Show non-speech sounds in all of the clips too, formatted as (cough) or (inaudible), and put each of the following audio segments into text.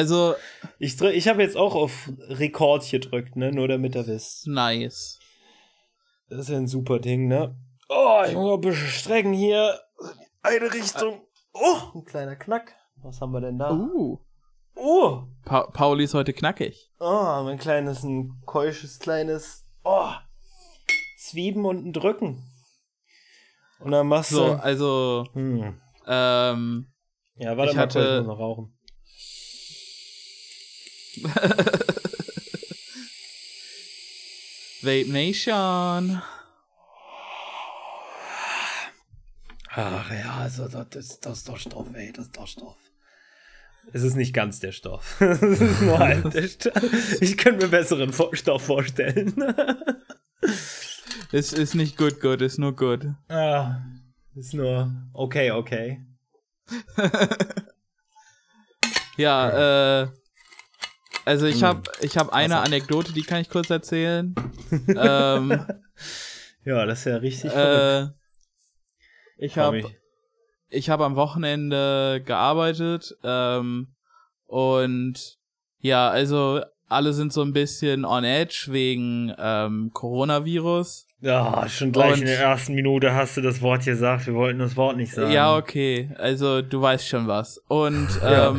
Also. Ich, drück, ich habe jetzt auch auf Rekord gedrückt, ne? Nur damit ihr wisst. Nice. Das ist ja ein super Ding, ne? Oh, ich muss ein bisschen strecken hier. Eine Richtung. Oh, ein kleiner Knack. Was haben wir denn da? Uh. Oh. Pa Pauli ist heute knackig. Oh, mein kleines, ein keusches, kleines. Oh. Zwieben und ein Drücken. Und dann machst So, du. also. Hm. Ähm. Ja, warte Ich mal, hatte- ich muss noch rauchen. (laughs) Vape Nation. Ach ja, also das, ist- das ist doch Stoff, ey, das ist doch Stoff. Es ist nicht ganz der Stoff. (laughs) Es ist nur halb der (laughs) Stoff. Ich könnte mir besseren Stoff vorstellen. Es ist nicht gut, gut, ist nur gut. ah, ist nur okay, okay. Ja, äh. Also ich Hm. habe ich hab eine Also. Anekdote, die kann ich kurz erzählen. (laughs) ähm, Ja, das ist ja richtig äh, ich habe ich habe am Wochenende gearbeitet ähm, und ja, also alle sind so ein bisschen on edge wegen ähm, Coronavirus. Ja, schon gleich Und- in der ersten Minute hast du das Wort gesagt. Wir wollten das Wort nicht sagen. Ja, okay, also du weißt schon was. Und Ja.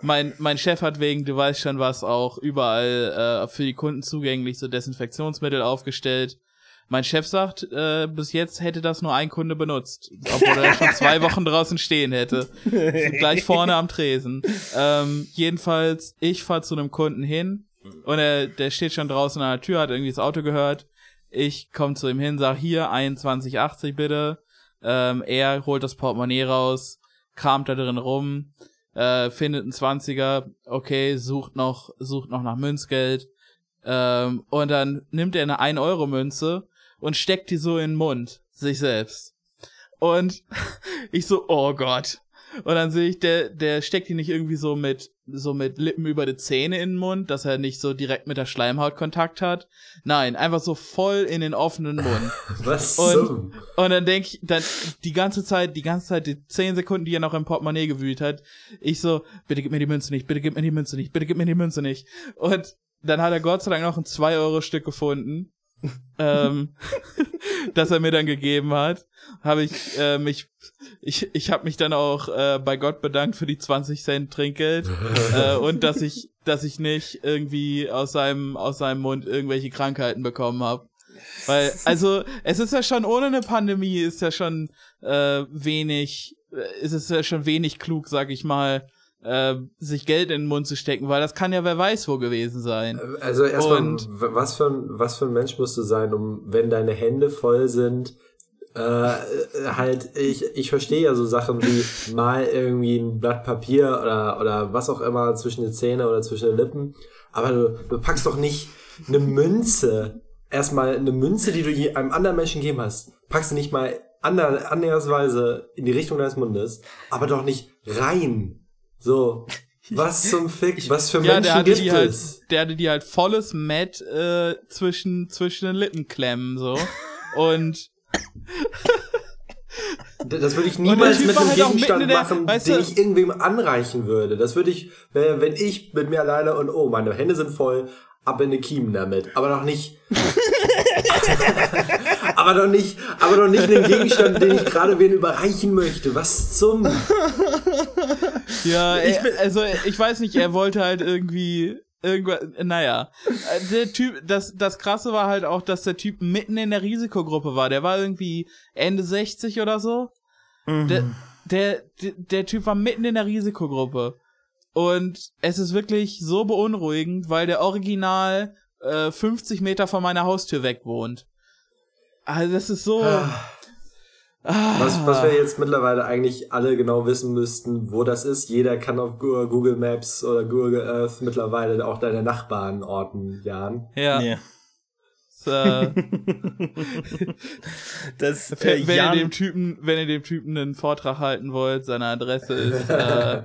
Mein, mein Chef hat wegen, du weißt schon was, auch überall äh, für die Kunden zugänglich so Desinfektionsmittel aufgestellt. Mein Chef sagt, äh, bis jetzt hätte das nur ein Kunde benutzt, obwohl er schon zwei (laughs) Wochen draußen stehen hätte. Gleich vorne am Tresen. Ähm, jedenfalls, ich fahr zu einem Kunden hin und er, der steht schon draußen an der Tür, hat irgendwie das Auto gehört. Ich komme zu ihm hin, sag hier 2180 bitte. Ähm, er holt das Portemonnaie raus, kramt da drin rum, äh, findet einen 20er, okay, sucht noch, sucht noch nach Münzgeld. Ähm, und dann nimmt er eine 1-Euro-Münze und steckt die so in den Mund, sich selbst. Und (laughs) ich so, oh Gott. Und dann sehe ich, der, der steckt die nicht irgendwie so mit, so mit Lippen über die Zähne in den Mund, dass er nicht so direkt mit der Schleimhaut Kontakt hat. Nein, einfach so voll in den offenen Mund. (laughs) Was Und- zum? Und dann denk ich, dann die ganze Zeit, die ganze Zeit, die zehn Sekunden, die er noch im Portemonnaie gewühlt hat, ich so, bitte gib mir die Münze nicht, bitte gib mir die Münze nicht, bitte gib mir die Münze nicht. Und dann hat er Gott sei Dank noch ein 2-Euro-Stück gefunden, (laughs) ähm, (laughs) das er mir dann gegeben hat. Habe ich äh, mich, ich, ich habe mich dann auch äh, bei Gott bedankt für die 20 Cent Trinkgeld (laughs) äh, und dass ich, dass ich nicht irgendwie aus seinem, aus seinem Mund irgendwelche Krankheiten bekommen habe. Weil, also, es ist ja schon ohne eine Pandemie, ist ja schon äh, wenig, äh, ist es ja schon wenig klug, sag ich mal, äh, sich Geld in den Mund zu stecken, weil das kann ja wer weiß wo gewesen sein. Also erstmal, was für, ein, was für ein Mensch musst du sein, um, wenn deine Hände voll sind, äh, halt, ich, ich verstehe ja so Sachen wie mal irgendwie ein Blatt Papier oder, oder was auch immer zwischen den Zähnen oder zwischen den Lippen, aber du, du packst doch nicht eine Münze, erstmal eine Münze, die du je- einem anderen Menschen gegeben hast, packst du nicht mal ander, annähersweise in die Richtung deines Mundes, aber doch nicht rein. So, was zum (laughs) Fick, was für Ja, Menschen der hatte gibt die halt, es? der hatte die halt volles Matt äh, zwischen, zwischen den Lippen klemmen, so. (laughs) Und Das würde ich niemals mit einem halt Gegenstand der- machen, weißt den du- ich irgendwem anreichen würde. Das würde ich, wenn wenn ich mit mir alleine und oh, meine Hände sind voll, ab in die Kiemen damit. Aber noch nicht. (laughs) (laughs) aber doch nicht, aber doch nicht einen Gegenstand, den ich gerade wen überreichen möchte. Was zum? Ja, (laughs) ich bin, also ich weiß nicht, er wollte halt irgendwie irgendwas, naja. Der Typ, das, das krasse war halt auch, dass der Typ mitten in der Risikogruppe war. Der war irgendwie Ende 60 oder so. Der, der, der, der Typ war mitten in der Risikogruppe. Und es ist wirklich so beunruhigend, weil der Original äh, 50 Meter von meiner Haustür weg wohnt. Also das ist so. Was, was wir jetzt mittlerweile eigentlich alle genau wissen müssten, wo das ist. Jeder kann auf Google Maps oder Google Earth mittlerweile auch deine Nachbarn orten, Jan. ja. Ja. Ist, äh, Das, äh, (laughs) wenn, wenn ihr Jan, dem Typen, wenn ihr dem Typen einen Vortrag halten wollt, seine Adresse ist (laughs) äh,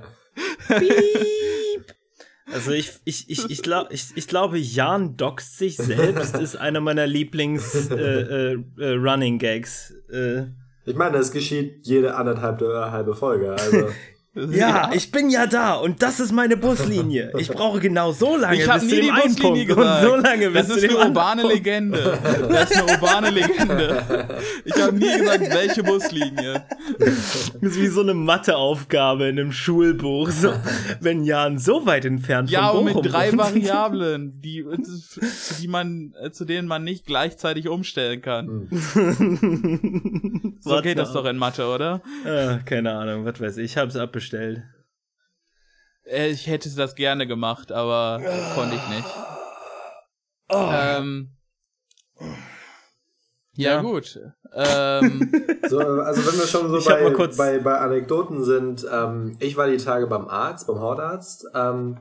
also ich, ich, ich, ich, glaub, ich, ich glaube, Jan doxt sich selbst, (laughs) ist einer meiner Lieblings äh, äh, äh, Running Gags. Äh, Ich meine, das geschieht jede anderthalb oder halbe Folge. Also (laughs) Ja, ich bin ja da und das ist meine Buslinie. Ich brauche genau so lange Ich habe bis nie zu die dem einen Buslinie Punkt gesagt. und so lange bis das ist eine urbane Punkt. Legende. Das ist eine urbane Legende. Ich habe nie gesagt, welche Buslinie. Das ist wie so eine Matheaufgabe in einem Schulbuch. So, wenn Jan so weit entfernt Ja, von und mit Bochum drei wohnt. Variablen, die, zu, die man, äh, zu denen man nicht gleichzeitig umstellen kann. So What's geht das doch in Mathe, oder? Ah, keine Ahnung, was weiß ich. Ich hab's abbestellt. Äh, Ich hätte das gerne gemacht, aber konnte ich nicht. Oh. Ähm, ja, Ja. gut. Ähm, (laughs) So, also wenn wir schon so bei, bei, bei Anekdoten sind, ähm, ich war die Tage beim Arzt, beim Hautarzt, ähm,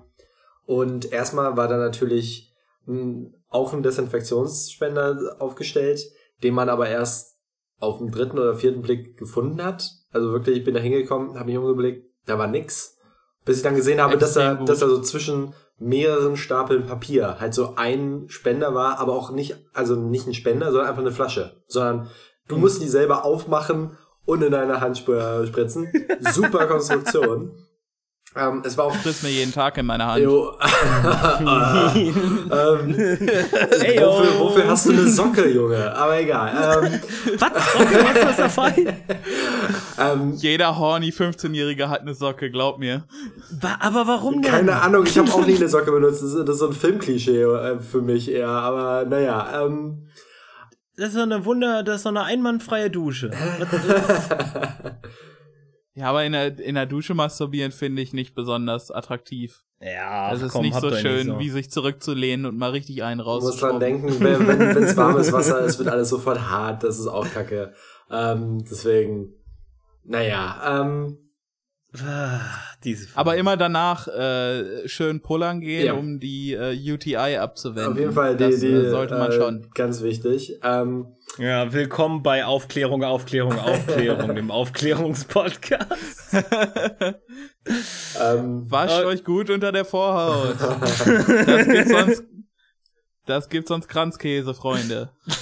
und erstmal war da natürlich m, auch ein Desinfektionsspender aufgestellt, den man aber erst auf dem dritten oder vierten Blick gefunden hat. Also wirklich, ich bin da hingekommen, habe mich umgeblickt, da war nix. Bis ich dann gesehen habe, dass er, gut. dass er so zwischen mehreren Stapeln Papier halt so ein Spender war, aber auch nicht, also nicht ein Spender, sondern einfach eine Flasche. Sondern du musst die selber aufmachen und in deine Hand sp- spritzen. Super Konstruktion. (laughs) ähm, es war auch frisst mir jeden Tag in meine Hand. Jo. (laughs) ähm, Ey, wofür, wofür hast du eine Socke, Junge? Aber egal. Ähm, (laughs) Was? Okay, was ist das der (laughs) ähm, Jeder horny 15-Jährige hat eine Socke, glaub mir. Wa- Aber warum denn? keine Ahnung, ich habe auch nie eine Socke benutzt. Das ist, das ist so ein Filmklischee äh, für mich eher. Aber naja. Ähm, Das ist doch eine Wunder, das ist doch eine einwandfreie Dusche. Ja, aber in der, in der Dusche masturbieren finde ich nicht besonders attraktiv. Ja, Also es ist komm, nicht so schön, so. wie sich zurückzulehnen und mal richtig einen du musst dran denken, wenn wenn (laughs) wenn's warmes Wasser ist, wird alles sofort hart. Das ist auch kacke. Ähm, deswegen, naja. Ähm, Ah, diese Aber immer danach äh, schön pullern gehen, Ja. um die äh, UTI abzuwenden. auf jeden Fall, die, das die äh, sollte man äh, schon. ganz wichtig. Ähm, Ja, willkommen bei Aufklärung, Aufklärung, Aufklärung, (laughs) dem Aufklärungspodcast. (laughs) ähm, Wascht Äh. euch gut unter der Vorhaut. (laughs) das gibt sonst, das gibt sonst Kranzkäse, Freunde. auf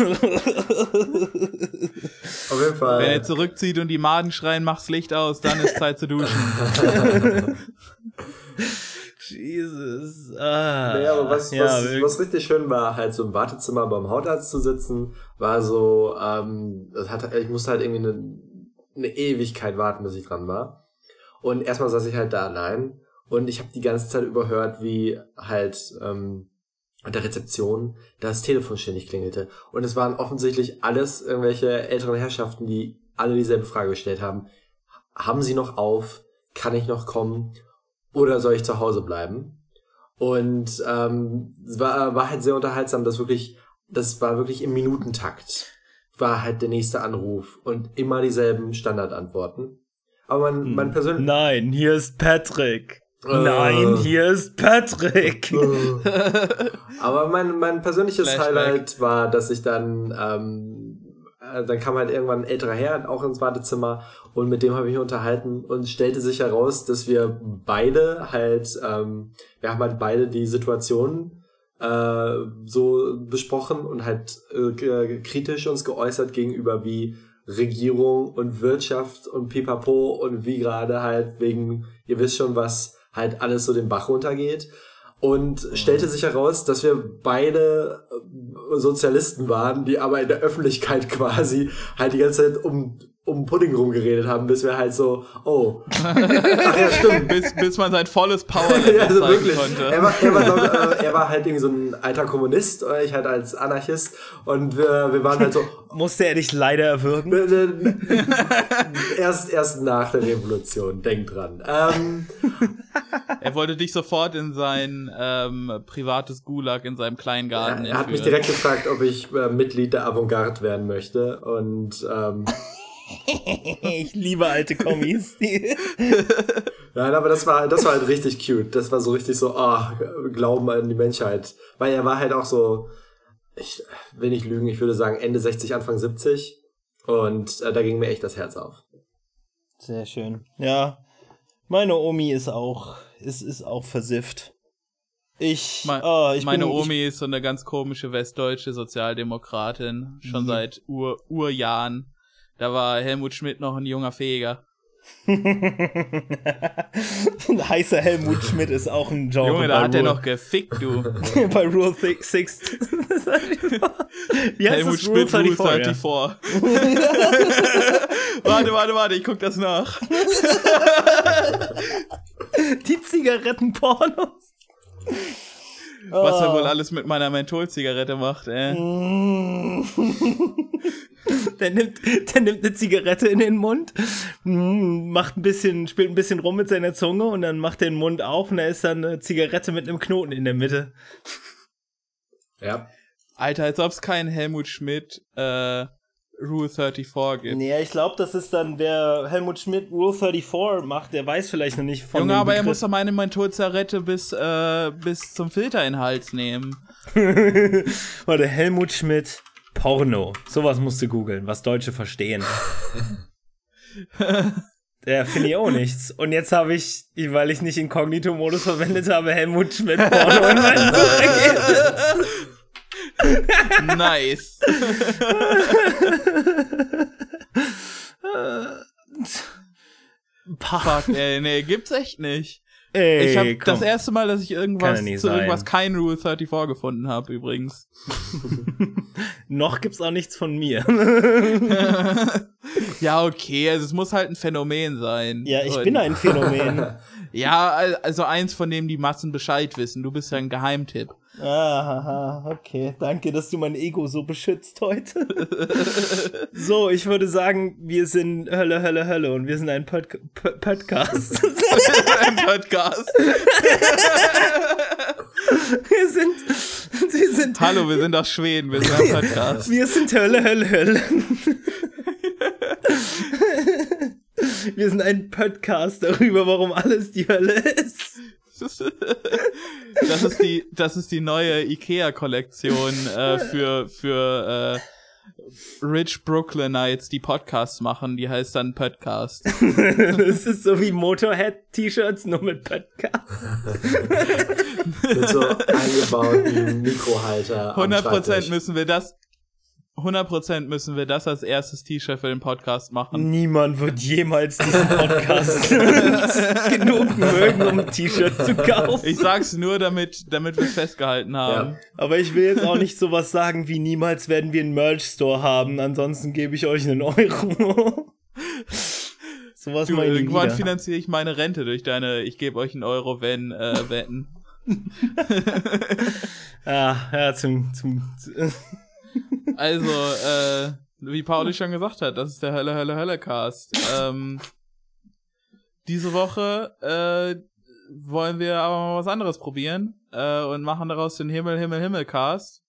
jeden Fall. Wenn ihr zurückzieht und die Maden schreien, mach's Licht aus, dann ist Zeit zu duschen. (laughs) Jesus. Ah. Naja, aber was, ja, was, wirklich. was richtig schön war, halt so im Wartezimmer beim Hautarzt zu sitzen, war so, ähm, das hat, ich musste halt irgendwie eine, eine Ewigkeit warten, bis ich dran war. Und erstmal saß ich halt da allein und ich habe die ganze Zeit überhört, wie halt ähm, an der Rezeption das Telefon ständig klingelte. Und es waren offensichtlich alles irgendwelche älteren Herrschaften, die alle dieselbe Frage gestellt haben. Haben Sie noch auf? Kann ich noch kommen? Oder soll ich zu Hause bleiben? Und ähm, es war, war halt sehr unterhaltsam, dass wirklich, das war wirklich im Minutentakt. War halt der nächste Anruf und immer dieselben Standardantworten. Aber man, man persönlich. Nein, hier ist Patrick. Äh. Nein, hier ist Patrick. Aber mein, mein persönliches Flashback. Highlight war, dass ich dann, ähm, äh, dann kam halt irgendwann ein älterer Herr auch ins Wartezimmer und mit dem habe ich mich unterhalten und stellte sich heraus, dass wir beide halt, ähm, wir haben halt beide die Situation äh, so besprochen und halt äh, g- kritisch uns geäußert gegenüber wie Regierung und Wirtschaft und Pipapo und wie gerade halt wegen, ihr wisst schon, was halt alles so den Bach runtergeht. Und stellte sich heraus, dass wir beide äh, Sozialisten waren, die aber in der Öffentlichkeit (laughs) quasi halt die ganze Zeit um, um Pudding rumgeredet haben, bis wir halt so, oh, ach ja, stimmt. bis, bis man sein volles Power (laughs) ja, also wirklich. konnte. Er war, er, war, äh, er war halt irgendwie so ein alter Kommunist, ich halt als Anarchist. Und wir, wir waren halt so, (laughs) Musste er dich leider erwürgen? erst, erst nach der Revolution, denk dran. Ähm, Er wollte dich sofort in sein ähm, privates Gulag in seinem kleinen Garten er hat mich direkt gefragt, ob ich äh, Mitglied der Avantgarde werden möchte. Und ähm, Ich liebe alte Kommis. (laughs) Nein, aber das war, das war halt richtig cute. Das war so richtig so, ah, Glauben an die Menschheit. Weil er war halt auch so, ich will nicht lügen, ich würde sagen Ende 60, Anfang 70. Und äh, da ging mir echt das Herz auf. Sehr schön. Ja, meine Omi ist auch, ist, ist auch versifft. Ich, Me- oh, ich Meine bin, Omi ist so eine ganz komische westdeutsche Sozialdemokratin, schon Ja. seit Ur Urjahren. Da war Helmut Schmidt noch ein junger Fähiger. (laughs) ein heißer Helmut Schmidt ist auch ein Genre. Junge, da hat er Rule- noch gefickt, du. (laughs) bei Rule 6. Wie heißt Helmut das? Rule Schmidt, Rule 34, 34. warte, warte, warte, ich guck das nach. ja. Die Zigarettenpornos. Was er Oh. wohl alles mit meiner Mentholzigarette macht, ey. Mm. (laughs) Der nimmt, der nimmt eine Zigarette in den Mund, mm, macht ein bisschen, spielt ein bisschen rum mit seiner Zunge und dann macht er den Mund auf und da ist dann eine Zigarette mit einem Knoten in der Mitte. Ja. Alter, als ob es keinen Helmut Schmidt äh, Rule 34 gibt. Nee, ich glaube, das ist dann, wer Helmut Schmidt Rule 34 macht, der weiß vielleicht noch nicht von Junge, aber er Begriff. muss doch meine Mentholzigarette bis, äh, bis zum Filter in den Hals nehmen. (laughs) Warte, Helmut Schmidt Porno. Sowas musst du googeln, was Deutsche verstehen. (laughs) Ja, finde ich auch nichts. Und jetzt habe ich, weil ich nicht Inkognito-Modus verwendet habe, Helmut Schmidt Porno in meinem Suchergebnis. (laughs) Nice. (laughs) Fuck, ey, nee, gibt's echt nicht. Ey, Ich habe das erste Mal, dass ich irgendwas zu sein. irgendwas kein Rule 34 gefunden habe, übrigens. (laughs) Noch gibt's auch nichts von mir. (laughs) ja, okay, also es muss halt ein Phänomen sein. ja, ich Und- bin ein Phänomen. Ja, al- also eins, von dem die Massen Bescheid wissen. Du bist ja ein Geheimtipp. Ah, (laughs) okay. Danke, dass du mein Ego so beschützt heute. (laughs) so, ich würde sagen, wir sind Hölle, Hölle, Hölle und wir sind ein Pod Podcast. (laughs) Ein Podcast. wir sind, wir sind, Hallo, wir sind aus Schweden, wir sind ein Podcast. wir sind Hölle, Hölle, Hölle. wir sind ein Podcast darüber, warum alles die Hölle ist. (laughs) Das ist die, das ist die neue IKEA-Kollektion äh, für, für äh, Rich Brooklynites, die Podcasts machen. Die heißt dann Podcast. (laughs) Das ist so wie Motorhead-T-Shirts, nur mit Podcast. (laughs) Mit so eingebauten Mikrohalter. am 100% Schreibtisch. müssen wir das, 100% müssen wir das als erstes T-Shirt für den Podcast machen. Niemand wird jemals diesen Podcast (laughs) genug mögen, um ein T-Shirt zu kaufen. Ich sag's nur, damit, damit wir es festgehalten haben. Ja. Aber ich will jetzt auch nicht sowas sagen wie niemals werden wir einen Merch-Store haben, ansonsten gebe ich euch einen Euro. (laughs) sowas Du, mal nie irgendwann wieder. finanziere ich meine Rente durch deine Ich gebe euch einen Euro, wenn äh, wetten. (laughs) Ah, ja, zum, zum, zu- Also, äh, wie Pauli schon gesagt hat, das ist der Hölle, Hölle, Hölle Cast. Ähm, diese Woche äh, wollen wir aber mal was anderes probieren äh, und machen daraus den Himmel, Himmel, Himmel Cast.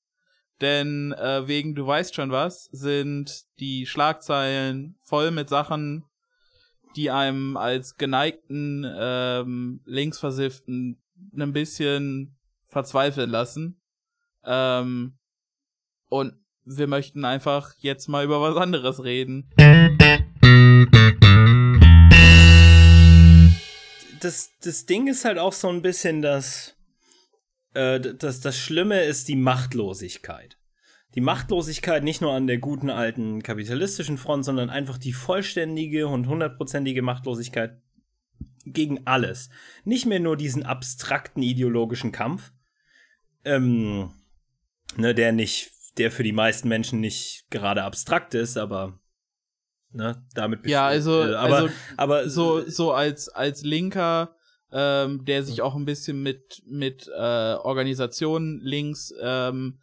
Denn äh, wegen Du weißt schon was sind die Schlagzeilen voll mit Sachen, die einem als geneigten, ähm, linksversifften ein bisschen verzweifeln lassen. Ähm, und wir möchten einfach jetzt mal über was anderes reden. das, das Ding ist halt auch so ein bisschen, dass äh, das, das Schlimme ist die Machtlosigkeit. Die Machtlosigkeit nicht nur an der guten alten kapitalistischen Front, sondern einfach die vollständige und hundertprozentige Machtlosigkeit gegen alles. Nicht mehr nur diesen abstrakten ideologischen Kampf, ähm, ne, der nicht, der für die meisten Menschen nicht gerade abstrakt ist, aber ne, damit Ja, also- äh, aber, also aber So, so als, als Linker, ähm, der sich auch ein bisschen mit, mit äh, Organisationen links ähm,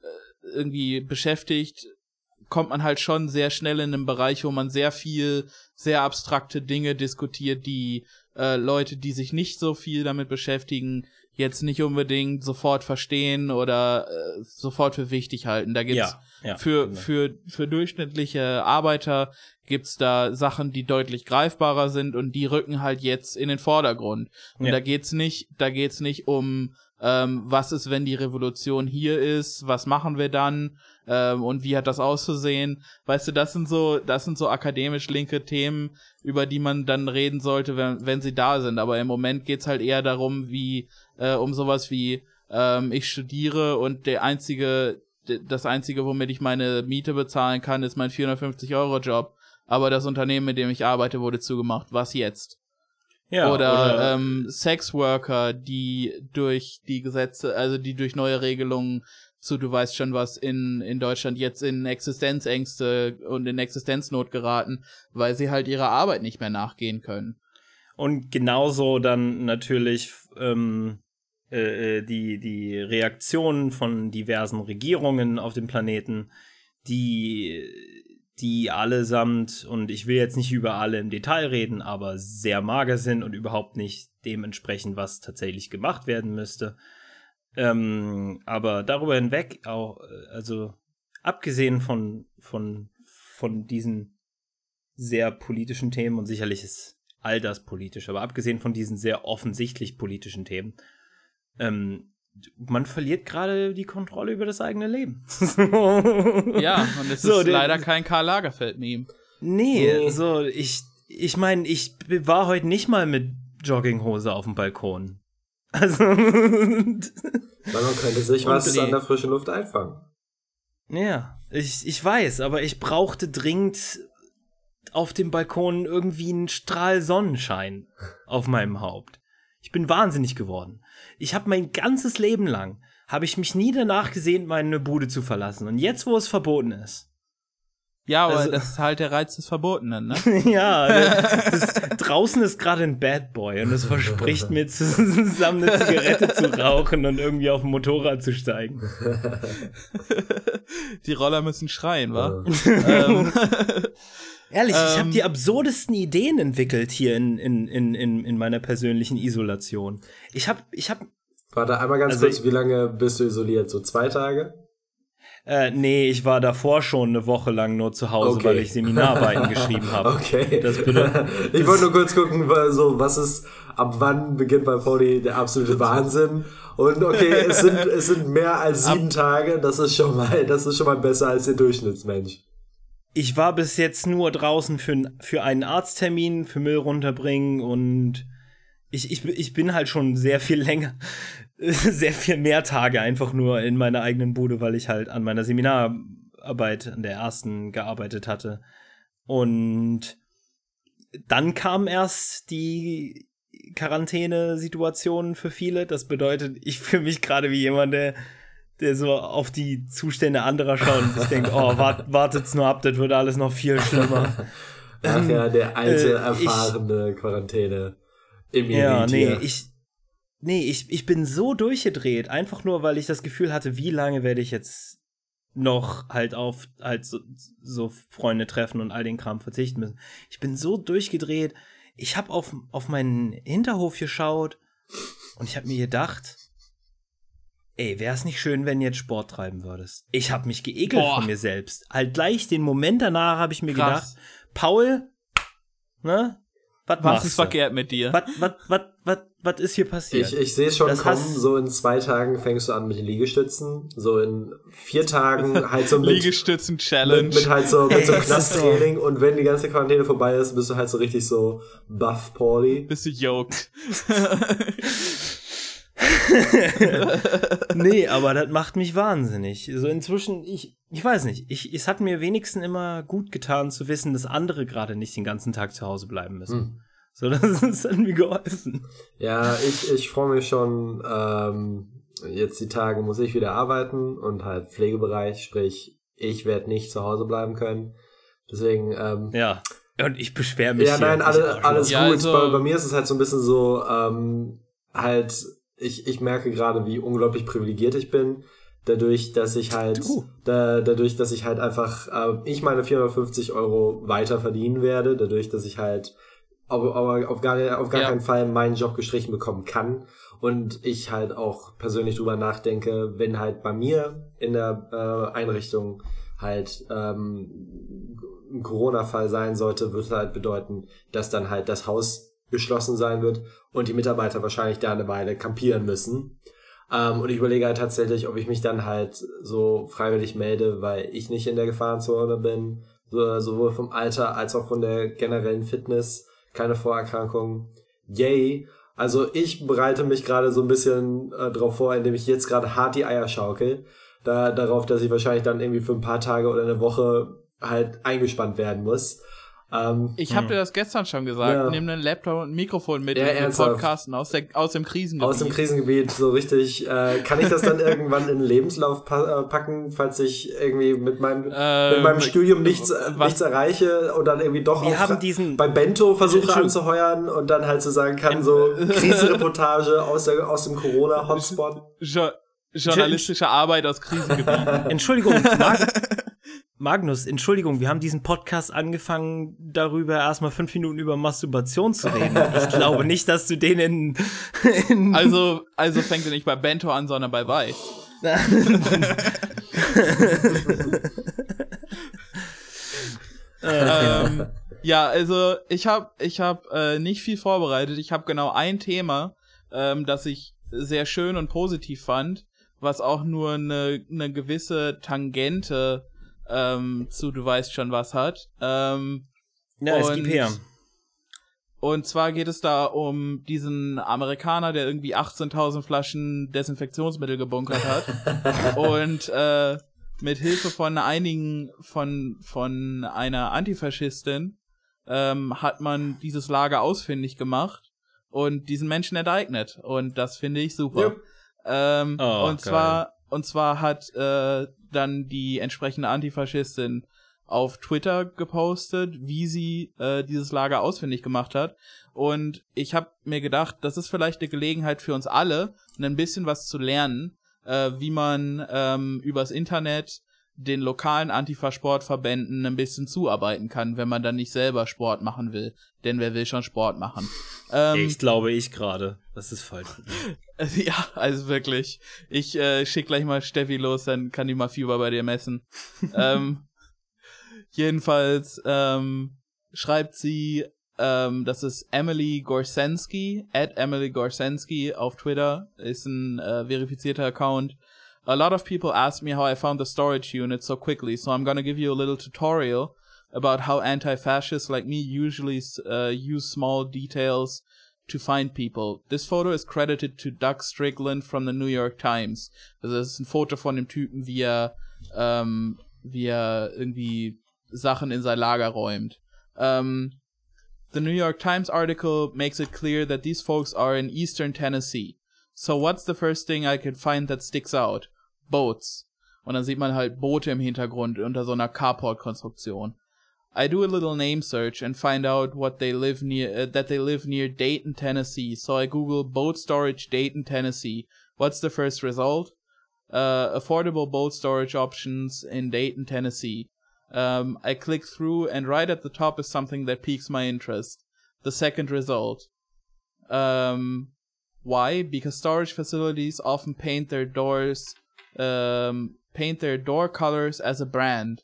äh, irgendwie beschäftigt, kommt man halt schon sehr schnell in einen Bereich, wo man sehr viel, sehr abstrakte Dinge diskutiert, die äh, Leute, die sich nicht so viel damit beschäftigen, jetzt nicht unbedingt sofort verstehen oder äh, sofort für wichtig halten. Da gibt's ja, ja, für, genau. für, für durchschnittliche Arbeiter gibt's da Sachen, die deutlich greifbarer sind und die rücken halt jetzt in den Vordergrund. Und Ja. da geht's nicht, da geht's nicht um, ähm, was ist, wenn die Revolution hier ist, was machen wir dann, ähm, und wie hat das auszusehen. Weißt du, das sind so, das sind so akademisch linke Themen, über die man dann reden sollte, wenn, wenn sie da sind. Aber im Moment geht's halt eher darum, wie, äh, um sowas wie, ähm, ich studiere und der einzige, das einzige, womit ich meine Miete bezahlen kann, ist mein 450 Euro Job. aber das Unternehmen, mit dem ich arbeite, wurde zugemacht. Was jetzt? Ja, oder, oder ähm, Sexworker, die durch die Gesetze, also die durch neue Regelungen zu, du weißt schon was, in, in Deutschland jetzt in Existenzängste und in Existenznot geraten, weil sie halt ihrer Arbeit nicht mehr nachgehen können. Und genauso dann natürlich ähm, äh, äh die, die Reaktionen von diversen Regierungen auf dem Planeten, die die allesamt, und ich will jetzt nicht über alle im Detail reden, aber sehr mager sind und überhaupt nicht dementsprechend, was tatsächlich gemacht werden müsste. Ähm, aber darüber hinweg auch, äh, also abgesehen von, von, von diesen sehr politischen Themen und sicherlich ist all das politisch, aber abgesehen von diesen sehr offensichtlich politischen Themen, ähm, man verliert gerade die Kontrolle über das eigene Leben. (laughs) ja, und es so, ist leider kein Karl Lagerfeld-Meme. Nee, nee, so, ich, ich meine, ich war heute nicht mal mit Jogginghose auf dem Balkon. Also. (laughs) man könnte sich was nee. an der frischen Luft einfangen. Ja, ich, ich weiß, aber ich brauchte dringend auf dem Balkon irgendwie einen Strahl Sonnenschein auf meinem Haupt. Ich bin wahnsinnig geworden. Ich habe mein ganzes Leben lang, habe ich mich nie danach gesehen, meine Bude zu verlassen. Und jetzt, wo es verboten ist. Ja, aber also, das ist halt der Reiz des Verbotenen, ne? (laughs) ja, das, draußen ist gerade ein Bad Boy und es verspricht mir zusammen eine Zigarette zu rauchen und irgendwie auf ein Motorrad zu steigen. Die Roller müssen schreien, wa? ähm, (laughs) (laughs) Ehrlich, ähm, ich habe die absurdesten Ideen entwickelt hier in, in, in, in, in meiner persönlichen Isolation. Ich habe, ich habe. Warte einmal ganz also kurz, wie lange bist du isoliert? So zwei Tage? Äh, nee, ich war davor schon eine Woche lang nur zu Hause, okay. weil ich Seminararbeiten (laughs) geschrieben habe. Okay. Das bedeutet, (laughs) ich wollte nur kurz gucken, so, was ist, ab wann beginnt bei Pauli der absolute (laughs) Wahnsinn? Und okay, es sind, es sind mehr als sieben ab Tage, das ist schon mal, das ist schon mal besser als der Durchschnittsmensch ich war bis jetzt nur draußen für, für einen Arzttermin, für Müll runterbringen und ich, ich, ich bin halt schon sehr viel länger, (laughs) sehr viel mehr Tage einfach nur in meiner eigenen Bude, weil ich halt an meiner Seminararbeit, an der ersten gearbeitet hatte. Und dann kam erst die Quarantäne-Situation für viele. Das bedeutet, ich fühle mich gerade wie jemand, der der so auf die Zustände anderer schaut und sich denkt, oh, wart, wartet's nur ab, das wird alles noch viel schlimmer. (laughs) Ach ja, der alte, äh, erfahrene ich, Quarantäne. Ja, nee, ich, nee, ich, ich bin so durchgedreht, einfach nur, weil ich das Gefühl hatte, wie lange werde ich jetzt noch halt auf halt so, so Freunde treffen und all den Kram verzichten müssen. Ich bin so durchgedreht. Ich habe auf, auf meinen Hinterhof geschaut und ich habe mir gedacht, Ey, wäre es nicht schön, wenn du jetzt Sport treiben würdest? Ich habe mich geekelt Boah. von mir selbst. Halt gleich den Moment danach habe ich mir Krass. gedacht, Paul, ne? Was, was ist verkehrt mit dir? Was, was, was, was, was ist hier passiert? Ich, ich sehe es schon das kommen, so in zwei Tagen fängst du an mit Liegestützen, so in vier Tagen (laughs) halt so mit Liegestützen-Challenge. Mit, mit, halt so, mit so Knasttraining und wenn die ganze Quarantäne vorbei ist, bist du halt so richtig so buff Pauli. Bist du yoked. (laughs) (laughs) (laughs) nee, aber das macht mich wahnsinnig. So inzwischen, ich, ich weiß nicht, ich, es hat mir wenigstens immer gut getan zu wissen, dass andere gerade nicht den ganzen Tag zu Hause bleiben müssen. Hm. So, (laughs) das, das hat mir geholfen. Ja, ich, ich freue mich schon, ähm, jetzt die Tage muss ich wieder arbeiten und halt Pflegebereich, sprich, ich werde nicht zu Hause bleiben können. Deswegen, ähm, ja. Und ich beschwere mich. Ja, nein, alle, alles ja, gut. Also, bei, bei, mir ist es halt so ein bisschen so, ähm, halt ich, ich merke gerade, wie unglaublich privilegiert ich bin. Dadurch, dass ich halt, da, dadurch, dass ich halt einfach, äh, ich meine 450 Euro weiter verdienen werde, dadurch, dass ich halt aber, aber auf gar, auf gar ja. keinen Fall meinen Job gestrichen bekommen kann. Und ich halt auch persönlich drüber nachdenke, wenn halt bei mir in der äh, Einrichtung halt ähm, ein Corona-Fall sein sollte, würde halt bedeuten, dass dann halt das Haus geschlossen sein wird und die Mitarbeiter wahrscheinlich da eine Weile campieren müssen. Ähm, und ich überlege halt tatsächlich, ob ich mich dann halt so freiwillig melde, weil ich nicht in der Gefahrenzone bin, so, sowohl vom Alter als auch von der generellen Fitness, keine Vorerkrankungen. Yay! Also ich bereite mich gerade so ein bisschen äh, drauf vor, indem ich jetzt gerade hart die Eier schaukel, da, darauf, dass ich wahrscheinlich dann irgendwie für ein paar Tage oder eine Woche halt eingespannt werden muss. Ähm, Ich habe Hm. dir das gestern schon gesagt. Ja. Nimm einen Laptop und ein Mikrofon mit Ja, und podcasten aus, der, aus dem Krisengebiet. aus dem Krisengebiet so richtig. Äh, kann ich das dann (laughs) irgendwann in den Lebenslauf pa äh, packen, falls ich irgendwie mit meinem, Ähm, mit meinem Studium nichts, äh, was- nichts erreiche und dann irgendwie doch Wir auf- haben diesen- bei Bento versuche anzuheuern und dann halt zu sagen kann, so (laughs) Krisenreportage aus, der, aus dem Corona-Hotspot. Jo journalistische Arbeit aus Krisengebieten. Entschuldigung, Mag (laughs) Magnus, Entschuldigung, wir haben diesen Podcast angefangen, darüber erstmal fünf Minuten über Masturbation zu reden. Ich (laughs) glaube nicht, dass du den in, in Also, also fängt er nicht bei Bento an, sondern bei Weiß. (laughs) ähm, ja, also ich habe ich hab, äh, nicht viel vorbereitet. Ich habe genau ein Thema, ähm, das ich sehr schön und positiv fand, was auch nur eine ne gewisse Tangente ähm, zu du weißt schon was hat. Ähm, ja, es und- gibt her. und zwar geht es da um diesen Amerikaner, der irgendwie 18.000 Flaschen Desinfektionsmittel gebunkert hat (laughs) und äh, mit Hilfe von einigen von von einer Antifaschistin ähm, hat man dieses Lager ausfindig gemacht und diesen Menschen enteignet und das finde ich super. Jupp. Ähm, Oh, und geil. zwar und zwar hat äh, dann die entsprechende Antifaschistin auf Twitter gepostet, wie sie äh, dieses Lager ausfindig gemacht hat. Und ich habe mir gedacht, das ist vielleicht eine Gelegenheit für uns alle, ein bisschen was zu lernen, äh, wie man ähm, übers Internet den lokalen Antifa-Sportverbänden ein bisschen zuarbeiten kann, wenn man dann nicht selber Sport machen will. Denn wer will schon Sport machen? (laughs) Ähm, Ich glaube, ich gerade. Das ist falsch. (laughs) ja, also wirklich. Ich äh, schick gleich mal Steffi los, dann kann die mal Fieber bei dir messen. (laughs) ähm, jedenfalls ähm, schreibt sie, ähm, das ist Emily Gorsensky, at Emily Gorsensky auf Twitter, ist ein äh, verifizierter Account. A lot of people ask me how I found the storage unit so quickly, so I'm gonna give you a little tutorial about how anti-fascists like me usually uh, use small details to find people. This photo is credited to Doug Strickland from the New York Times. Also das ist ein Foto von dem Typen, wie er, ähm, wie er irgendwie Sachen in sein Lager räumt. Um, the New York Times article makes it clear that these folks are in eastern Tennessee. So what's the first thing I could find that sticks out? Boats. Und dann sieht man halt Boote im Hintergrund unter so einer Carport-Konstruktion. I do a little name search and find out what they live near uh, that they live near Dayton, Tennessee. So I Google boat storage Dayton, Tennessee. What's the first result? Uh, affordable boat storage options in Dayton, Tennessee. Um, I click through and right at the top is something that piques my interest. The second result. Um, why? Because storage facilities often paint their doors, um, paint their door colors as a brand.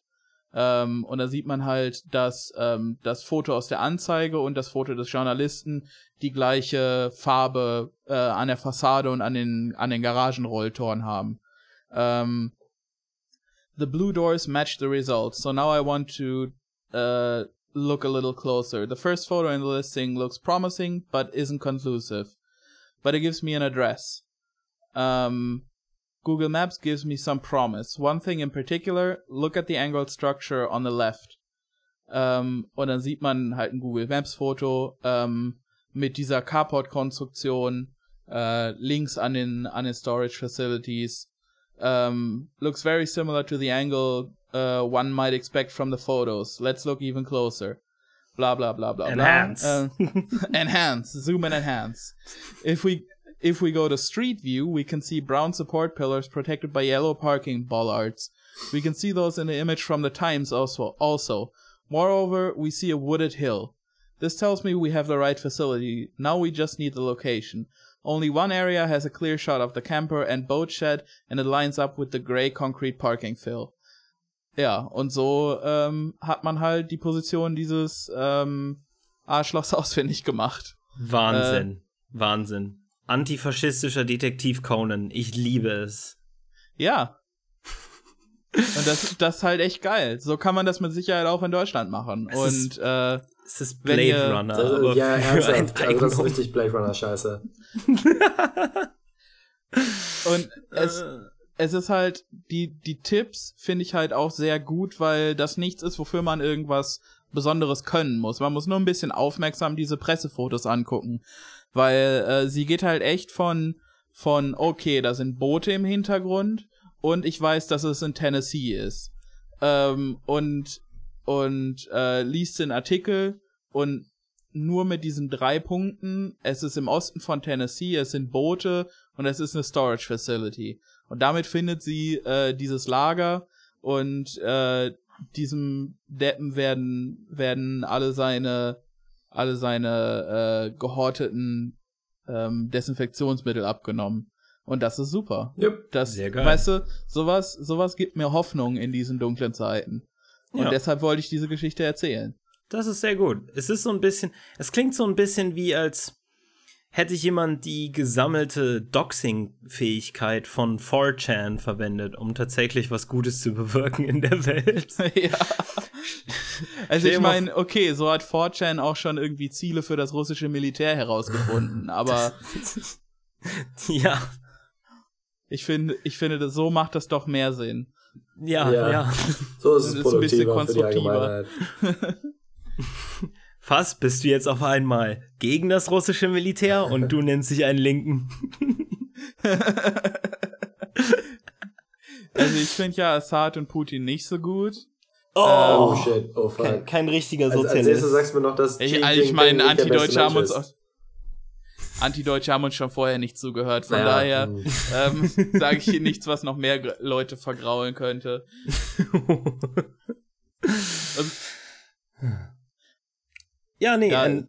Ähm, und da sieht man halt, dass ähm, das Foto aus der Anzeige und das Foto des Journalisten die gleiche Farbe äh, an der Fassade und an den, an den Garagenrolltoren haben. Ähm, the blue doors match the results, so now I want to uh, look a little closer. The first photo in the listing looks promising, but isn't conclusive. But it gives me an address. Um, Google Maps gives me some promise. One thing in particular, look at the angled structure on the left. Ähm, und dann sieht man halt ein Google Maps Foto ähm, mit dieser Carport-Konstruktion äh, links an den, an den Storage Facilities. Um, looks very similar to the angle uh, one might expect from the photos. Let's look even closer. Blah blah blah blah Enhance. blah. Uh, enhance. (laughs) Zoom and enhance. If we if we go to street view, we can see brown support pillars protected by yellow parking bollards. We can see those in the image from the Times also. Also, moreover, we see a wooded hill. This tells me we have the right facility. Now we just need the location. Only one area has a clear shot of the camper and boat shed, and it lines up with the gray concrete parking fill. Ja, und so ähm, hat man halt die Position dieses ähm, Arschlochs (laughs) ausfindig gemacht. Wahnsinn. Äh, Wahnsinn. Antifaschistischer Detektiv Conan. Ich liebe es. Ja. Und das, das ist halt echt geil. So kann man das mit Sicherheit auch in Deutschland machen. Es Und ist- äh, Es ist Blade ihr- Runner. Also, aber ja, ernsthaft. Also das ist richtig Blade Runner Scheiße. (laughs) und es, Äh, es ist halt, die, die Tipps finde ich halt auch sehr gut, weil das nichts ist, wofür man irgendwas Besonderes können muss. Man muss nur ein bisschen aufmerksam diese Pressefotos angucken. Weil äh, sie geht halt echt von, von, okay, da sind Boote im Hintergrund und ich weiß, dass es in Tennessee ist. Ähm, und und äh, liest den Artikel und nur mit diesen drei Punkten, es ist im Osten von Tennessee, es sind Boote und es ist eine Storage Facility. Und damit findet sie äh, dieses Lager und äh, diesem Deppen werden, werden alle seine, alle seine äh, gehorteten ähm, Desinfektionsmittel abgenommen. Und das ist super. Yep. Das, Sehr geil. weißt du, sowas, sowas gibt mir Hoffnung in diesen dunklen Zeiten. Und Ja. deshalb wollte ich diese Geschichte erzählen. Das ist sehr gut. Es ist so ein bisschen, es klingt so ein bisschen wie als hätte jemand die gesammelte Doxing-Fähigkeit von 4chan verwendet, um tatsächlich was Gutes zu bewirken in der Welt. (laughs) (laughs) ja. Also ich meine, okay, so hat 4chan auch schon irgendwie Ziele für das russische Militär herausgefunden, (laughs) aber ja, ich finde, ich finde, das, so macht das doch mehr Sinn. ja, ja, Ja. So ist es ist ein bisschen produktiver für die konstruktiver. Was? Bist du jetzt auf einmal gegen das russische Militär (laughs) und du nennst dich einen Linken? (laughs) Also ich finde ja Assad und Putin nicht so gut. Oh Ähm, shit, oh kein, fuck. kein richtiger Als, als Sozialist. nächstes sagst du mir noch, dass Ich, also ich meine, Antideutsche haben uns auch, Antideutsche haben uns schon vorher nicht zugehört. Von Naja, daher hm. ähm, (laughs) sage ich hier nichts, was noch mehr Leute vergraulen könnte. Ja, nee, Ja. ein,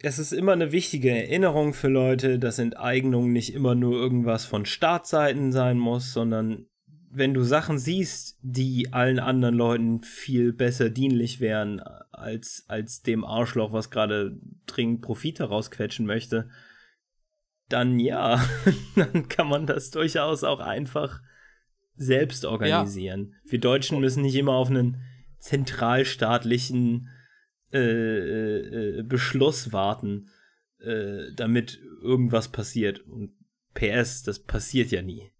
es ist immer eine wichtige Erinnerung für Leute, dass Enteignung nicht immer nur irgendwas von Staatsseiten sein muss, sondern wenn du Sachen siehst, die allen anderen Leuten viel besser dienlich wären als, als dem Arschloch, was gerade dringend Profite rausquetschen möchte, dann ja, (laughs) dann kann man das durchaus auch einfach selbst organisieren. Wir Deutschen müssen nicht immer auf einen zentralstaatlichen äh, äh, äh, Beschluss warten, äh, damit irgendwas passiert. Und PS, das passiert ja nie.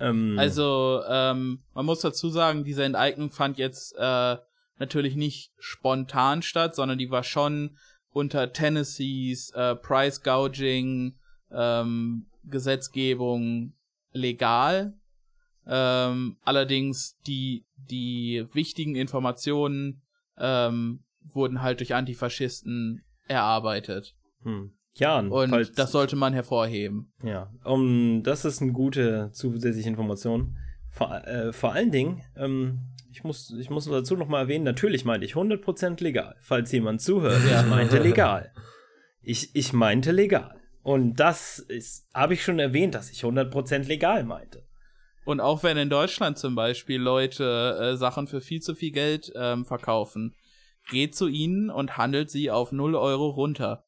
Ähm, Also, ähm, man muss dazu sagen, diese Enteignung fand jetzt äh, natürlich nicht spontan statt, sondern die war schon unter Tennessees äh, Price Gouging ähm, Gesetzgebung legal. Ähm, allerdings die die wichtigen Informationen ähm, wurden halt durch Antifaschisten erarbeitet hm. Ja, und falls- das sollte man hervorheben. Ja, um, das ist eine gute zusätzliche Information. Vor, äh, vor allen Dingen, ähm, ich muss, ich muss dazu nochmal erwähnen, natürlich meinte ich 100% legal. Falls jemand zuhört, Ja. ich meinte (laughs) legal. Ich, ich meinte legal. Und das habe ich schon erwähnt, dass ich 100% legal meinte. Und auch wenn in Deutschland zum Beispiel Leute äh, Sachen für viel zu viel Geld ähm, verkaufen, geht zu ihnen und handelt sie auf 0 Euro runter.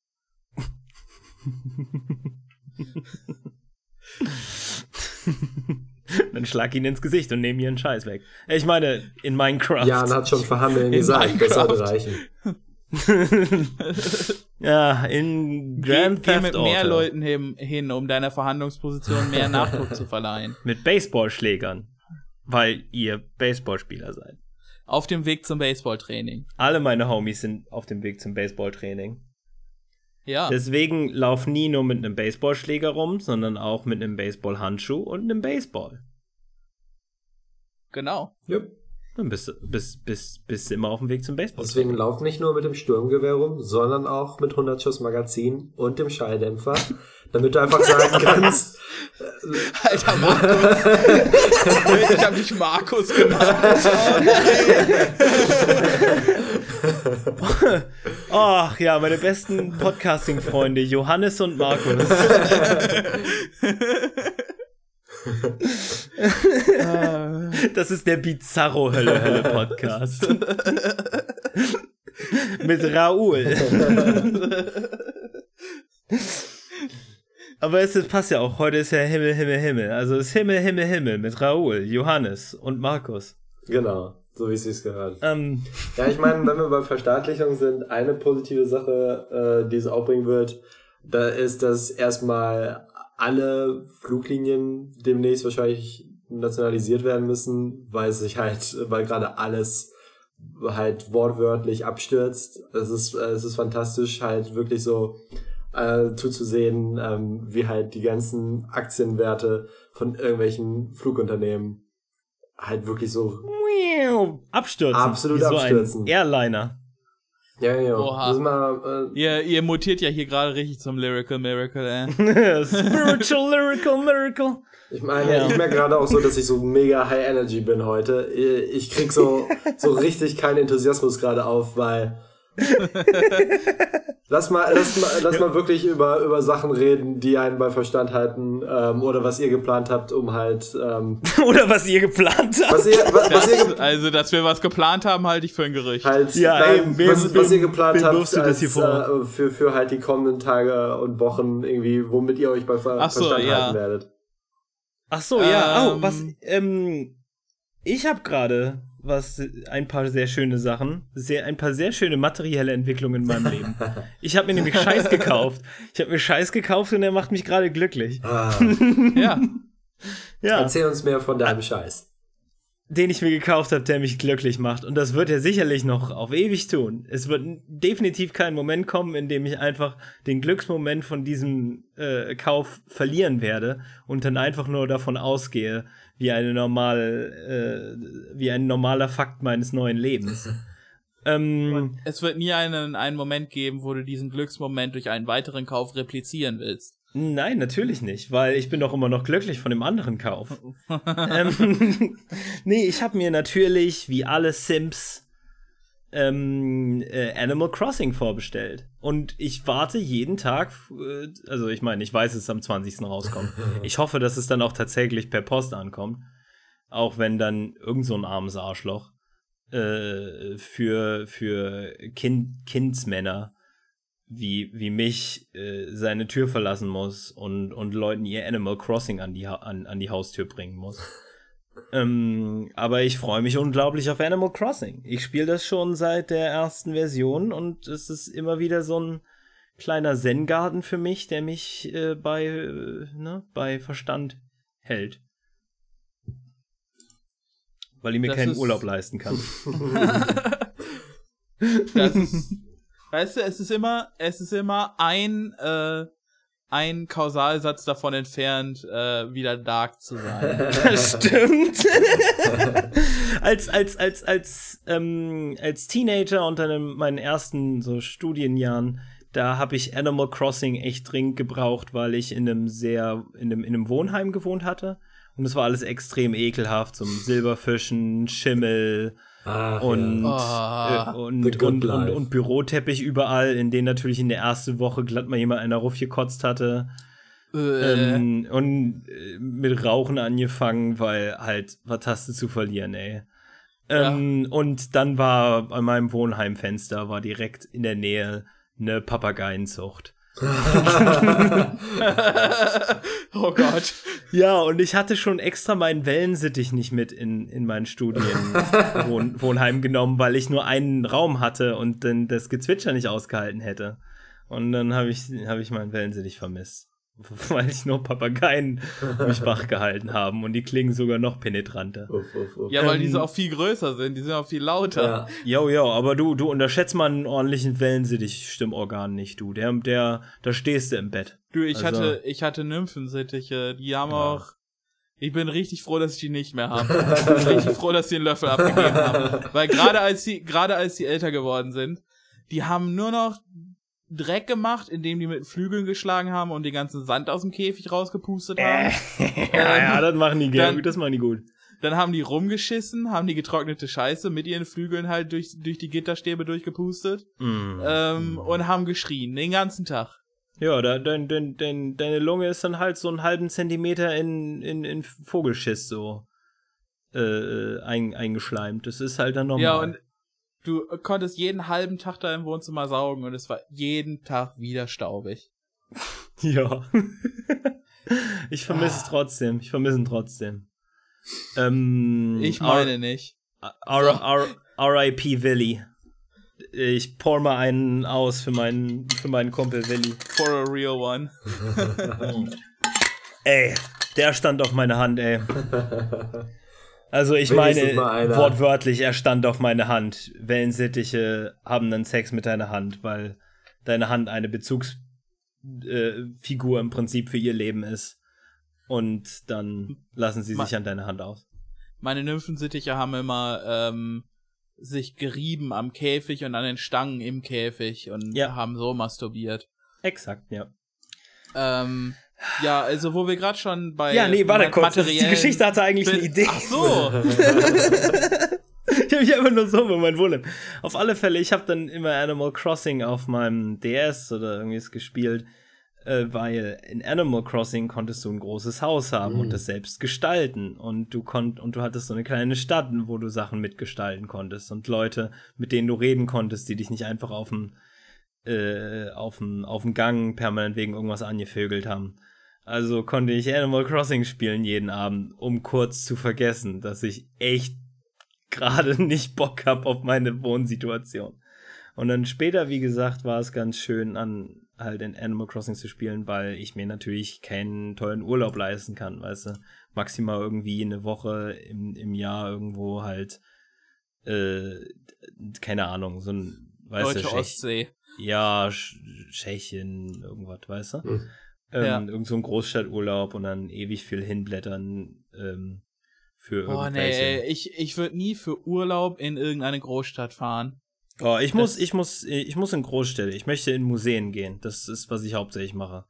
Dann schlag ihn ins Gesicht und nehm ihren Scheiß weg. Ich meine, in Minecraft. Jan hat schon verhandeln In gesagt, das sollte Minecraft. reichen. (laughs) ja, in Geh, Grand geh Theft mit Auto. mehr Leuten hin, hin, um deiner Verhandlungsposition mehr (laughs) Nachdruck zu verleihen. Mit Baseballschlägern. Weil ihr Baseballspieler seid. Auf dem Weg zum Baseballtraining. Alle meine Homies sind auf dem Weg zum Baseballtraining. Ja. Deswegen lauf nie nur mit einem Baseballschläger rum, sondern auch mit einem Baseballhandschuh und einem Baseball. genau. Jupp. Dann bist du bist, bist, bist immer auf dem Weg zum Baseball. Deswegen lauf nicht nur mit dem Sturmgewehr rum, sondern auch mit 100 Schuss Magazin und dem Schalldämpfer, damit du einfach sagen (laughs) kannst, Alter Markus. ich hab dich Markus genannt. Ach ja, meine besten Podcasting-Freunde, Johannes und Markus. (laughs) (laughs) Das ist der Bizarro Hölle Hölle Podcast. (laughs) Mit Raoul. (laughs) Aber es passt ja auch. Heute ist ja Himmel, Himmel, Himmel. Also es ist Himmel, Himmel, Himmel mit Raoul, Johannes und Markus. genau, so wie es sich gehört. Ähm, Ja, ich meine, wenn wir bei Verstaatlichung sind, eine positive Sache, äh, die es auch bringen wird, da ist, dass erstmal alle Fluglinien demnächst wahrscheinlich nationalisiert werden müssen, weil sich halt, weil gerade alles halt wortwörtlich abstürzt. Es ist, es ist fantastisch, halt wirklich so äh, zuzusehen, ähm, wie halt die ganzen Aktienwerte von irgendwelchen Flugunternehmen halt wirklich so abstürzen. Absolut wie so abstürzen. ein Airliner. Ja, ja, ja. Oha. Das ist mal, äh, Ihr, ihr mutiert ja hier gerade richtig zum Lyrical Miracle, ey. (laughs) (laughs) Spiritual Lyrical Miracle. ich meine, Ja. ich merke gerade auch so, dass ich so mega High Energy bin heute. Ich krieg so, (laughs) so richtig keinen Enthusiasmus gerade auf, weil (laughs) lass mal, lass mal, lass mal wirklich über, über Sachen reden, die einen bei Verstand halten, ähm, oder was ihr geplant habt, um halt, ähm, (laughs) Oder was ihr geplant habt. was ihr, was, was ihr, ge- Also, dass wir was geplant haben, halte ich für ein Gerücht. halt, Ja, nein, eben, wem- was, was ihr wem- geplant wem habt als, hier vor? Äh, für, für halt die kommenden Tage und Wochen irgendwie, womit ihr euch bei Ver Ach so, Verstand ja. halten werdet. Ach so, ja. Ähm. Oh, was? Ähm, ich habe gerade was ein paar sehr schöne Sachen, sehr ein paar sehr schöne materielle Entwicklungen in meinem (laughs) Leben. Ich habe mir nämlich Scheiß gekauft. Ich habe mir Scheiß gekauft und der macht mich gerade glücklich. Ah, (laughs) Ja. Ja, erzähl uns mehr von deinem Scheiß. den ich mir gekauft habe, der mich glücklich macht und das wird er sicherlich noch auf ewig tun. Es wird definitiv kein Moment kommen, in dem ich einfach den Glücksmoment von diesem äh, Kauf verlieren werde und dann einfach nur davon ausgehe, wie eine normal, äh, wie ein normaler Fakt meines neuen Lebens. (laughs) ähm, Es wird nie einen, einen Moment geben, wo du diesen Glücksmoment durch einen weiteren Kauf replizieren willst. nein, natürlich nicht, weil ich bin doch immer noch glücklich von dem anderen Kauf. (laughs) ähm, (laughs) nee, ich habe mir natürlich, wie alle Sims, ähm, äh, Animal Crossing vorbestellt. Und ich warte jeden Tag, äh, also ich meine, ich weiß, dass es am 20. rauskommt. (laughs) Ich hoffe, dass es dann auch tatsächlich per Post ankommt. Auch wenn dann irgend so ein armes Arschloch äh, für, für kind, Kindsmänner wie, wie mich äh, seine Tür verlassen muss und, und Leuten ihr Animal Crossing an die, Ha- an, an die Haustür bringen muss. (laughs) ähm, aber ich freue mich unglaublich auf Animal Crossing. Ich spiele das schon seit der ersten Version und es ist immer wieder so ein kleiner Zen-Garten für mich, der mich äh, bei, äh, ne, bei Verstand hält. Weil ich mir Das keinen ist- Urlaub leisten kann. (laughs) Das ist, weißt du, es ist immer, es ist immer ein, äh, ein Kausalsatz davon entfernt, äh, wieder dark zu sein. (laughs) Das stimmt. (laughs) als, als, als, als, ähm, als Teenager unter einem, meinen ersten so Studienjahren, da habe ich Animal Crossing echt dringend gebraucht, weil ich in einem sehr, in einem, in einem Wohnheim gewohnt hatte. Und es war alles extrem ekelhaft, so Silberfischen, Schimmel Ach, und, ja. äh, und, und, und, und Büroteppich überall, in denen natürlich in der ersten Woche glatt mal jemand einer Ruff gekotzt hatte. Äh, Ähm, und äh, mit Rauchen angefangen, weil halt, was hast du zu verlieren, ey. Ähm, Und dann war an meinem Wohnheimfenster, war direkt in der Nähe eine Papageienzucht. (laughs) oh Gott. Ja, und ich hatte schon extra meinen Wellensittich nicht mit in, in mein Studienwohnheim (laughs) Wohnheim genommen, weil ich nur einen Raum hatte und dann das Gezwitscher nicht ausgehalten hätte. Und dann habe ich, hab ich meinen Wellensittich vermisst. (laughs) Weil ich nur Papageien mich (laughs) wach gehalten haben und die klingen sogar noch penetranter. Uff, uff, uff. Ja, weil Ähm, diese auch viel größer sind, die sind auch viel lauter. Ja. Jo, jo, aber du, du unterschätzt mal einen ordentlichen Wellensittich-Stimmorgan nicht, du. Der, der, da stehst du im Bett. Du, ich Also- hatte, ich hatte Nymphensittiche, die haben auch. Ich bin richtig froh, dass ich die nicht mehr habe. (laughs) Ich bin richtig froh, dass die den Löffel abgegeben haben. Weil gerade als die, gerade als die älter geworden sind, die haben nur noch Dreck gemacht, indem die mit Flügeln geschlagen haben und den ganzen Sand aus dem Käfig rausgepustet haben. (laughs) ja, ja, das machen die gut, das machen die gut. Dann haben die rumgeschissen, haben die getrocknete Scheiße mit ihren Flügeln halt durch, durch die Gitterstäbe durchgepustet Mm. ähm, und haben geschrien den ganzen Tag. Ja, da, dein, dein, dein, deine Lunge ist dann halt so einen halben Zentimeter in, in, in Vogelschiss so äh, ein, eingeschleimt. Das ist halt dann normal. Ja, und du konntest jeden halben Tag da im Wohnzimmer saugen und es war jeden Tag wieder staubig. (laughs) Ja. (laughs) ich vermisse es trotzdem. Ich vermisse ihn trotzdem. Ähm, Ich meine nicht. R- R- R.I.P. Willy. Ich pour mal einen aus für meinen, für meinen Kumpel Willy. For a real one. (laughs) Ey, der stand auf meiner Hand, ey. Also ich Wenigstens meine wortwörtlich, er stand auf meine Hand. Wellensittiche haben dann Sex mit deiner Hand, weil deine Hand eine Bezugsfigur äh, im Prinzip für ihr Leben ist. Und dann lassen sie Ma- sich an deine Hand aus. Meine Nymphensittiche haben immer ähm, sich gerieben am Käfig und an den Stangen im Käfig und Ja. haben so masturbiert. Exakt, ja. Ähm, ja, also wo wir gerade schon bei Ja, nee, warte kurz. Die Geschichte hatte eigentlich eine Idee. Ach so. (laughs) Ich habe mich einfach nur so über mein Wohlem. Auf alle Fälle, ich habe dann immer Animal Crossing auf meinem DS oder irgendwie gespielt, äh, weil in Animal Crossing konntest du ein großes Haus haben und das selbst gestalten und du konnt und du hattest so eine kleine Stadt, wo du Sachen mitgestalten konntest und Leute, mit denen du reden konntest, die dich nicht einfach auf dem äh, auf dem auf dem Gang permanent wegen irgendwas angevögelt haben. Also konnte ich Animal Crossing spielen jeden Abend, um kurz zu vergessen, dass ich echt gerade (laughs) nicht Bock hab auf meine Wohnsituation. Und dann später, wie gesagt, war es ganz schön, an halt in Animal Crossing zu spielen, weil ich mir natürlich keinen tollen Urlaub leisten kann, weißt du. Maximal irgendwie eine Woche im, im Jahr irgendwo halt, äh, keine Ahnung, so ein, weißt du, Deutsche Tschech- Ostsee. ja, Sch- Tschechien, irgendwas, weißt du? Hm. Ähm, Ja. Irgend so ein Großstadturlaub und dann ewig viel hinblättern ähm, für Boah, irgendwelche. nee, ich, ich würde nie für Urlaub in irgendeine Großstadt fahren. Oh, ich muss, ich muss, ich muss in Großstädte. Ich möchte in Museen gehen. Das ist, was ich hauptsächlich mache.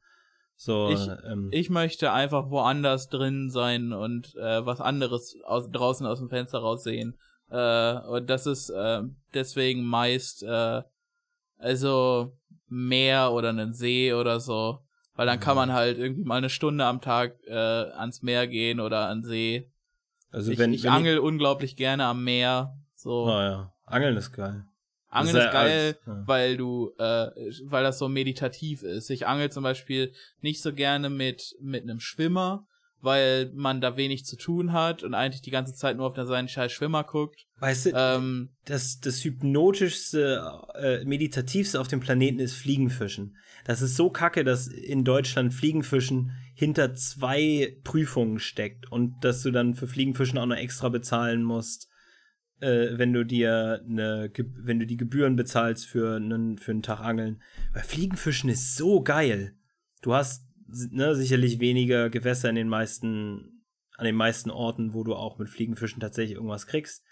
So, Ich- ähm, Ich möchte einfach woanders drin sein und äh, was anderes aus, draußen aus dem Fenster raussehen. Äh, und das ist äh, deswegen meist äh, also Meer oder einen See oder so. Weil dann kann man halt irgendwie mal eine Stunde am Tag äh, ans Meer gehen oder an See. also ich wenn ich wenn angel unglaublich gerne am Meer. So. Oh ja, Angeln ist geil. Angeln ist geil, ja. weil du, äh, weil das so meditativ ist. Ich angel zum Beispiel nicht so gerne mit mit einem Schwimmer, weil man da wenig zu tun hat und eigentlich die ganze Zeit nur auf seinen scheiß Schwimmer guckt. Weißt du, Ähm, das, das hypnotischste, äh, meditativste auf dem Planeten ist Fliegenfischen. Das ist so kacke, dass in Deutschland Fliegenfischen hinter zwei Prüfungen steckt und dass du dann für Fliegenfischen auch noch extra bezahlen musst, äh, wenn du dir eine, wenn du die Gebühren bezahlst für einen, für einen Tag Angeln. Weil Fliegenfischen ist so geil. Du hast ne, sicherlich weniger Gewässer in den meisten, an den meisten Orten, wo du auch mit Fliegenfischen tatsächlich irgendwas kriegst.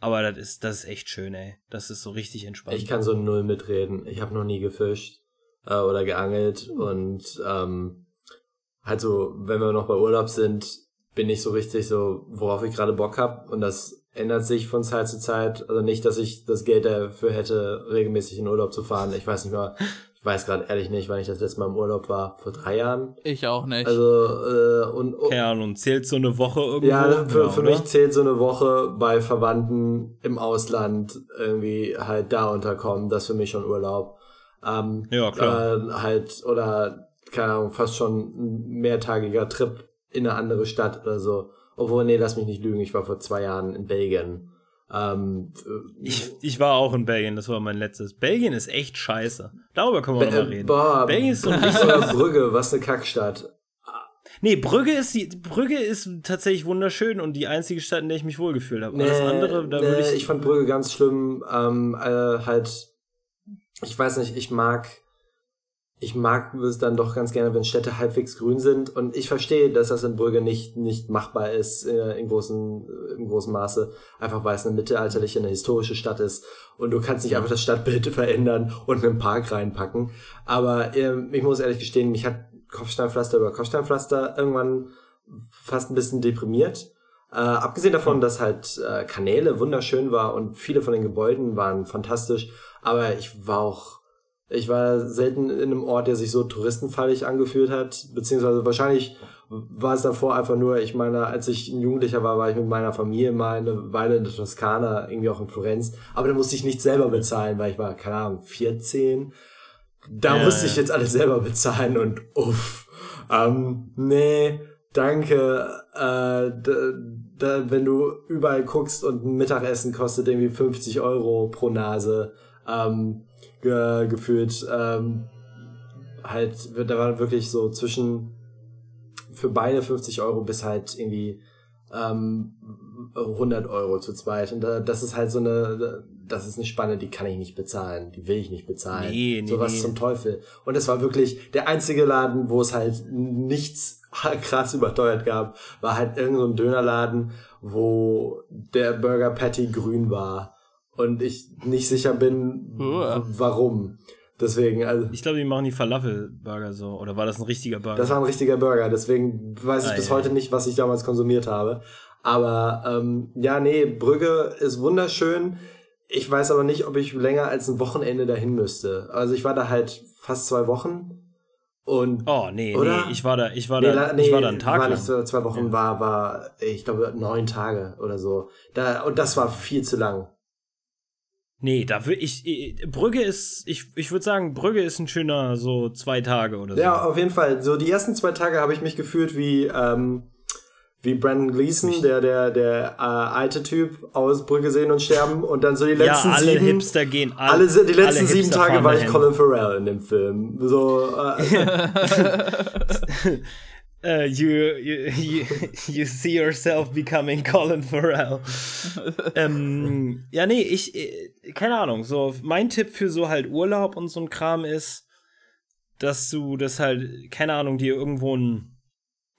Aber das ist, das ist echt schön, ey. Das ist so richtig entspannt. Ich kann so null mitreden. Ich habe noch nie gefischt äh, oder geangelt und ähm, halt so, wenn wir noch bei Urlaub sind, bin ich so richtig so, worauf ich gerade Bock hab und das ändert sich von Zeit zu Zeit. Also nicht, dass ich das Geld dafür hätte, regelmäßig in Urlaub zu fahren. Ich weiß nicht mal, ich weiß gerade ehrlich nicht, wann ich das letzte Mal im Urlaub war. Vor drei Jahren. ich auch nicht. Also äh, und, und Keine Ahnung, zählt so eine Woche irgendwo? ja, für, für oder? mich zählt so eine Woche bei Verwandten im Ausland irgendwie halt da unterkommen. Das ist für mich schon Urlaub. Ähm, Ja, klar. Äh, halt, oder, keine Ahnung, fast schon ein mehrtagiger Trip in eine andere Stadt oder so. Obwohl, nee, lass mich nicht lügen, ich war vor zwei Jahren in Belgien. Ähm, Ich, ich war auch in Belgien, das war mein letztes. Belgien ist echt scheiße. Darüber können wir Be- noch mal äh, reden. boah, Belgien ist so ein oder (laughs) Brügge, was eine Kackstadt. Nee, Brügge ist die Brügge ist tatsächlich wunderschön und die einzige Stadt, in der ich mich wohlgefühlt habe. Alles andere, da würde nee, ich. ich fand Brügge ganz schlimm. Ähm, äh, halt, ich weiß nicht, ich mag, ich mag es dann doch ganz gerne, wenn Städte halbwegs grün sind. Und ich verstehe, dass das in Brügge nicht nicht machbar ist äh, in großen im großen Maße, einfach weil es eine mittelalterliche, eine historische Stadt ist. Und du kannst nicht einfach das Stadtbild (laughs) verändern und einen Park reinpacken. Aber ähm, ich muss ehrlich gestehen, mich hat Kopfsteinpflaster über Kopfsteinpflaster irgendwann fast ein bisschen deprimiert. Äh, abgesehen davon, dass halt äh, Kanäle wunderschön war und viele von den Gebäuden waren fantastisch, aber ich war auch, ich war selten in einem Ort, der sich so touristenfallig angefühlt hat, beziehungsweise wahrscheinlich war es davor einfach nur, ich meine, als ich ein Jugendlicher war, war ich mit meiner Familie mal eine Weile in der Toskana, irgendwie auch in Florenz, aber da musste ich nicht selber bezahlen, weil ich war, keine Ahnung, 14. Da Ja, musste ja. ich jetzt alles selber bezahlen und uff. Ähm, nee, danke. Äh, da, da, wenn du überall guckst und ein Mittagessen kostet irgendwie 50 Euro pro Nase, ähm, ge gefühlt, ähm, halt, da war wirklich so zwischen für beide 50 Euro bis halt irgendwie ähm, 100 Euro zu zweit. Und da, das ist halt so eine, das ist eine Spanne, die kann ich nicht bezahlen, die will ich nicht bezahlen. Nee, nee, Sowas nee. zum Teufel. Und es war wirklich der einzige Laden, wo es halt nichts (laughs) krass überteuert gab, war halt irgendein so ein Dönerladen, wo der Burger Patty grün war. Und ich nicht sicher bin, Uah. warum. Deswegen, also. Ich glaube, die machen die Falafel-Burger so. Oder war das ein richtiger Burger? Das war ein richtiger Burger, deswegen weiß ich Ah, bis ja, heute ja. nicht, was ich damals konsumiert habe. Aber ähm, ja, nee, Brügge ist wunderschön. Ich weiß aber nicht, ob ich länger als ein Wochenende dahin müsste. Also ich war da halt fast zwei Wochen. Und oh, nee, Oder? nee, ich war da, ich war nee, da, nee, ich war da einen Tag war lang. nicht so, zwei Wochen, war, war, ich glaube, neun Tage oder so. Da, und das war viel zu lang. Nee, da würde ich, ich, Brügge ist, ich, ich würde sagen, Brügge ist ein schöner, so zwei Tage oder so. Ja, auf jeden Fall. So die ersten zwei Tage habe ich mich gefühlt wie ähm, wie Brandon Gleason, der der der äh, alte Typ aus Brücke sehen und sterben und dann so die ja, letzten alle sieben Hipster gehen, alle, alle die letzten sieben Tage war ich. Colin Farrell in dem Film. So äh, (laughs) (laughs) (laughs) Uh, you, you, you, you see yourself becoming Colin Farrell. ähm, ja, nee, ich, äh, keine Ahnung, so, mein Tipp für so halt Urlaub und so ein Kram ist, dass du das halt, keine Ahnung, dir irgendwo ein,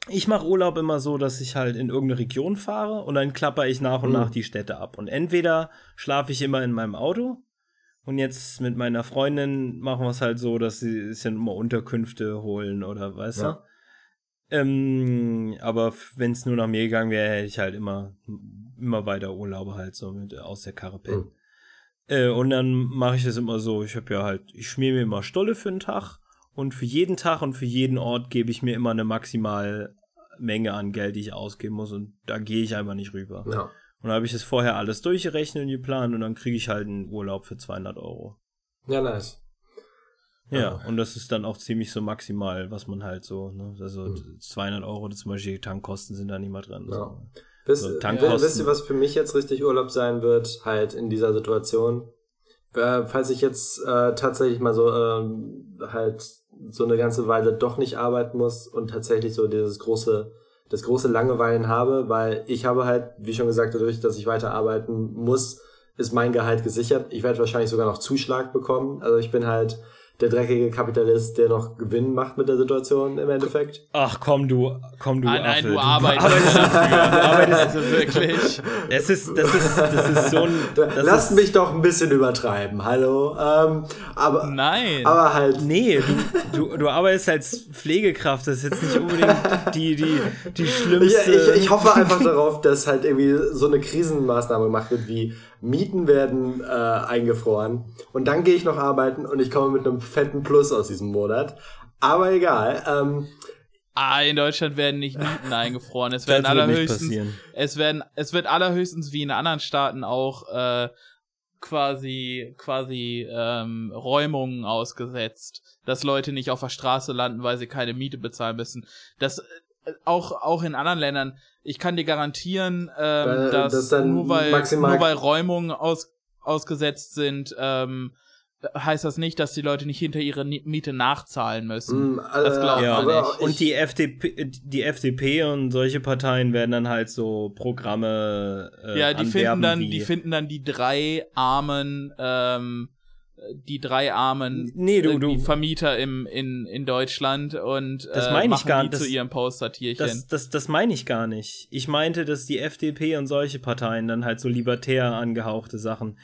ich mache Urlaub immer so, dass ich halt in irgendeine Region fahre und dann klapper ich nach und Mhm. nach die Städte ab. Und entweder schlafe ich immer in meinem Auto und jetzt mit meiner Freundin machen wir es halt so, dass sie sich dann immer Unterkünfte holen oder weißt Ja. du? Ähm, aber wenn es nur nach mir gegangen wäre, hätte ich halt immer, immer weiter Urlaube halt so mit aus der Karre pennen. Mhm. Äh, und dann mache ich das immer so, ich habe ja halt, ich schmier mir immer Stolle für einen Tag und für jeden Tag und für jeden Ort gebe ich mir immer eine maximal Menge an Geld, die ich ausgeben muss und da gehe ich einfach nicht rüber. ja. Und dann habe ich das vorher alles durchgerechnet und geplant und dann kriege ich halt einen Urlaub für 200 Euro. ja, nice. Ja, und das ist dann auch ziemlich so maximal, was man halt so, ne? Also Mhm. 200 Euro zum Beispiel Tankkosten sind da nicht mal drin. Ja. So. Wisst, So, wisst Tankkosten. wisst ihr, was für mich jetzt richtig Urlaub sein wird, halt in dieser Situation? Äh, falls ich jetzt äh, tatsächlich mal so ähm, halt so eine ganze Weile doch nicht arbeiten muss und tatsächlich so dieses große, das große Langeweilen habe, weil ich habe halt, wie schon gesagt, dadurch, dass ich weiter arbeiten muss, ist mein Gehalt gesichert. Ich werde wahrscheinlich sogar noch Zuschlag bekommen. Also ich bin halt der dreckige Kapitalist, der noch Gewinn macht mit der Situation im Endeffekt. Ach komm, du, komm du Ah, nein, Affe. du arbeitest. Du arbeitest Also (laughs) wirklich. Das ist, das ist, das ist so ein. Ist, mich doch ein bisschen übertreiben, hallo. Ähm, aber, Nein. aber halt, Nee, du, du, du arbeitest als Pflegekraft, das ist jetzt nicht unbedingt die, die, die ich, schlimmste. ich, ich hoffe einfach darauf, dass halt irgendwie so eine Krisenmaßnahme gemacht wird, wie Mieten werden äh, eingefroren und dann gehe ich noch arbeiten und ich komme mit einem fetten Plus aus diesem Monat. Aber egal. Ähm, Ah, in Deutschland werden nicht Mieten (laughs) eingefroren. Es werden allerhöchstens, es werden, es wird allerhöchstens wie in anderen Staaten auch äh, quasi, quasi ähm, Räumungen ausgesetzt, dass Leute nicht auf der Straße landen, weil sie keine Miete bezahlen müssen. Das auch auch in anderen Ländern. Ich kann dir garantieren, ähm, Weil dass das dann nur weil nur weil Räumungen aus, ausgesetzt sind, ähm, heißt das nicht, dass die Leute nicht hinter ihre Miete nachzahlen müssen. Das äh, glaubt Ja, man nicht. ich- Und die FDP, die FDP und solche Parteien werden dann halt so Programme äh, Ja, die finden dann, die finden dann die drei armen, ähm, die drei armen Nee, du- du- Vermieter im, in, in Deutschland und Das äh, ich gar die nicht, zu das- ihrem Postertierchen. Das, das, das meine ich gar nicht. Ich meinte, dass die FDP und solche Parteien dann halt so libertär angehauchte Sachen,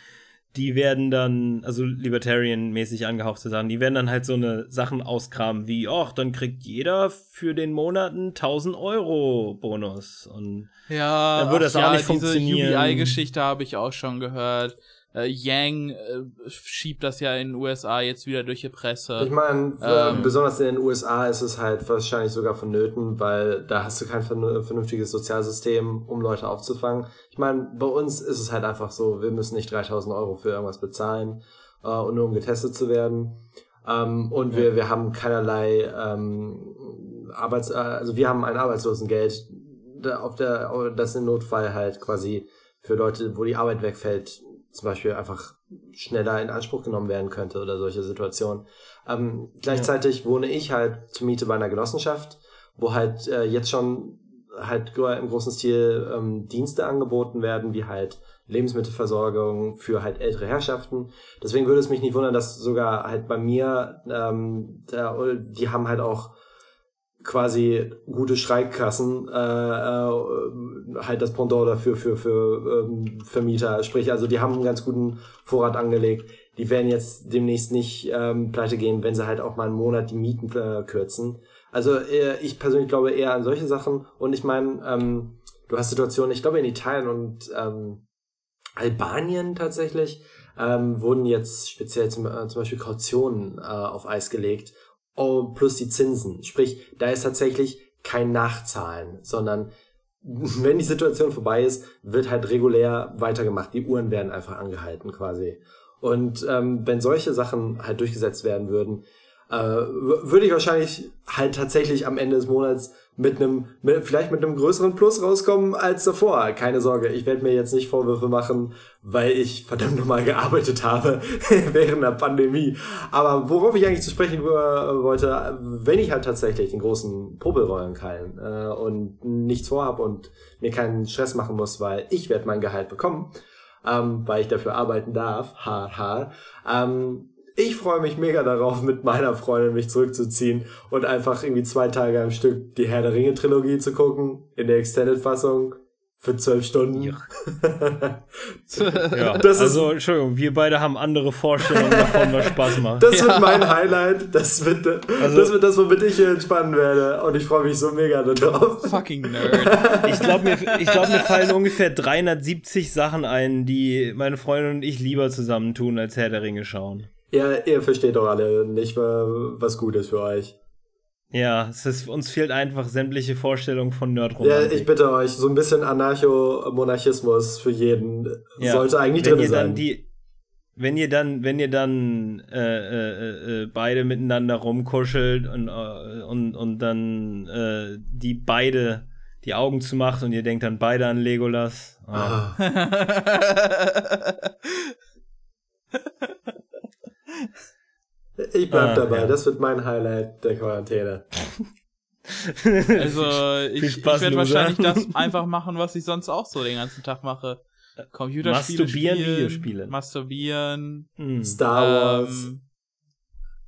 die werden dann, also libertarian-mäßig angehauchte Sachen, die werden dann halt so eine Sachen auskramen wie, ach, dann kriegt jeder für den Monat einen 1000 Euro Bonus. Und ja, dann würde das ach auch ja, nicht funktionieren. Diese UBI-Geschichte habe ich auch schon gehört. Äh, Yang äh, schiebt das ja in den USA jetzt wieder durch die Presse. Ich meine, Ähm. besonders in den USA ist es halt wahrscheinlich sogar vonnöten, weil da hast du kein vern- vernünftiges Sozialsystem, um Leute aufzufangen. Ich meine, bei uns ist es halt einfach so, wir müssen nicht 3000 Euro für irgendwas bezahlen, äh, und nur um getestet zu werden. Ähm, und wir, wir haben keinerlei ähm, Arbeits, äh, also wir haben ein Arbeitslosengeld, da auf der, das im Notfall halt quasi für Leute, wo die Arbeit wegfällt, zum Beispiel einfach schneller in Anspruch genommen werden könnte oder solche Situationen. Ähm, gleichzeitig wohne ich halt zur Miete bei einer Genossenschaft, wo halt äh, jetzt schon halt im großen Stil ähm, Dienste angeboten werden, wie halt Lebensmittelversorgung für halt ältere Herrschaften. Deswegen würde es mich nicht wundern, dass sogar halt bei mir, ähm, der, die haben halt auch quasi gute Streikkassen, äh, äh, halt das Pendant dafür für, für ähm, Vermieter. Sprich, also die haben einen ganz guten Vorrat angelegt. Die werden jetzt demnächst nicht ähm, pleite gehen, wenn sie halt auch mal einen Monat die Mieten äh, kürzen. Also äh, ich persönlich glaube eher an solche Sachen. Und ich meine, ähm, du hast Situationen, ich glaube in Italien und ähm, Albanien tatsächlich, ähm, wurden jetzt speziell zum, äh, zum Beispiel Kautionen äh, auf Eis gelegt oh, plus die Zinsen. Sprich, da ist tatsächlich kein Nachzahlen, sondern (laughs) wenn die Situation vorbei ist, wird halt regulär weitergemacht. Die Uhren werden einfach angehalten quasi. Und ähm, wenn solche Sachen halt durchgesetzt werden würden, äh, würde ich wahrscheinlich halt tatsächlich am Ende des Monats mit einem, mit, vielleicht mit einem größeren Plus rauskommen als davor. Keine Sorge, ich werde mir jetzt nicht Vorwürfe machen, weil ich verdammt nochmal (laughs) gearbeitet habe (laughs) während der Pandemie. Aber worauf ich eigentlich zu sprechen wollte, wenn ich halt tatsächlich den großen Popel rollen kann äh, und nichts vorhab und mir keinen Stress machen muss, weil ich werde mein Gehalt bekommen, ähm, weil ich dafür arbeiten darf, haha, ähm, ich freue mich mega darauf, mit meiner Freundin mich zurückzuziehen und einfach irgendwie zwei Tage am Stück die Herr der Ringe Trilogie zu gucken, in der Extended-Fassung. Für zwölf Stunden. Ja. (laughs) ja. Das also, Entschuldigung, wir beide haben andere Vorstellungen davon, was Spaß macht. Das ja. wird mein Highlight. Das wird, also, das wird das, womit ich hier entspannen werde. Und ich freue mich so mega darauf. Fucking (laughs) Nerd. Ich glaube, mir, glaub, mir fallen ungefähr 370 Sachen ein, die meine Freundin und ich lieber zusammen tun, als Herr der Ringe schauen. Ja, ihr versteht doch alle nicht, was gut ist für euch. Ja, es ist, uns fehlt einfach sämtliche Vorstellungen von Nerdromantik. Ja, ich bitte euch, so ein bisschen Anarcho-Monarchismus für jeden ja, sollte eigentlich drin sein. Die, wenn ihr dann, wenn ihr dann äh, äh, äh, beide miteinander rumkuschelt und, äh, und, und dann äh, die beide die Augen zumacht und ihr denkt dann beide an Legolas. Oh. Ah. (laughs) (laughs) Ich bleib ah, dabei, ja. das wird mein Highlight der Quarantäne. (laughs) Also, ich, ich werde wahrscheinlich das (laughs) einfach machen, was ich sonst auch so den ganzen Tag mache. Computerspiele Masturbieren, spielen, Videospiele. Masturbieren. Mm. Star Wars. Ähm,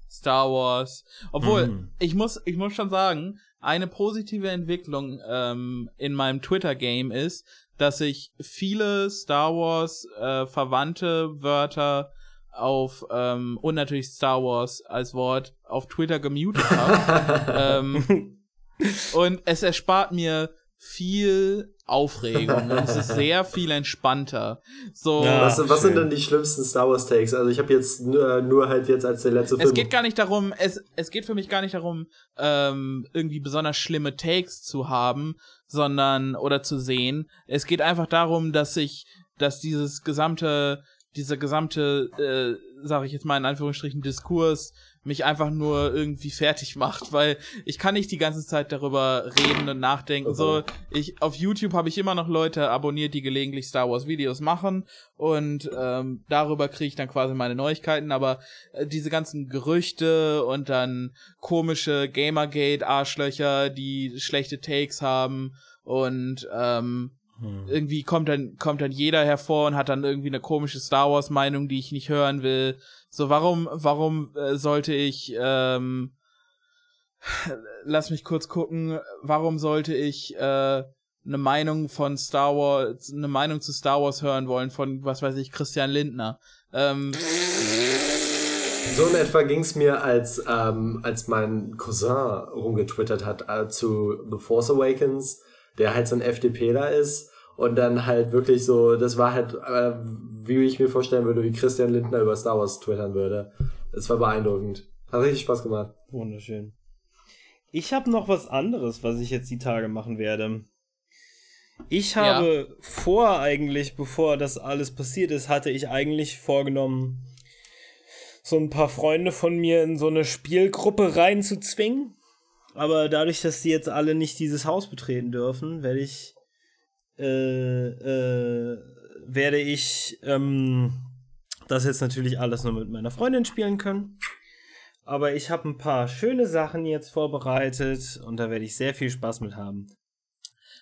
Star Wars. Obwohl, mm. ich muss, ich muss schon sagen, eine positive Entwicklung ähm, in meinem Twitter-Game ist, dass ich viele Star Wars äh, verwandte Wörter auf ähm, und natürlich Star Wars als Wort auf Twitter gemutet habe. (laughs) ähm, und es erspart mir viel Aufregung und es ist sehr viel entspannter. So, ja, was, was sind denn die schlimmsten Star Wars Takes? Also ich habe jetzt nur, nur halt jetzt als der letzte Film. Es geht gar nicht darum, es, es geht für mich gar nicht darum, ähm, irgendwie besonders schlimme Takes zu haben, sondern oder zu sehen. Es geht einfach darum, dass ich, dass dieses gesamte dieser gesamte, äh, sage ich jetzt mal in Anführungsstrichen, Diskurs mich einfach nur irgendwie fertig macht, weil ich kann nicht die ganze Zeit darüber reden und nachdenken. So, ich auf YouTube habe ich immer noch Leute abonniert, die gelegentlich Star Wars Videos machen und ähm, darüber kriege ich dann quasi meine Neuigkeiten. Aber äh, diese ganzen Gerüchte und dann komische Gamergate Arschlöcher, die schlechte Takes haben und ähm, hm. Irgendwie kommt dann, kommt dann jeder hervor und hat dann irgendwie eine komische Star Wars Meinung, die ich nicht hören will. So, warum, warum äh, sollte ich, ähm, lass mich kurz gucken, warum sollte ich, äh, eine Meinung von Star Wars, eine Meinung zu Star Wars hören wollen von, was weiß ich, Christian Lindner. Ähm, so in etwa ging's mir, als, ähm, als mein Cousin rumgetwittert hat äh, zu The Force Awakens, der halt so ein FDPler ist und dann halt wirklich so, das war halt, äh, wie ich mir vorstellen würde, wie Christian Lindner über Star Wars twittern würde. Es war beeindruckend. Hat richtig Spaß gemacht. Wunderschön. Ich habe noch was anderes, was ich jetzt die Tage machen werde. Ich habe ja. vor eigentlich, bevor das alles passiert ist, hatte ich eigentlich vorgenommen, so ein paar Freunde von mir in so eine Spielgruppe reinzuzwingen. Aber dadurch, dass die jetzt alle nicht dieses Haus betreten dürfen, werde ich äh, äh, werde ich ähm, das jetzt natürlich alles nur mit meiner Freundin spielen können. Aber ich habe ein paar schöne Sachen jetzt vorbereitet und da werde ich sehr viel Spaß mit haben.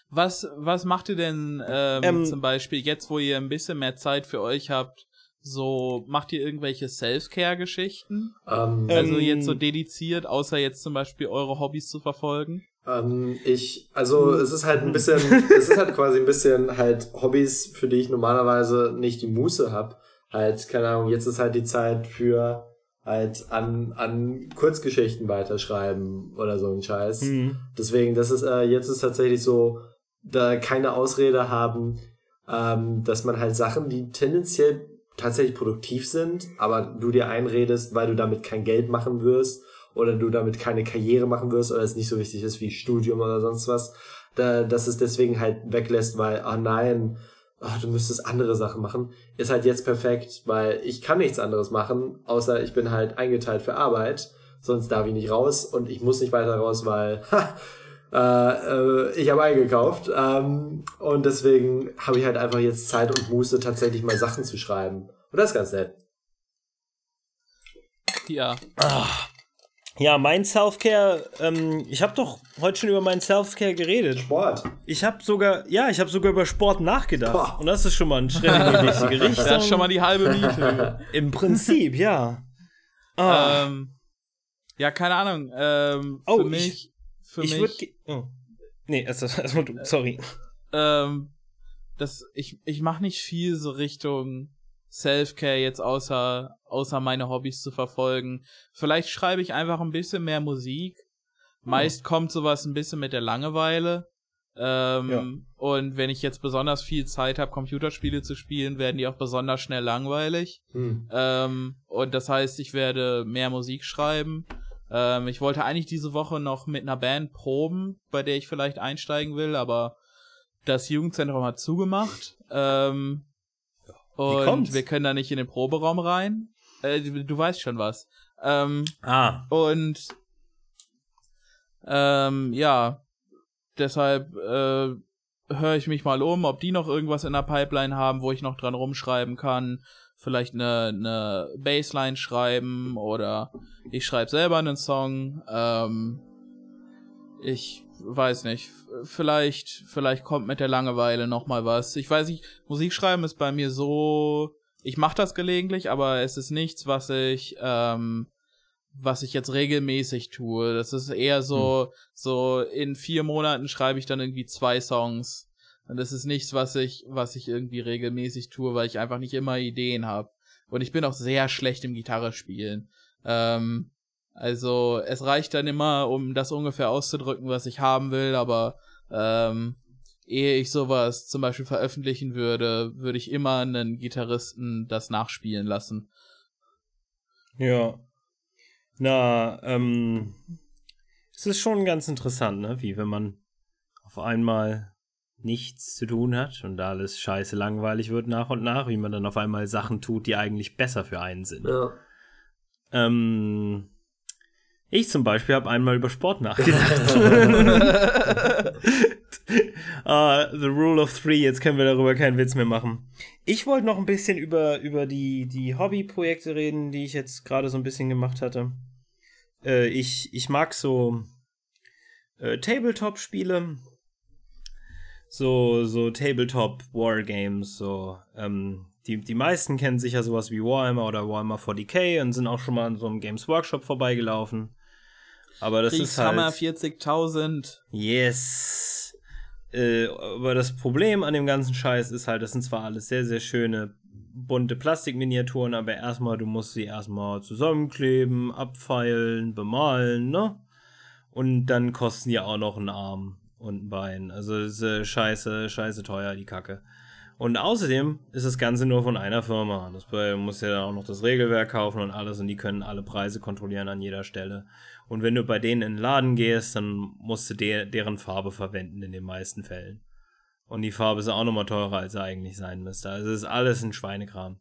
Was, was macht ihr denn ähm, Ähm, zum Beispiel jetzt, wo ihr ein bisschen mehr Zeit für euch habt? So, macht ihr irgendwelche Self-Care-Geschichten? Ähm, Also Ähm, jetzt so dediziert, außer jetzt zum Beispiel eure Hobbys zu verfolgen? Ähm, ich, also es ist halt ein bisschen, es ist halt quasi ein bisschen halt Hobbys, für die ich normalerweise nicht die Muße hab. Halt, keine Ahnung, jetzt ist halt die Zeit für halt an, an Kurzgeschichten weiterschreiben oder so ein Scheiß. Hm. Deswegen, das ist, äh, jetzt ist tatsächlich so, da keine Ausrede haben, ähm, dass man halt Sachen, die tendenziell tatsächlich produktiv sind, aber du dir einredest, weil du damit kein Geld machen wirst oder du damit keine Karriere machen wirst oder es nicht so wichtig ist wie Studium oder sonst was, da, dass es deswegen halt weglässt, weil, oh nein, oh, du müsstest andere Sachen machen, ist halt jetzt perfekt, weil ich kann nichts anderes machen, außer ich bin halt eingeteilt für Arbeit, sonst darf ich nicht raus und ich muss nicht weiter raus, weil (laughs) ha, äh, äh, ich habe eingekauft ähm, und deswegen habe ich halt einfach jetzt Zeit und Muße, tatsächlich mal Sachen zu schreiben. Und das ist ganz nett. Ja. Ja, mein Self-Care, ähm, ich habe doch heute schon über mein Self-Care geredet. Sport. Ich habe sogar, ja, ich habe sogar über Sport nachgedacht. Boah. Und das ist schon mal ein Schritt in die richtige Richtung. (laughs) Das ist schon mal die halbe Miete. (laughs) Im Prinzip, ja. Ah, ähm, ja, keine Ahnung. Ähm, Oh, für ich- mich, für ich mich, würde. Oh. Nee, erst (laughs) erstmal du, sorry. ähm, das, ich, ich mache nicht viel so Richtung Self-Care jetzt außer, außer meine Hobbys zu verfolgen. Vielleicht schreibe ich einfach ein bisschen mehr Musik. Meist kommt sowas ein bisschen mit der Langeweile. Ähm, Ja. Und wenn ich jetzt besonders viel Zeit habe, Computerspiele zu spielen, werden die auch besonders schnell langweilig. Hm. Ähm, und das heißt, ich werde mehr Musik schreiben. Ähm, ich wollte eigentlich diese Woche noch mit einer Band proben, bei der ich vielleicht einsteigen will, aber das Jugendzentrum hat zugemacht. Ähm, und wir können da nicht in den Proberaum rein. Äh, du, du weißt schon was. Ähm, Ah. und ähm, ja, deshalb äh, höre ich mich mal um, ob die noch irgendwas in der Pipeline haben, wo ich noch dran rumschreiben kann. Vielleicht eine, eine Bassline schreiben oder ich schreibe selber einen Song. Ähm, ich weiß nicht. Vielleicht, vielleicht kommt mit der Langeweile noch mal was. Ich weiß nicht. Musik schreiben ist bei mir so. Ich mache das gelegentlich, aber es ist nichts, was ich ähm, was ich jetzt regelmäßig tue. Das ist eher so, so in vier Monaten schreibe ich dann irgendwie zwei Songs. Und das ist nichts, was ich, was ich irgendwie regelmäßig tue, weil ich einfach nicht immer Ideen habe. Und ich bin auch sehr schlecht im Gitarre spielen. Ähm, also es reicht dann immer, um das ungefähr auszudrücken, was ich haben will, aber ähm, ehe ich sowas zum Beispiel veröffentlichen würde, würde ich immer einen Gitarristen das nachspielen lassen. Ja. Na, ähm, es ist schon ganz interessant, ne? Wie wenn man auf einmal nichts zu tun hat und da alles scheiße langweilig wird nach und nach, wie man dann auf einmal Sachen tut, die eigentlich besser für einen sind. Ja. Ähm, ich zum Beispiel habe einmal über Sport nachgedacht. (laughs) (laughs) Ah, the Rule of Three, jetzt können wir darüber keinen Witz mehr machen. Ich wollte noch ein bisschen über, über die, die Hobbyprojekte reden, die ich jetzt gerade so ein bisschen gemacht hatte. Äh, ich, ich mag so äh, Tabletop-Spiele. So, so Tabletop-Wargames, so, ähm, die, die meisten kennen sicher sowas wie Warhammer oder Warhammer 40k und sind auch schon mal an so einem Games Workshop vorbeigelaufen. Aber das ist halt. 40.000. Yes. Äh, aber das Problem an dem ganzen Scheiß ist halt, das sind zwar alles sehr, sehr schöne bunte Plastikminiaturen, aber erstmal, du musst sie erstmal zusammenkleben, abfeilen, bemalen, ne? Und dann kosten die auch noch einen Arm und ein Bein. Also das ist äh, scheiße, scheiße teuer, die Kacke. Und außerdem ist das Ganze nur von einer Firma. Das du musst ja dann auch noch das Regelwerk kaufen und alles und die können alle Preise kontrollieren an jeder Stelle. Und wenn du bei denen in den Laden gehst, dann musst du de deren Farbe verwenden in den meisten Fällen. Und die Farbe ist auch nochmal teurer, als sie eigentlich sein müsste. Also es ist alles ein Schweinekram.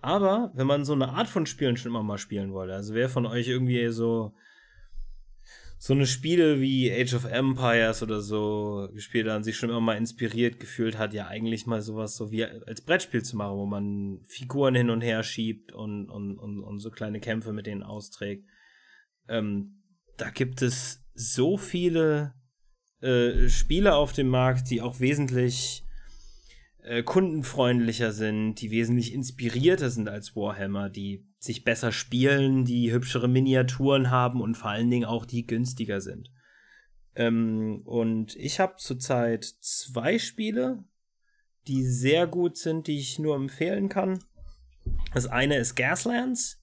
Aber wenn man so eine Art von Spielen schon immer mal spielen wollte, also wer von euch irgendwie so so eine Spiele wie Age of Empires oder so gespielt hat und sich schon immer mal inspiriert gefühlt hat, ja eigentlich mal sowas so wie als Brettspiel zu machen, wo man Figuren hin und her schiebt und, und, und, und so kleine Kämpfe mit denen austrägt. Ähm, da gibt es so viele äh, Spiele auf dem Markt, die auch wesentlich äh, kundenfreundlicher sind, die wesentlich inspirierter sind als Warhammer, die sich besser spielen, die hübschere Miniaturen haben und vor allen Dingen auch die günstiger sind. Ähm, und ich habe zurzeit zwei Spiele, die sehr gut sind, die ich nur empfehlen kann. Das eine ist Gaslands.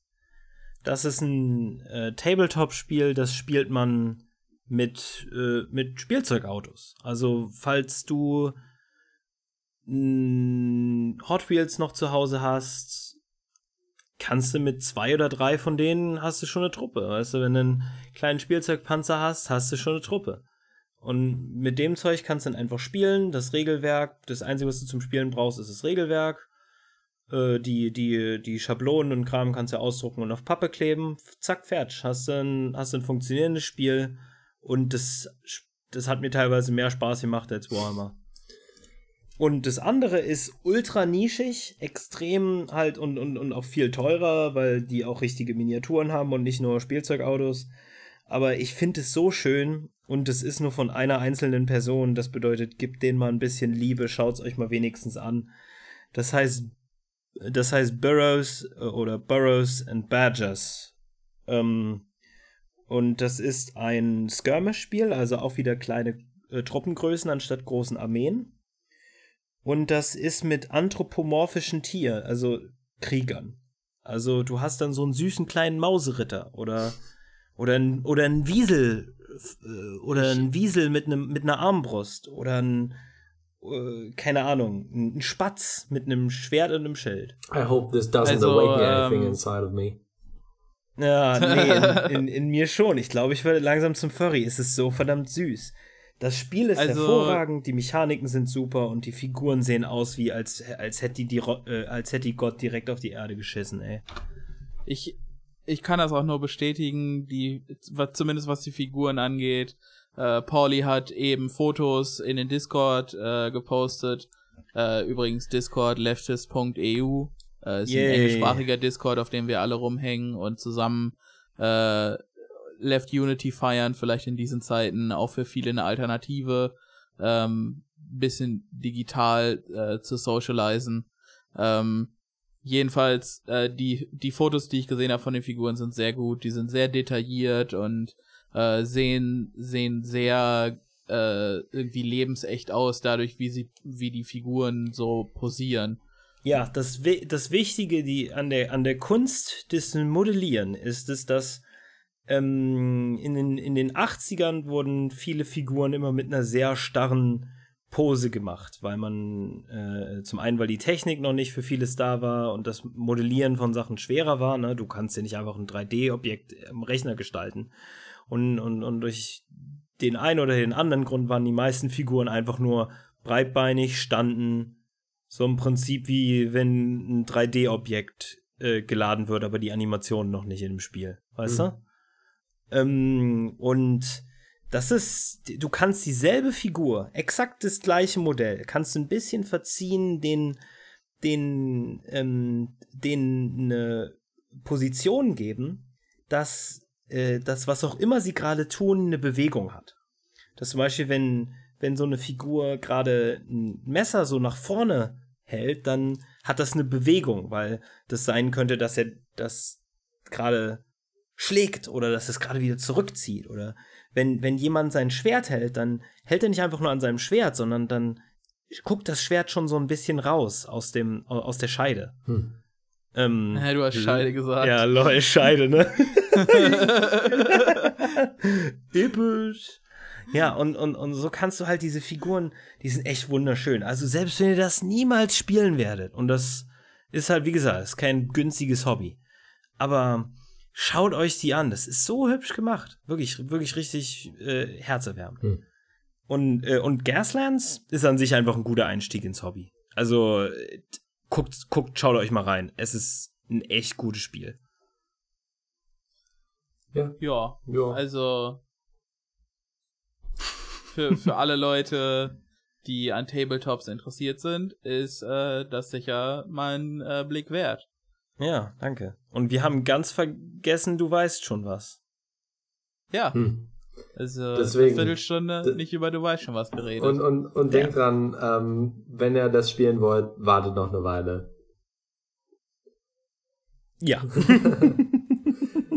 Das ist ein äh, Tabletop-Spiel, das spielt man mit, äh, mit Spielzeugautos. Also, falls du Hot Wheels noch zu Hause hast, kannst du mit zwei oder drei von denen hast du schon eine Truppe. Weißt du, wenn du einen kleinen Spielzeugpanzer hast, hast du schon eine Truppe. Und mit dem Zeug kannst du dann einfach spielen. Das Regelwerk, das Einzige, was du zum Spielen brauchst, ist das Regelwerk. Äh, die, die, die Schablonen und Kram kannst du ausdrucken und auf Pappe kleben. Zack, fertig. Hast du ein, hast ein funktionierendes Spiel. Und das, das hat mir teilweise mehr Spaß gemacht als Warhammer. Und das andere ist ultra nischig, extrem halt und, und, und auch viel teurer, weil die auch richtige Miniaturen haben und nicht nur Spielzeugautos. Aber ich finde es so schön und es ist nur von einer einzelnen Person. Das bedeutet, gebt denen mal ein bisschen Liebe, schaut es euch mal wenigstens an. Das heißt, das heißt Burrows äh, oder Burrows and Badgers. Ähm, und das ist ein Skirmish-Spiel, also auch wieder kleine äh, Truppengrößen anstatt großen Armeen. Und das ist mit anthropomorphischen Tieren, also Kriegern. Also du hast dann so einen süßen kleinen Mauseritter oder oder ein, oder ein Wiesel äh, oder ein Wiesel mit einem mit einer Armbrust oder ein äh, keine Ahnung, ein Spatz mit einem Schwert und einem Schild. I hope this doesn't Also, awaken anything ähm, inside of me. Ja, nee, in, (laughs) in, in mir schon. Ich glaube, ich werde langsam zum Furry. Es ist so verdammt süß. Das Spiel ist Also- hervorragend, die Mechaniken sind super und die Figuren sehen aus wie als, als hätte die, die äh, als hätte die Gott direkt auf die Erde geschissen, ey. Ich, ich kann das auch nur bestätigen, die, was, zumindest was die Figuren angeht. Äh, Pauli hat eben Fotos in den Discord äh, gepostet. Äh, übrigens Discord leftist.eu. Äh, ist Yay. ein englischsprachiger Discord, auf dem wir alle rumhängen und zusammen äh, Left Unity feiern, vielleicht in diesen Zeiten auch für viele eine Alternative, ähm, bisschen digital äh, zu socialisen. Ähm, jedenfalls, äh, die, die Fotos, die ich gesehen habe von den Figuren, sind sehr gut. Die sind sehr detailliert und äh, sehen, sehen sehr äh, irgendwie lebensecht aus, dadurch, wie sie, wie die Figuren so posieren. Ja, das, das Wichtige die, an, der, an der Kunst des Modellieren ist es, dass ähm, in, den, in den 80ern wurden viele Figuren immer mit einer sehr starren Pose gemacht, weil man äh, zum einen, weil die Technik noch nicht für vieles da war und das Modellieren von Sachen schwerer war. Ne? Du kannst ja nicht einfach ein 3D-Objekt im Rechner gestalten. Und, und, und durch den einen oder den anderen Grund waren die meisten Figuren einfach nur breitbeinig, standen, so im Prinzip wie wenn ein 3D-Objekt äh, geladen wird, aber die Animation noch nicht in dem Spiel. Weißt Mhm. du? Ähm, und das ist, du kannst dieselbe Figur, exakt das gleiche Modell, kannst du ein bisschen verziehen, den, den, ähm, den eine Position geben, dass äh, das, was auch immer sie gerade tun, eine Bewegung hat. Dass zum Beispiel, wenn, wenn so eine Figur gerade ein Messer so nach vorne hält, dann hat das eine Bewegung, weil das sein könnte, dass er das gerade schlägt oder dass es gerade wieder zurückzieht. Oder wenn, wenn jemand sein Schwert hält, dann hält er nicht einfach nur an seinem Schwert, sondern dann guckt das Schwert schon so ein bisschen raus aus, dem, aus der Scheide. Hm. Ähm, Ja, du hast Scheide gesagt. Ja, lol, Scheide, ne? (laughs) Episch. Ja, und, und, und so kannst du halt diese Figuren, die sind echt wunderschön. Also selbst wenn ihr das niemals spielen werdet, und das ist halt, wie gesagt, ist kein günstiges Hobby. Aber schaut euch die an, das ist so hübsch gemacht. Wirklich, wirklich richtig äh, herzerwärmend. Hm. Und, äh, und Gaslands ist an sich einfach ein guter Einstieg ins Hobby. Also äh, guckt, guckt, schaut euch mal rein. Es ist ein echt gutes Spiel. Ja. Ja, Ja. also für, für alle Leute, die an Tabletops interessiert sind, ist äh, das sicher mal ein äh, Blick wert. Ja, danke. Und wir haben ganz vergessen, du weißt schon was. Ja, Hm. Also Deswegen- eine Viertelstunde D- nicht über du weißt schon was geredet. Und, und, und denkt dran, ähm, wenn ihr das spielen wollt, wartet noch eine Weile. Ja. (laughs) (laughs)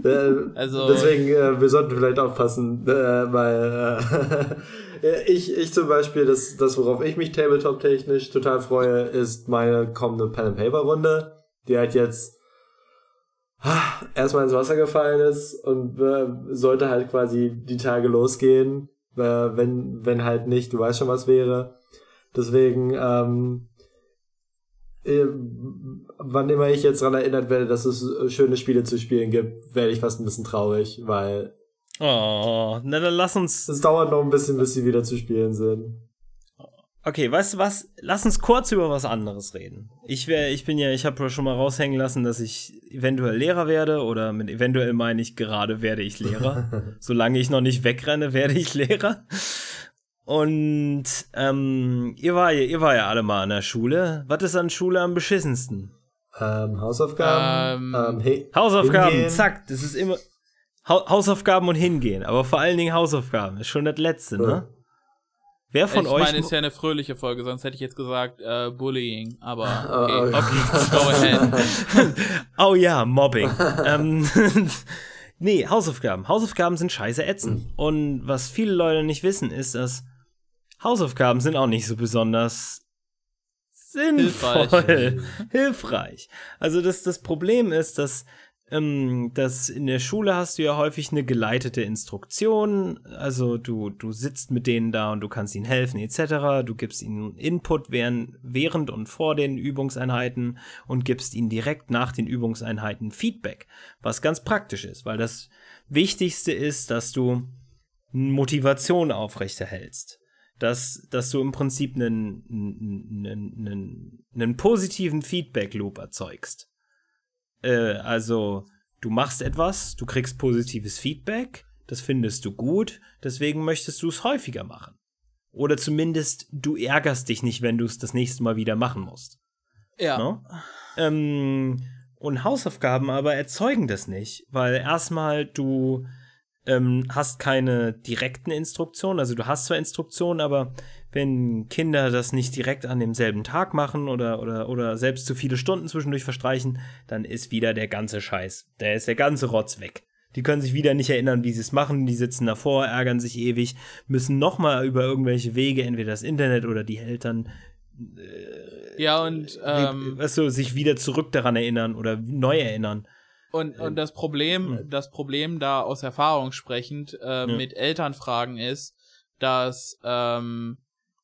Äh, Also- Deswegen, äh, wir sollten vielleicht aufpassen, äh, weil (laughs) äh, ich, ich zum Beispiel, das, das worauf ich mich Tabletop-technisch total freue, ist meine kommende Pen-and-Paper-Runde, die halt jetzt erstmal ins Wasser gefallen ist und äh, sollte halt quasi die Tage losgehen, äh, wenn, wenn halt nicht, du weißt schon, was wäre. Deswegen, ähm, äh, wann immer ich jetzt daran erinnert werde, dass es äh, schöne Spiele zu spielen gibt, werde ich fast ein bisschen traurig, weil Oh, na dann lass uns. es dauert noch ein bisschen, bis sie wieder zu spielen sind. Okay, weißt du was? Lass uns kurz über was anderes reden. Ich wäre, ich bin ja, ich habe schon mal raushängen lassen, dass ich eventuell Lehrer werde oder mit eventuell meine ich gerade werde ich Lehrer. (laughs) Solange ich noch nicht wegrenne, werde ich Lehrer. Und ähm, ihr war ja, ihr war ja alle mal an der Schule. Was ist an Schule am beschissensten? Ähm, Hausaufgaben, Ähm, ähm, he- Hausaufgaben, hingehen. zack, das ist immer Hau Hausaufgaben und hingehen, aber vor allen Dingen Hausaufgaben, ist schon das letzte, ne? Wer von ich euch meine, ist ja eine fröhliche Folge, sonst hätte ich jetzt gesagt äh, Bullying, aber (laughs) Oh, okay. okay. Go ahead. (laughs) Oh ja, Mobbing. (laughs) ähm, nee, Hausaufgaben. Hausaufgaben sind scheiße ätzend. Und was viele Leute nicht wissen, ist, dass Hausaufgaben sind auch nicht so besonders sinnvoll. Hilfreich. Hilfreich. Also das, das Problem ist, dass, ähm, dass in der Schule hast du ja häufig eine geleitete Instruktion. Also du, du sitzt mit denen da und du kannst ihnen helfen etc. Du gibst ihnen Input während, während und vor den Übungseinheiten und gibst ihnen direkt nach den Übungseinheiten Feedback, was ganz praktisch ist, weil das Wichtigste ist, dass du Motivation aufrechterhältst. Dass, dass du im Prinzip einen, einen, einen, einen positiven Feedback-Loop erzeugst. Äh, also, du machst etwas, du kriegst positives Feedback, das findest du gut, deswegen möchtest du es häufiger machen. Oder zumindest, du ärgerst dich nicht, wenn du es das nächste Mal wieder machen musst. Ja. Ne? Ähm, und Hausaufgaben aber erzeugen das nicht, weil erstmal du ähm, hast keine direkten Instruktionen, also du hast zwar Instruktionen, aber wenn Kinder das nicht direkt an demselben Tag machen oder, oder, oder selbst zu viele Stunden zwischendurch verstreichen, dann ist wieder der ganze Scheiß, der ist der ganze Rotz weg. Die können sich wieder nicht erinnern, wie sie es machen, die sitzen davor, ärgern sich ewig, müssen nochmal über irgendwelche Wege, entweder das Internet oder die Eltern, Ja, und, ähm, weißt du, sich wieder zurück daran erinnern oder neu erinnern. Und, und das Problem, das Problem da aus Erfahrung sprechend äh, mit Elternfragen ist, dass ähm,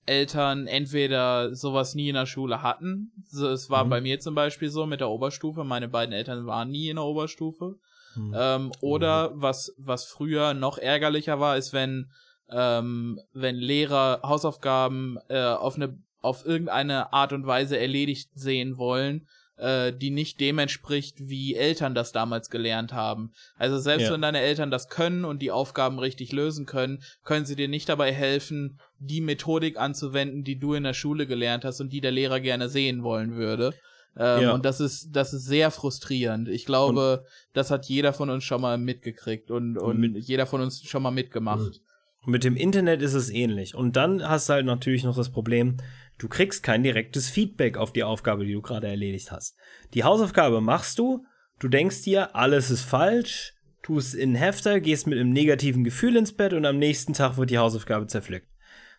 Eltern entweder sowas nie in der Schule hatten. So, es war Mhm. bei mir zum Beispiel so mit der Oberstufe. Meine beiden Eltern waren nie in der Oberstufe. Hm. Ähm, oder was, was früher noch ärgerlicher war, ist, wenn, ähm, wenn Lehrer Hausaufgaben äh, auf eine auf irgendeine Art und Weise erledigt sehen wollen, äh, die nicht dem entspricht, wie Eltern das damals gelernt haben. Also selbst Ja. wenn deine Eltern das können und die Aufgaben richtig lösen können, können sie dir nicht dabei helfen, die Methodik anzuwenden, die du in der Schule gelernt hast und die der Lehrer gerne sehen wollen würde. Ähm, Ja. Und das ist, das ist sehr frustrierend. Ich glaube, das hat jeder von uns schon mal mitgekriegt und, und mit- jeder von uns schon mal mitgemacht. Und mit dem Internet ist es ähnlich. Und dann hast du halt natürlich noch das Problem, du kriegst kein direktes Feedback auf die Aufgabe, die du gerade erledigt hast. Die Hausaufgabe machst du, du denkst dir, alles ist falsch, tust in Hefter, gehst mit einem negativen Gefühl ins Bett und am nächsten Tag wird die Hausaufgabe zerpflückt.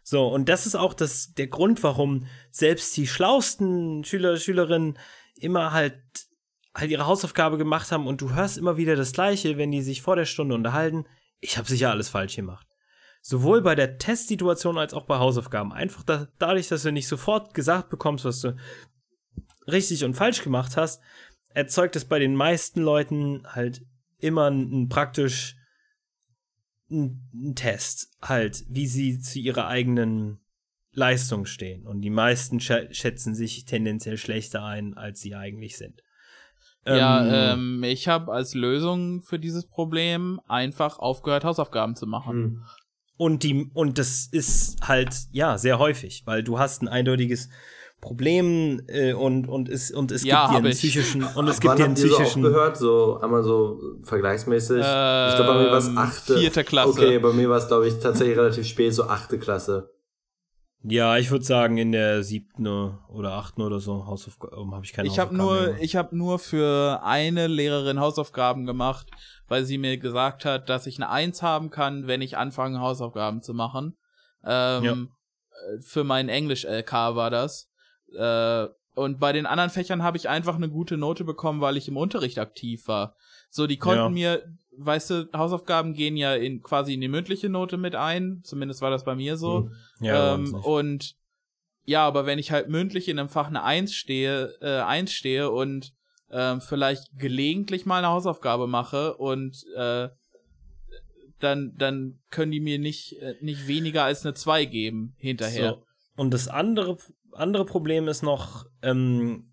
So, und das ist auch das, der Grund, warum selbst die schlausten Schüler, Schülerinnen immer halt, halt ihre Hausaufgabe gemacht haben und du hörst immer wieder das Gleiche, wenn die sich vor der Stunde unterhalten. Ich habe sicher alles falsch gemacht. Sowohl bei der Testsituation als auch bei Hausaufgaben. Einfach da, dadurch, dass du nicht sofort gesagt bekommst, was du richtig und falsch gemacht hast, erzeugt es bei den meisten Leuten halt immer ein, praktisch ein, ein Test, halt, wie sie zu ihrer eigenen Leistung stehen. Und die meisten schä schätzen sich tendenziell schlechter ein, als sie eigentlich sind. Ja, ähm, ich habe als Lösung für dieses Problem einfach aufgehört, Hausaufgaben zu machen. Und die, und das ist halt, ja, sehr häufig, weil du hast ein eindeutiges Problem äh, und, und es, und es Ja, gibt dir einen ich. psychischen, (laughs) und es Wann gibt dir einen ihr so psychischen. aufgehört? So einmal so vergleichsmäßig. ich glaube, bei mir war es Ähm, achte. vierte Klasse. Okay, bei mir war es, glaube ich, tatsächlich relativ spät, so achte Klasse. Ja, ich würde sagen, in der siebten oder achten oder so Hausaufgaben habe ich keine Ich Hausaufgaben mehr nur, gemacht. ich habe nur für eine Lehrerin Hausaufgaben gemacht, weil sie mir gesagt hat, dass ich eine Eins haben kann, wenn ich anfange Hausaufgaben zu machen. Ähm, Ja. äh, Für mein Englisch-LK war das. Äh, und bei den anderen Fächern habe ich einfach eine gute Note bekommen, weil ich im Unterricht aktiv war. So, die konnten Ja. mir, weißt du, Hausaufgaben gehen ja in quasi in die mündliche Note mit ein. Zumindest war das bei mir so. Hm. Ja, ähm, und ja, aber wenn ich halt mündlich in einem Fach eine Eins stehe, äh, Eins stehe und ähm, vielleicht gelegentlich mal eine Hausaufgabe mache und äh, dann, dann können die mir nicht, äh, nicht weniger als eine Zwei geben hinterher. So. Und das andere, andere Problem ist noch, ähm,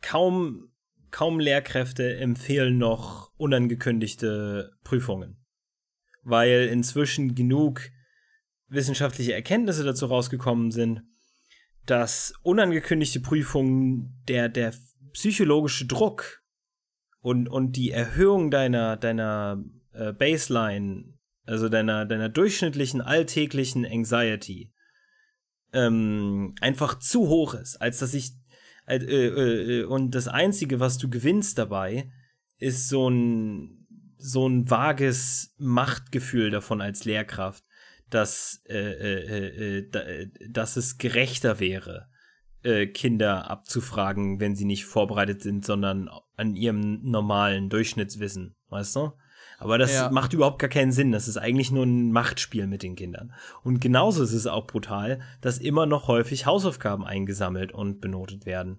kaum, kaum Lehrkräfte empfehlen noch unangekündigte Prüfungen. Weil inzwischen genug wissenschaftliche Erkenntnisse dazu rausgekommen sind, dass unangekündigte Prüfungen der, der psychologische Druck und, und die Erhöhung deiner, deiner äh, Baseline, also deiner, deiner durchschnittlichen alltäglichen Anxiety, ähm, einfach zu hoch ist, als dass ich äh, äh, äh, und das einzige, was du gewinnst dabei, ist so ein so ein vages Machtgefühl davon als Lehrkraft, dass äh, äh, äh, äh, da, äh, dass es gerechter wäre, äh, Kinder abzufragen, wenn sie nicht vorbereitet sind, sondern an ihrem normalen Durchschnittswissen, weißt du? Aber das Ja. macht überhaupt gar keinen Sinn. Das ist eigentlich nur ein Machtspiel mit den Kindern. Und genauso ist es auch brutal, dass immer noch häufig Hausaufgaben eingesammelt und benotet werden.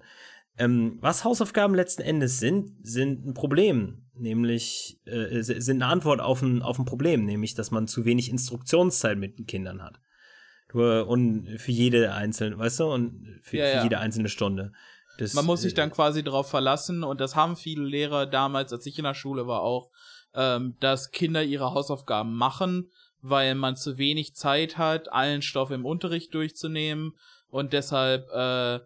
Ähm, was Hausaufgaben letzten Endes sind, sind ein Problem, nämlich äh, sind eine Antwort auf ein, auf ein Problem, nämlich dass man zu wenig Instruktionszeit mit den Kindern hat. Und für jede einzelne, weißt du, und für, Ja, für ja. jede einzelne Stunde. Das, Man muss sich äh, dann quasi darauf verlassen und das haben viele Lehrer damals, als ich in der Schule war, auch, ähm, dass Kinder ihre Hausaufgaben machen, weil man zu wenig Zeit hat, allen Stoff im Unterricht durchzunehmen und deshalb, äh,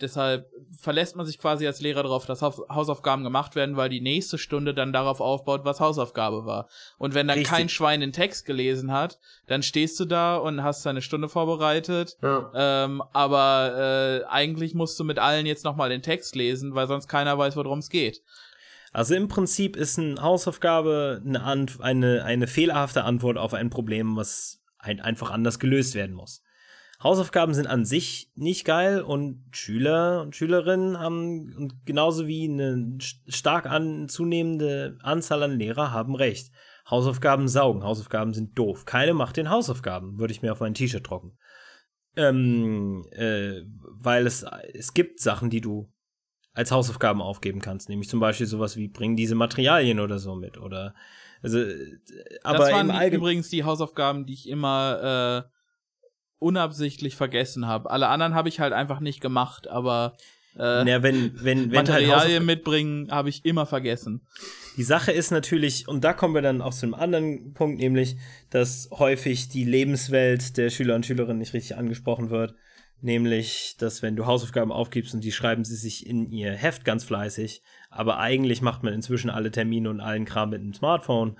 deshalb verlässt man sich quasi als Lehrer darauf, dass Haus Hausaufgaben gemacht werden, weil die nächste Stunde dann darauf aufbaut, was Hausaufgabe war. Und wenn dann Richtig. kein Schwein den Text gelesen hat, dann stehst du da und hast deine Stunde vorbereitet Ja. ähm, aber äh, eigentlich musst du mit allen jetzt nochmal den Text lesen, weil sonst keiner weiß, worum es geht. Also im Prinzip ist eine Hausaufgabe eine, Ant eine, eine fehlerhafte Antwort auf ein Problem, was ein einfach anders gelöst werden muss. Hausaufgaben sind an sich nicht geil und Schüler und Schülerinnen haben und genauso wie eine st- stark an, zunehmende Anzahl an Lehrer haben recht. Hausaufgaben saugen, Hausaufgaben sind doof. Keine macht den Hausaufgaben, würde ich mir auf mein T-Shirt drucken. Ähm, äh, weil es, es gibt Sachen, die du als Hausaufgaben aufgeben kannst, nämlich zum Beispiel sowas wie bring diese Materialien oder so mit oder also äh, aber das waren übrigens die Hausaufgaben, die ich immer äh, unabsichtlich vergessen habe. Alle anderen habe ich halt einfach nicht gemacht, aber äh, na, wenn wenn wenn halt Materialien Hausauf- mitbringen habe ich immer vergessen. die Sache ist natürlich und da kommen wir dann auch zu einem anderen Punkt, nämlich dass häufig die Lebenswelt der Schüler und Schülerinnen nicht richtig angesprochen wird, nämlich dass wenn du Hausaufgaben aufgibst und die schreiben sie sich in ihr Heft ganz fleißig, aber eigentlich macht man inzwischen alle Termine und allen Kram mit dem Smartphone.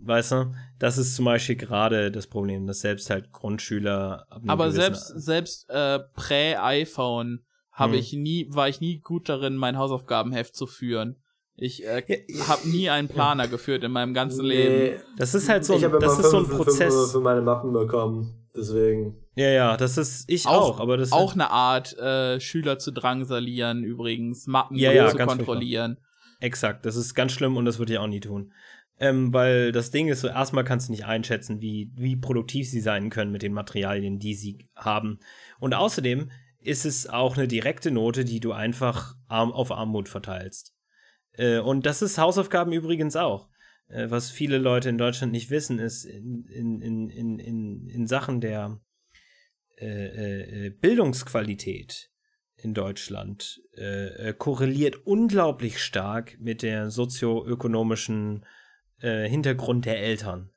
Weißt du, das ist zum Beispiel gerade das Problem, dass selbst halt Grundschüler ab Aber selbst selbst äh, prä-iPhone habe Hm. ich nie war ich nie gut darin, mein Hausaufgabenheft zu führen. Ich äh, habe nie einen Planer geführt in meinem ganzen Leben. Nee. Das ist halt so, ich ein, habe das immer ist so ein fünf, fünf Prozess. für meine Mappen bekommen. Deswegen. Ja, ja, das ist ich auch, aber das auch eine Art, äh, Schüler zu drangsalieren, übrigens, Mappen Ja, ja, zu kontrollieren. exakt, das ist ganz schlimm und das würde ich auch nie tun. Ähm, weil das Ding ist so, erstmal kannst du nicht einschätzen, wie, wie produktiv sie sein können mit den Materialien, die sie haben. Und außerdem ist es auch eine direkte Note, die du einfach arm auf Armut verteilst. Äh, und das ist Hausaufgaben übrigens auch. Äh, was viele Leute in Deutschland nicht wissen, ist in, in, in, in, in Sachen der äh, äh, Bildungsqualität in Deutschland äh, äh, korreliert unglaublich stark mit der sozioökonomischen äh, Hintergrund der Eltern.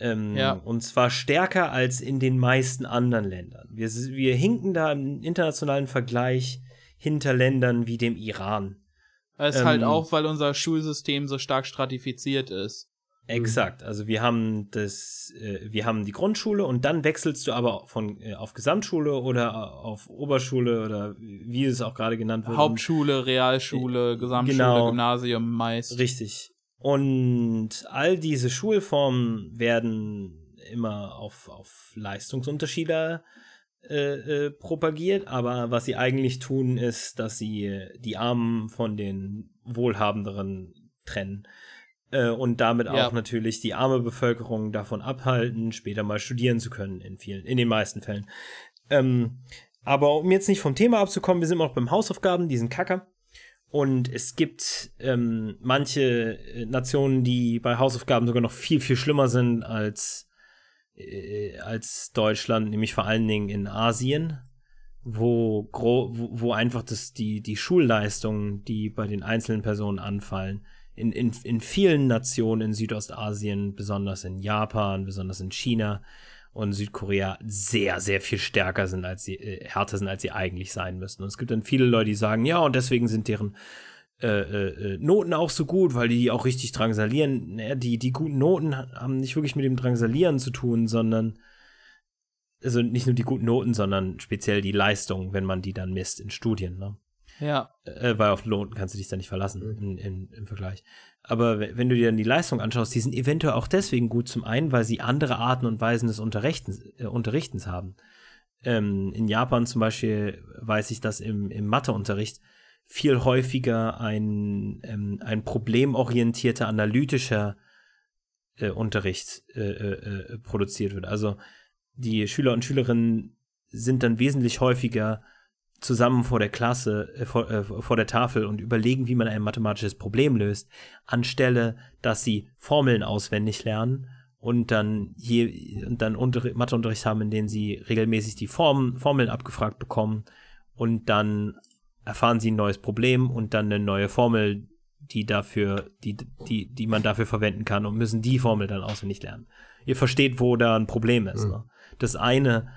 Ähm, Ja. Und zwar stärker als in den meisten anderen Ländern. Wir, wir hinken da im internationalen Vergleich hinter Ländern wie dem Iran. Es ist Ähm, halt auch, weil unser Schulsystem so stark stratifiziert ist. Exakt. Also wir haben das, äh, wir haben die Grundschule und dann wechselst du aber von äh, auf Gesamtschule oder auf Oberschule oder wie es auch gerade genannt wird. Hauptschule, Realschule, Gesamtschule, genau. Gymnasium meist. Richtig. Und all diese Schulformen werden immer auf, auf Leistungsunterschiede äh, äh, propagiert, aber was sie eigentlich tun, ist, dass sie äh, die Armen von den Wohlhabenderen trennen. Äh, und damit Ja. auch natürlich die arme Bevölkerung davon abhalten, später mal studieren zu können, in vielen, in den meisten Fällen. Ähm, aber um jetzt nicht vom Thema abzukommen, wir sind auch beim Hausaufgaben, die sind kacke. Und es gibt ähm, manche äh, Nationen, die bei Hausaufgaben sogar noch viel, viel schlimmer sind als, äh, als Deutschland, nämlich vor allen Dingen in Asien, wo, wo, wo einfach das, die, die Schulleistungen, die bei den einzelnen Personen anfallen, in, in, in vielen Nationen in Südostasien, besonders in Japan, besonders in China und Südkorea sehr, sehr viel stärker sind, als sie, äh, härter sind, als sie eigentlich sein müssen. Und es gibt dann viele Leute, die sagen, ja, und deswegen sind deren äh, äh, äh, Noten auch so gut, weil die auch richtig drangsalieren. Naja, die, die guten Noten haben nicht wirklich mit dem Drangsalieren zu tun, sondern also nicht nur die guten Noten, sondern speziell die Leistung, wenn man die dann misst in Studien. Ne? Ja, äh, weil auf Noten kannst du dich da nicht verlassen in, in, im Vergleich. Aber we- wenn du dir dann die Leistung anschaust, die sind eventuell auch deswegen gut. Zum einen, weil sie andere Arten und Weisen des Unterrichtens, äh, Unterrichtens haben. Ähm, in Japan zum Beispiel weiß ich, dass im, im Matheunterricht viel häufiger ein, ähm, ein problemorientierter, analytischer äh, Unterricht äh, äh, äh, produziert wird. Also die Schüler und Schülerinnen sind dann wesentlich häufiger zusammen vor der Klasse, äh, vor, äh, vor der Tafel und überlegen, wie man ein mathematisches Problem löst, anstelle, dass sie Formeln auswendig lernen und dann je und dann Unterri Matheunterricht haben, in denen sie regelmäßig die Form, Formeln abgefragt bekommen und dann erfahren sie ein neues Problem und dann eine neue Formel, die dafür, die, die, die man dafür verwenden kann und müssen die Formel dann auswendig lernen. Ihr versteht, wo da ein Problem ist. Mhm. Ne? Das eine,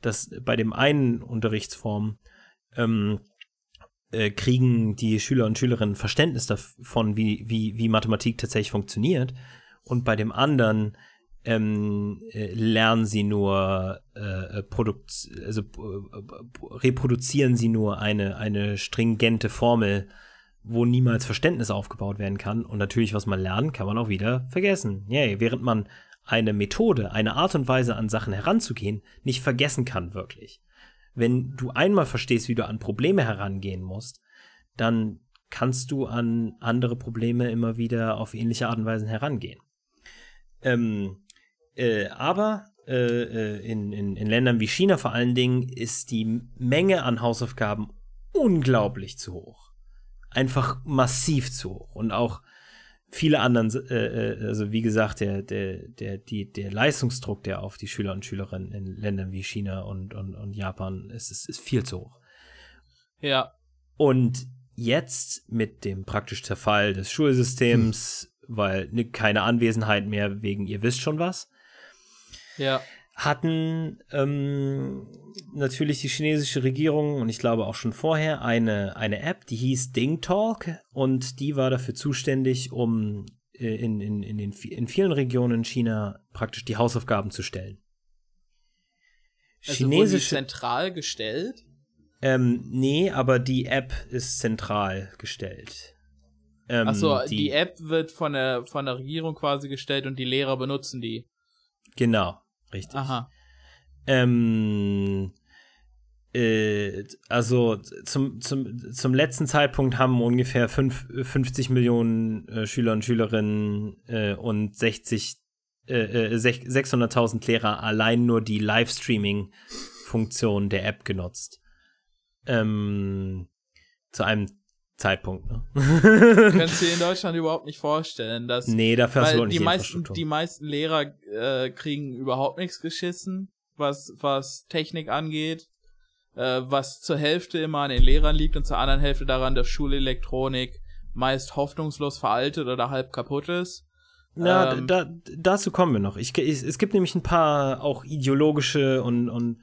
das bei dem einen Unterrichtsform ähm, äh, kriegen die Schüler und Schülerinnen Verständnis davon, wie, wie, wie Mathematik tatsächlich funktioniert. Und bei dem anderen ähm, äh, lernen sie nur äh, also äh, reproduzieren sie nur eine, eine stringente Formel, wo niemals Verständnis aufgebaut werden kann. Und natürlich, was man lernt, kann man auch wieder vergessen. Yay, während man eine Methode, eine Art und Weise an Sachen heranzugehen, nicht vergessen kann wirklich. Wenn du einmal verstehst, wie du an Probleme herangehen musst, dann kannst du an andere Probleme immer wieder auf ähnliche Art und Weise herangehen. Ähm, äh, aber äh, äh, in, in, in Ländern wie China vor allen Dingen ist die Menge an Hausaufgaben unglaublich zu hoch. Einfach massiv zu hoch. Und auch viele anderen, äh, äh, also wie gesagt, der, der, der, die, der Leistungsdruck, der auf die Schüler und Schülerinnen in Ländern wie China und, und, und Japan ist, ist, ist viel zu hoch. ja. Und jetzt mit dem praktisch Zerfall des Schulsystems, weil ne, keine Anwesenheit mehr wegen ihr wisst schon was, Ja. Hatten ähm, natürlich die chinesische Regierung und ich glaube auch schon vorher eine, eine App, die hieß Ding Talk und die war dafür zuständig, um äh, in, in, in, den, in vielen Regionen in China praktisch die Hausaufgaben zu stellen. Also die zentral gestellt? Ähm, nee, aber die App ist zentral gestellt. Ähm, Achso, die, App wird von der, von der Regierung quasi gestellt und die Lehrer benutzen die. Genau, richtig. Aha. Ähm, äh, also zum, zum, zum letzten Zeitpunkt haben ungefähr fünf, 50 Millionen äh, Schüler und Schülerinnen äh, und 60, äh, äh, sech- 600.000 Lehrer allein nur die Livestreaming-Funktion der App genutzt. Ähm, zu einem Zeitpunkt, ne? Kannst du (laughs) dir in Deutschland überhaupt nicht vorstellen, dass nee, dafür hast du nicht die die meisten, die meisten Lehrer äh, kriegen überhaupt nichts geschissen, was, was Technik angeht, äh, was zur Hälfte immer an den Lehrern liegt und zur anderen Hälfte daran, dass Schulelektronik meist hoffnungslos veraltet oder halb kaputt ist. Na, Ähm, da, dazu kommen wir noch. Ich, ich, es gibt nämlich ein paar auch ideologische und, und,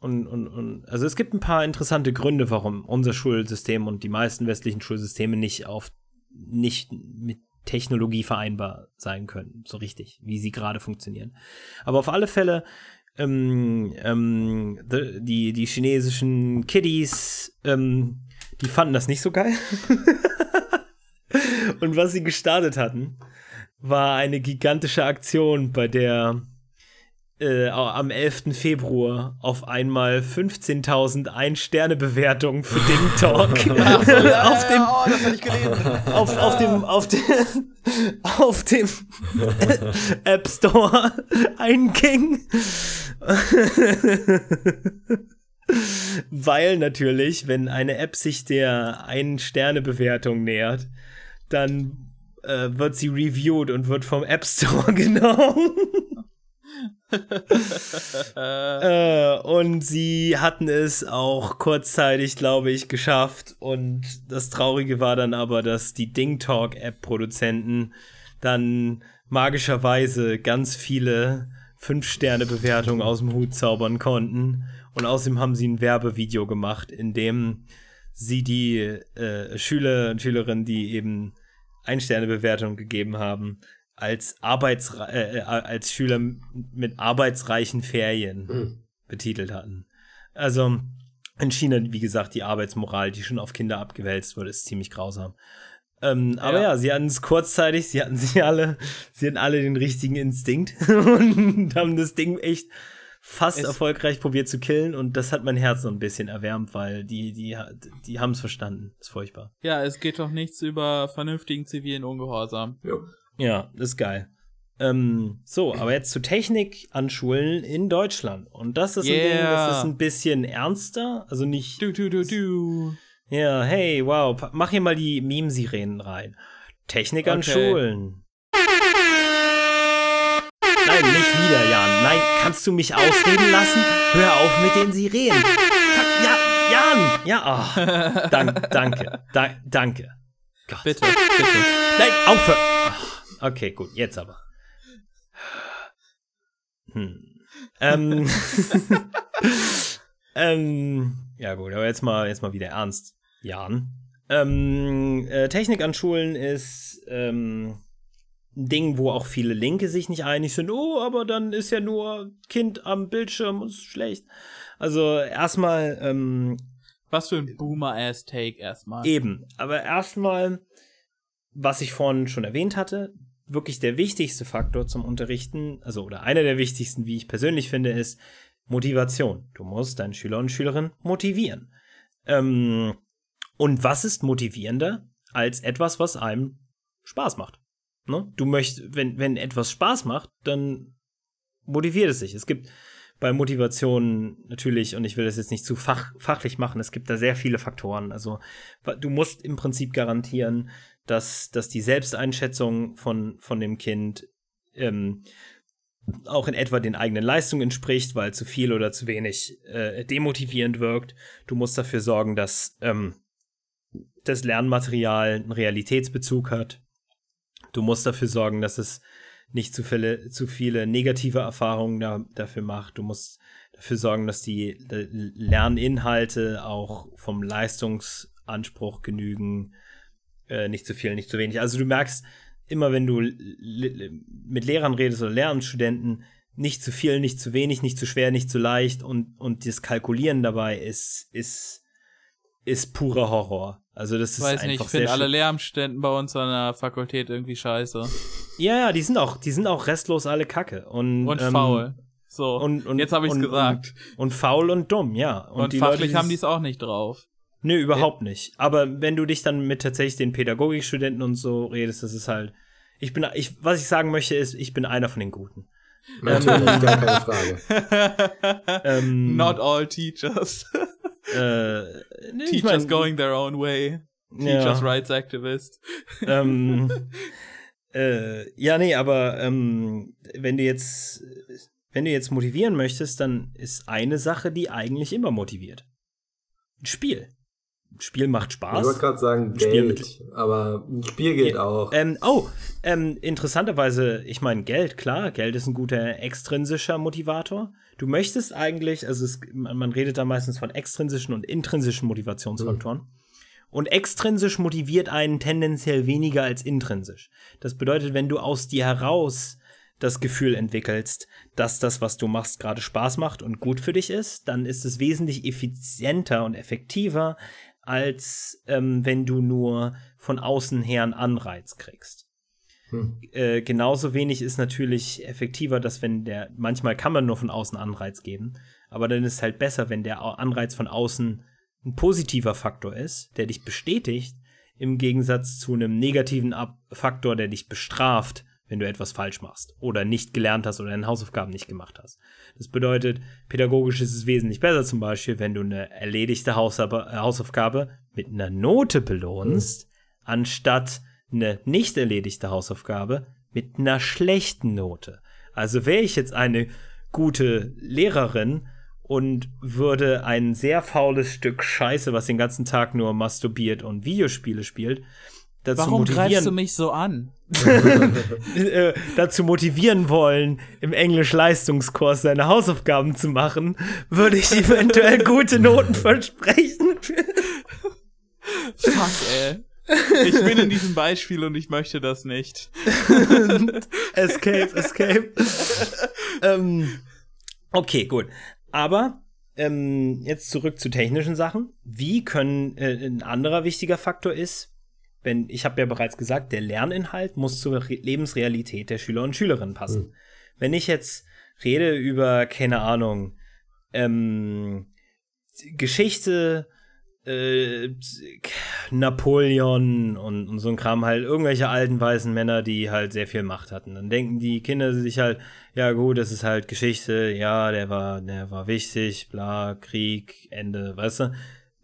und, und, und, also es gibt ein paar interessante Gründe, warum unser Schulsystem und die meisten westlichen Schulsysteme nicht auf, nicht mit Technologie vereinbar sein können, so richtig, wie sie gerade funktionieren. Aber auf alle Fälle, ähm, ähm, die, die chinesischen Kiddies, ähm, die fanden das nicht so geil. (laughs) Und was sie gestartet hatten, war eine gigantische Aktion, bei der äh, am 11. Februar auf einmal 15.000 Ein-Sterne-Bewertungen für Ding Talk (laughs) (laughs) auf dem oh, das hatte ich gelesen. auf, auf dem auf dem auf dem (laughs) App Store einging. Weil natürlich, wenn eine App sich der Ein-Sterne-Bewertung nähert, dann äh, wird sie reviewed und wird vom App Store genommen. Äh, und sie hatten es auch kurzzeitig, glaube ich, geschafft. Und das Traurige war dann aber, dass die Ding Talk App-Produzenten dann magischerweise ganz viele 5-Sterne-Bewertungen aus dem Hut zaubern konnten. Und außerdem haben sie ein Werbevideo gemacht, in dem sie die äh, Schüler und Schülerinnen, die eben Ein-Sterne-Bewertung gegeben haben, als, Arbeitsre äh, äh, als Schüler mit arbeitsreichen Ferien Hm. betitelt hatten. Also in China, wie gesagt, die Arbeitsmoral, die schon auf Kinder abgewälzt wurde, ist ziemlich grausam. Ähm, aber Ja. ja, sie hatten es kurzzeitig, sie hatten sie alle, sie hatten alle den richtigen Instinkt (laughs) und haben das Ding echt fast Es- erfolgreich probiert zu killen und das hat mein Herz so ein bisschen erwärmt, weil die, die, die haben es verstanden. ist furchtbar. Ja, es geht doch nichts über vernünftigen zivilen Ungehorsam. Jo. Ja, ist geil. Ähm, so, aber jetzt zu Technik an Schulen in Deutschland. Und das ist ein Ding, Yeah. das ist ein bisschen ernster. Also nicht. Du, du, du, du. Ja, hey, wow, mach hier mal die Meme-Sirenen rein. Technik an Okay. Schulen. Nein, nicht wieder, Jan. Nein, kannst du mich ausreden lassen? Hör auf mit den Sirenen. Ja, Jan! Ja, ah. (laughs) Dank, danke. Da, danke. Gott. Bitte, bitte. Nein, aufhören! Okay, gut, jetzt aber. Hm. Ähm. (laughs) ähm. Ja, gut, aber jetzt mal, jetzt mal wieder ernst. Jan. Ähm, äh, Technik an Schulen ist ähm, ein Ding, wo auch viele Linke sich nicht einig sind. Oh, aber dann ist ja nur Kind am Bildschirm und ist schlecht. Also erstmal ähm, Was für ein Boomer-Ass-Take erstmal. Eben, aber erstmal, was ich vorhin schon erwähnt hatte, wirklich der wichtigste Faktor zum Unterrichten, also oder einer der wichtigsten, wie ich persönlich finde, ist Motivation. Du musst deine Schüler und Schülerinnen motivieren. Ähm, und was ist motivierender als etwas, was einem Spaß macht? Ne? Du möchtest, wenn, wenn etwas Spaß macht, dann motiviert es sich. Es gibt bei Motivation natürlich, und ich will das jetzt nicht zu fach, fachlich machen, es gibt da sehr viele Faktoren. Also du musst im Prinzip garantieren, dass, dass die Selbsteinschätzung von, von dem Kind ähm, auch in etwa den eigenen Leistungen entspricht, weil zu viel oder zu wenig äh, demotivierend wirkt. Du musst dafür sorgen, dass ähm, das Lernmaterial einen Realitätsbezug hat. Du musst dafür sorgen, dass es nicht zu viele, zu viele negative Erfahrungen da, dafür macht. Du musst dafür sorgen, dass die Lerninhalte auch vom Leistungsanspruch genügen. Äh, nicht zu viel, nicht zu wenig. Also du merkst immer, wenn du mit Lehrern redest oder Lehramtsstudenten, nicht zu viel, nicht zu wenig, nicht zu schwer, nicht zu leicht und, und das Kalkulieren dabei ist, ist, ist purer Horror. Also das ist Ich weiß einfach nicht, ich finde alle schlimm. Lehramtsständen bei uns an der Fakultät irgendwie scheiße. Ja, ja, die sind auch, die sind auch restlos alle Kacke. Und, Und ähm, faul. So, Und, und, jetzt habe ich es gesagt. Und, und faul und dumm, ja. Und, Und, fachlich Leute, haben die es auch nicht drauf. Nö, überhaupt nicht. Aber wenn du dich dann mit tatsächlich den Pädagogikstudenten und so redest, das ist halt. Ich bin, ich, was ich sagen möchte, ist, ich bin einer von den Guten. Natürlich, gar keine Frage. (laughs) Ähm, Not all teachers. Äh, nee, ich teachers mein, going their own way. Teachers ja, rights activist. ähm, (laughs) äh, ja, nee, aber ähm, wenn du jetzt, wenn du jetzt motivieren möchtest, dann ist eine Sache, die eigentlich immer motiviert. Ein Spiel. Spiel macht Ich Spaß. wollte gerade sagen. Geld, aber ein Spiel geht auch. Ähm, oh, ähm, interessanterweise, ich meine, Geld, klar, Geld ist ein guter extrinsischer Motivator. Du möchtest eigentlich, also es, man, man redet da meistens von extrinsischen und intrinsischen Motivationsfaktoren. Und extrinsisch motiviert einen tendenziell weniger als intrinsisch. Das bedeutet, wenn du aus dir heraus das Gefühl entwickelst, dass das, was du machst, gerade Spaß macht und gut für dich ist, dann ist es wesentlich effizienter und effektiver, als ähm, wenn du nur von außen her einen Anreiz kriegst. Hm. Äh, genauso wenig ist natürlich effektiver, dass wenn der, manchmal kann man nur von außen Anreiz geben, aber dann ist es halt besser, wenn der Anreiz von außen ein positiver Faktor ist, der dich bestätigt, im Gegensatz zu einem negativen Faktor, der dich bestraft, wenn du etwas falsch machst oder nicht gelernt hast oder deine Hausaufgaben nicht gemacht hast. Das bedeutet, pädagogisch ist es wesentlich besser zum Beispiel, wenn du eine erledigte äh, Hausaufgabe mit einer Note belohnst, anstatt eine nicht erledigte Hausaufgabe mit einer schlechten Note. Also wäre ich jetzt eine gute Lehrerin und würde ein sehr faules Stück Scheiße, was den ganzen Tag nur masturbiert und Videospiele spielt, dazu Warum motivieren, greifst du mich so an? (laughs) äh, dazu motivieren wollen, im Englisch-Leistungskurs seine Hausaufgaben zu machen, würde ich eventuell gute Noten versprechen. Fuck, ey. Ich bin in diesem Beispiel und ich möchte das nicht. (laughs) escape, escape. ähm, okay, gut. Aber ähm, jetzt zurück zu technischen Sachen. Wie können äh, ein anderer wichtiger Faktor ist, wenn ich habe ja bereits gesagt, der Lerninhalt muss zur Re Lebensrealität der Schüler und Schülerinnen passen. Wenn ich jetzt rede über keine Ahnung ähm, Geschichte äh, Napoleon und, und so ein Kram halt, irgendwelche alten weißen Männer, die halt sehr viel Macht hatten. Dann denken die Kinder sich halt, ja gut, das ist halt Geschichte, ja, der war, der war wichtig, bla, Krieg, Ende, weißt du?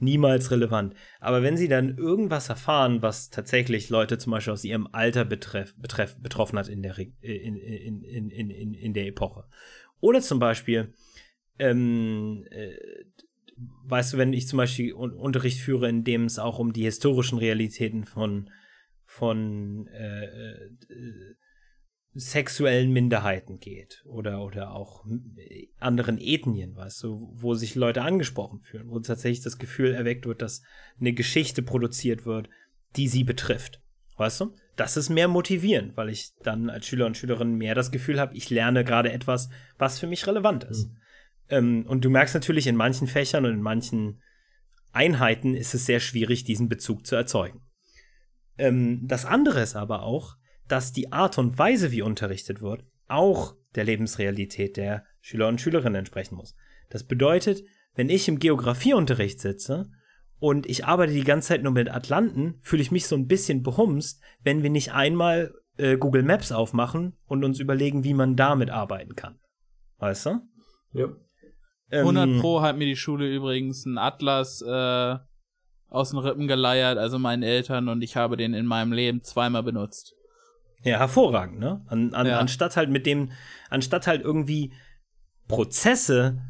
Niemals relevant. Aber wenn sie dann irgendwas erfahren, was tatsächlich Leute zum Beispiel aus ihrem Alter betreff, betreff, betroffen hat in der, Re- in, in, in, in, in, in der Epoche. Oder zum Beispiel, ähm, äh, weißt du, wenn ich zum Beispiel Un Unterricht führe, in dem es auch um die historischen Realitäten von, von äh, äh, sexuellen Minderheiten geht oder, oder auch äh, anderen Ethnien, weißt du, wo sich Leute angesprochen fühlen, wo tatsächlich das Gefühl erweckt wird, dass eine Geschichte produziert wird, die sie betrifft. Weißt du? Das ist mehr motivierend, weil ich dann als Schüler und Schülerin mehr das Gefühl habe, ich lerne gerade etwas, was für mich relevant ist. Ähm, und du merkst natürlich, in manchen Fächern und in manchen Einheiten ist es sehr schwierig, diesen Bezug zu erzeugen. Ähm, das andere ist aber auch, dass die Art und Weise, wie unterrichtet wird, auch der Lebensrealität der Schüler und Schülerinnen entsprechen muss. Das bedeutet, wenn ich im Geografieunterricht sitze und ich arbeite die ganze Zeit nur mit Atlanten, fühle ich mich so ein bisschen behumst, wenn wir nicht einmal äh, Google Maps aufmachen und uns überlegen, wie man damit arbeiten kann. Weißt du? Ja. Ähm, 100 Pro hat mir die Schule übrigens einen Atlas äh, aus den Rippen geleiert, also meinen Eltern, und ich habe den in meinem Leben zweimal benutzt. Ja, hervorragend, ne? An, an, Ja. Anstatt halt mit dem, anstatt halt irgendwie Prozesse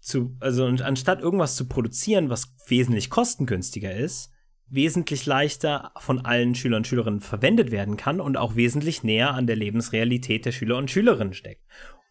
zu, also anstatt irgendwas zu produzieren, was wesentlich kostengünstiger ist, wesentlich leichter von allen Schülern und Schülerinnen verwendet werden kann und auch wesentlich näher an der Lebensrealität der Schüler und Schülerinnen steckt.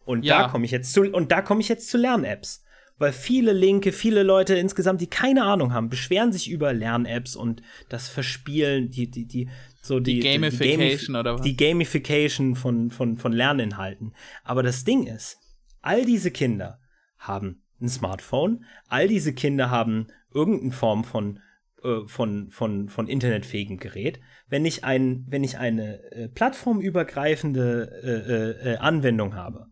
Und Ja. da komme ich jetzt zu, und da komme ich jetzt zu Lern-Apps. Weil viele Linke, viele Leute insgesamt, die keine Ahnung haben, beschweren sich über Lern-Apps und das Verspielen, die, die, die, so die, Die Gamification Gamif- oder was? Die Gamification von, von, von Lerninhalten. Aber das Ding ist, all diese Kinder haben ein Smartphone, all diese Kinder haben irgendeine Form von, äh, von, von, von internetfähigem Gerät. Wenn ich, ein, wenn ich eine äh, plattformübergreifende äh, äh, äh, Anwendung habe,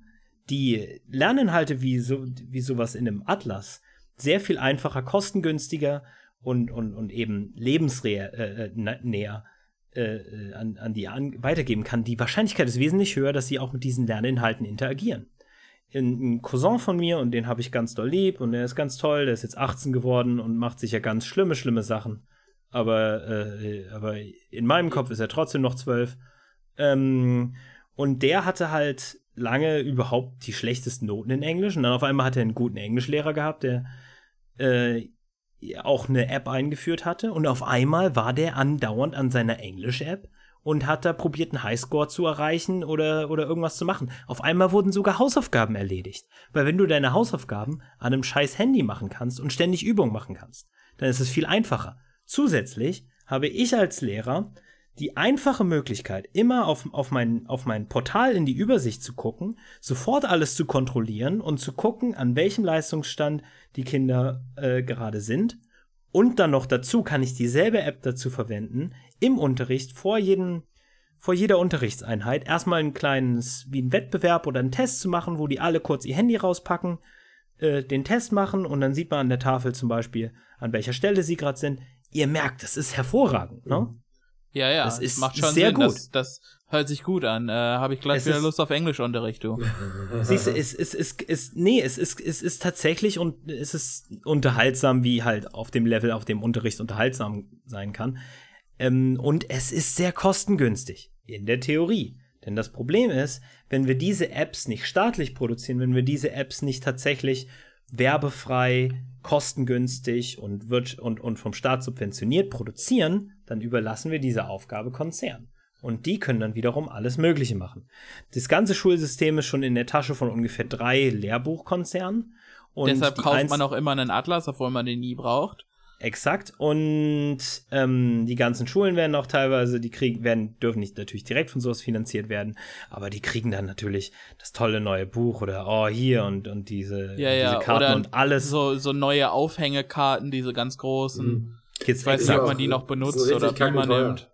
die Lerninhalte wie, so, wie sowas in einem Atlas sehr viel einfacher, kostengünstiger und, und, und eben lebensnäher äh, äh, äh, an, an die an, weitergeben kann, die Wahrscheinlichkeit ist wesentlich höher, dass sie auch mit diesen Lerninhalten interagieren. Ein, Cousin von mir, und den habe ich ganz doll lieb, und der ist ganz toll, der ist jetzt 18 geworden und macht sicher ganz schlimme, schlimme Sachen. Aber, äh, aber in meinem Kopf ist er trotzdem noch 12. Ähm, und der hatte halt lange überhaupt die schlechtesten Noten in Englisch. Und dann auf einmal hat er einen guten Englischlehrer gehabt, der äh, auch eine App eingeführt hatte und auf einmal war der andauernd an seiner Englisch-App und hat da probiert, einen Highscore zu erreichen oder, oder irgendwas zu machen. Auf einmal wurden sogar Hausaufgaben erledigt. Weil wenn du deine Hausaufgaben an einem scheiß Handy machen kannst und ständig Übung machen kannst, dann ist es viel einfacher. Zusätzlich habe ich als Lehrer die einfache Möglichkeit, immer auf, auf, mein, auf mein Portal in die Übersicht zu gucken, sofort alles zu kontrollieren und zu gucken, an welchem Leistungsstand die Kinder äh, gerade sind. Und dann noch dazu kann ich dieselbe App dazu verwenden, im Unterricht vor jedem, vor jeder Unterrichtseinheit erstmal ein kleines, wie ein Wettbewerb oder einen Test zu machen, wo die alle kurz ihr Handy rauspacken, äh, den Test machen und dann sieht man an der Tafel zum Beispiel, an welcher Stelle sie gerade sind. Ihr merkt, das ist hervorragend, ne? Ja, ja, Das ist macht schon sehr Sinn. gut. Das, das hört sich gut an. Äh, Habe ich gleich Es wieder Lust auf Englischunterricht, du. (laughs) Siehst du, es ist, es ist, es, nee, es ist, es ist tatsächlich und es ist unterhaltsam, wie halt auf dem Level, auf dem Unterricht unterhaltsam sein kann. Ähm, und es ist sehr kostengünstig. In der Theorie. Denn das Problem ist, wenn wir diese Apps nicht staatlich produzieren, wenn wir diese Apps nicht tatsächlich werbefrei, kostengünstig und, wird, und, und vom Staat subventioniert produzieren, dann überlassen wir diese Aufgabe Konzernen. Und die können dann wiederum alles Mögliche machen. Das ganze Schulsystem ist schon in der Tasche von ungefähr drei Lehrbuchkonzernen. Und Deshalb kauft man auch immer einen Atlas, obwohl man den nie braucht. Exakt. Und ähm, die ganzen Schulen werden auch teilweise, die kriegen, werden, dürfen nicht natürlich direkt von sowas finanziert werden, aber die kriegen dann natürlich das tolle neue Buch oder oh hier und, und diese, Ja, ja. diese Karten Oder und alles. So, so neue Aufhängekarten, diese ganz großen. Mhm. Kids Ich weiß nicht, ob man die noch benutzt So oder wie man nimmt.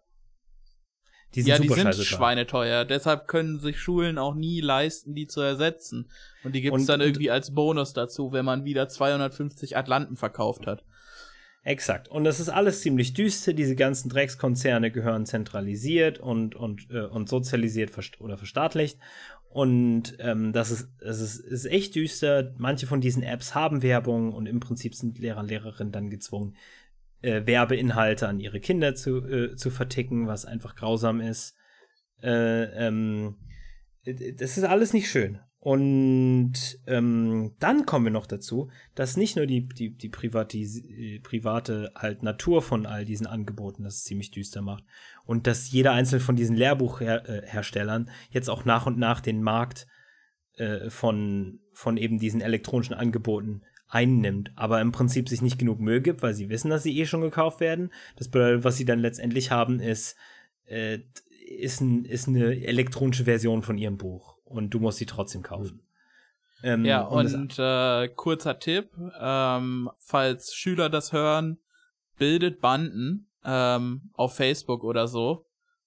die sind ja, die sind schweineteuer. Deshalb können sich Schulen auch nie leisten, die zu ersetzen. Und die gibt's Und- dann irgendwie als Bonus dazu, wenn man wieder 250 Atlanten verkauft hat. Exakt. Und das ist alles ziemlich düster. Diese ganzen Dreckskonzerne gehören zentralisiert und, und, äh, und sozialisiert oder verstaatlicht. Und ähm, das, ist, das ist, ist echt düster. Manche von diesen Apps haben Werbung und im Prinzip sind Lehrer und Lehrerinnen dann gezwungen, äh, Werbeinhalte an ihre Kinder zu, äh, zu verticken, was einfach grausam ist. Äh, ähm, äh, das ist alles nicht schön. Und ähm, dann kommen wir noch dazu, dass nicht nur die, die, die Privatis äh, private halt Natur von all diesen Angeboten das ziemlich düster macht und dass jeder einzelne von diesen Lehrbuchherstellern jetzt auch nach und nach den Markt äh, von, von eben diesen elektronischen Angeboten einnimmt, aber im Prinzip sich nicht genug Müll gibt, weil sie wissen, dass sie eh schon gekauft werden. Das bedeutet, was sie dann letztendlich haben, ist, äh, ist, ein, ist eine elektronische Version von ihrem Buch und du musst sie trotzdem kaufen. Ähm, Ja, und äh, kurzer Tipp, ähm, falls Schüler das hören, bildet Banden ähm, auf Facebook oder so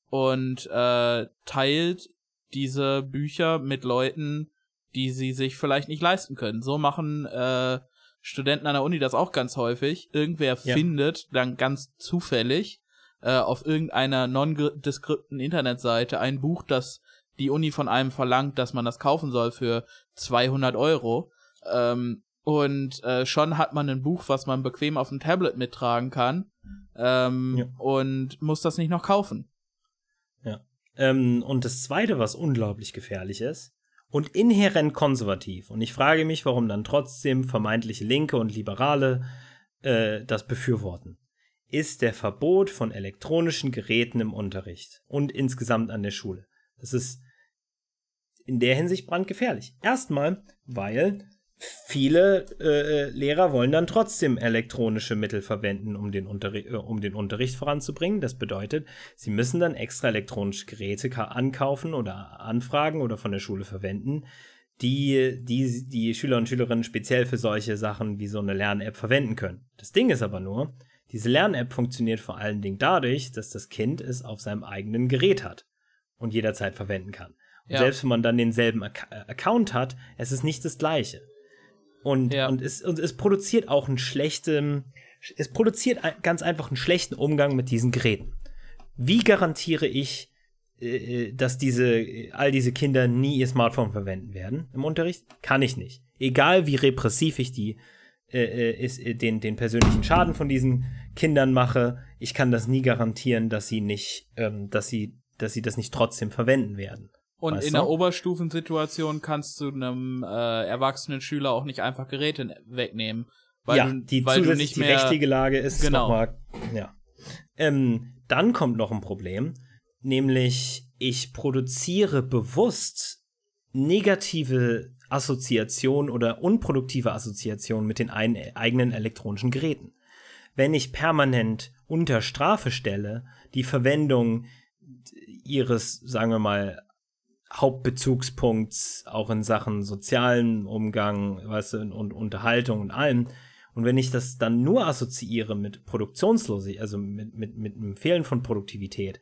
und äh, teilt diese Bücher mit Leuten, die sie sich vielleicht nicht leisten können. So machen äh, Studenten an der Uni das auch ganz häufig. Irgendwer Ja. findet dann ganz zufällig äh, auf irgendeiner nondeskripten Internetseite ein Buch, das die Uni von einem verlangt, dass man das kaufen soll für 200 Euro. Ähm, und äh, schon hat man ein Buch, was man bequem auf dem Tablet mittragen kann. Ähm, Ja. Und muss das nicht noch kaufen. Ähm, und das Zweite, was unglaublich gefährlich ist und inhärent konservativ, und ich frage mich, warum dann trotzdem vermeintliche Linke und Liberale äh, das befürworten, ist der Verbot von elektronischen Geräten im Unterricht und insgesamt an der Schule. Das ist in der Hinsicht brandgefährlich. Erstmal, weil viele äh, Lehrer wollen dann trotzdem elektronische Mittel verwenden, um den, äh, um den Unterricht voranzubringen. Das bedeutet, sie müssen dann extra elektronische Geräte ka- ankaufen oder anfragen oder von der Schule verwenden, die, die die Schüler und Schülerinnen speziell für solche Sachen wie so eine Lern-App verwenden können. Das Ding ist aber nur, diese Lern-App funktioniert vor allen Dingen dadurch, dass das Kind es auf seinem eigenen Gerät hat und jederzeit verwenden kann. Ja. selbst wenn man dann denselben Ac äh, Account hat, es ist nicht das gleiche. Und, Ja. und, es, und es produziert auch einen schlechten, es produziert ganz einfach einen schlechten Umgang mit diesen Geräten. Wie garantiere ich, äh, dass diese, äh, all diese Kinder nie ihr Smartphone verwenden werden im Unterricht? Kann ich nicht. Egal wie repressiv ich die, äh, äh, ist, äh, den, den persönlichen Schaden von diesen Kindern mache, ich kann das nie garantieren, dass sie nicht, ähm, dass sie, dass sie das nicht trotzdem verwenden werden. Und Weißt in du? der Oberstufensituation kannst du einem äh, erwachsenen Schüler auch nicht einfach Geräte wegnehmen. Weil ja, du, die weil zusätzlich nicht die rechtliche Lage ist Genau. nochmal, ja. Ähm, dann kommt noch ein Problem, nämlich ich produziere bewusst negative Assoziationen oder unproduktive Assoziationen mit den ein, eigenen elektronischen Geräten. Wenn ich permanent unter Strafe stelle, die Verwendung ihres, sagen wir mal, Hauptbezugspunkts auch in Sachen sozialen Umgang, weißt du, und Unterhaltung und allem. Und wenn ich das dann nur assoziiere mit Produktionslosigkeit, also mit, mit, mit einem Fehlen von Produktivität,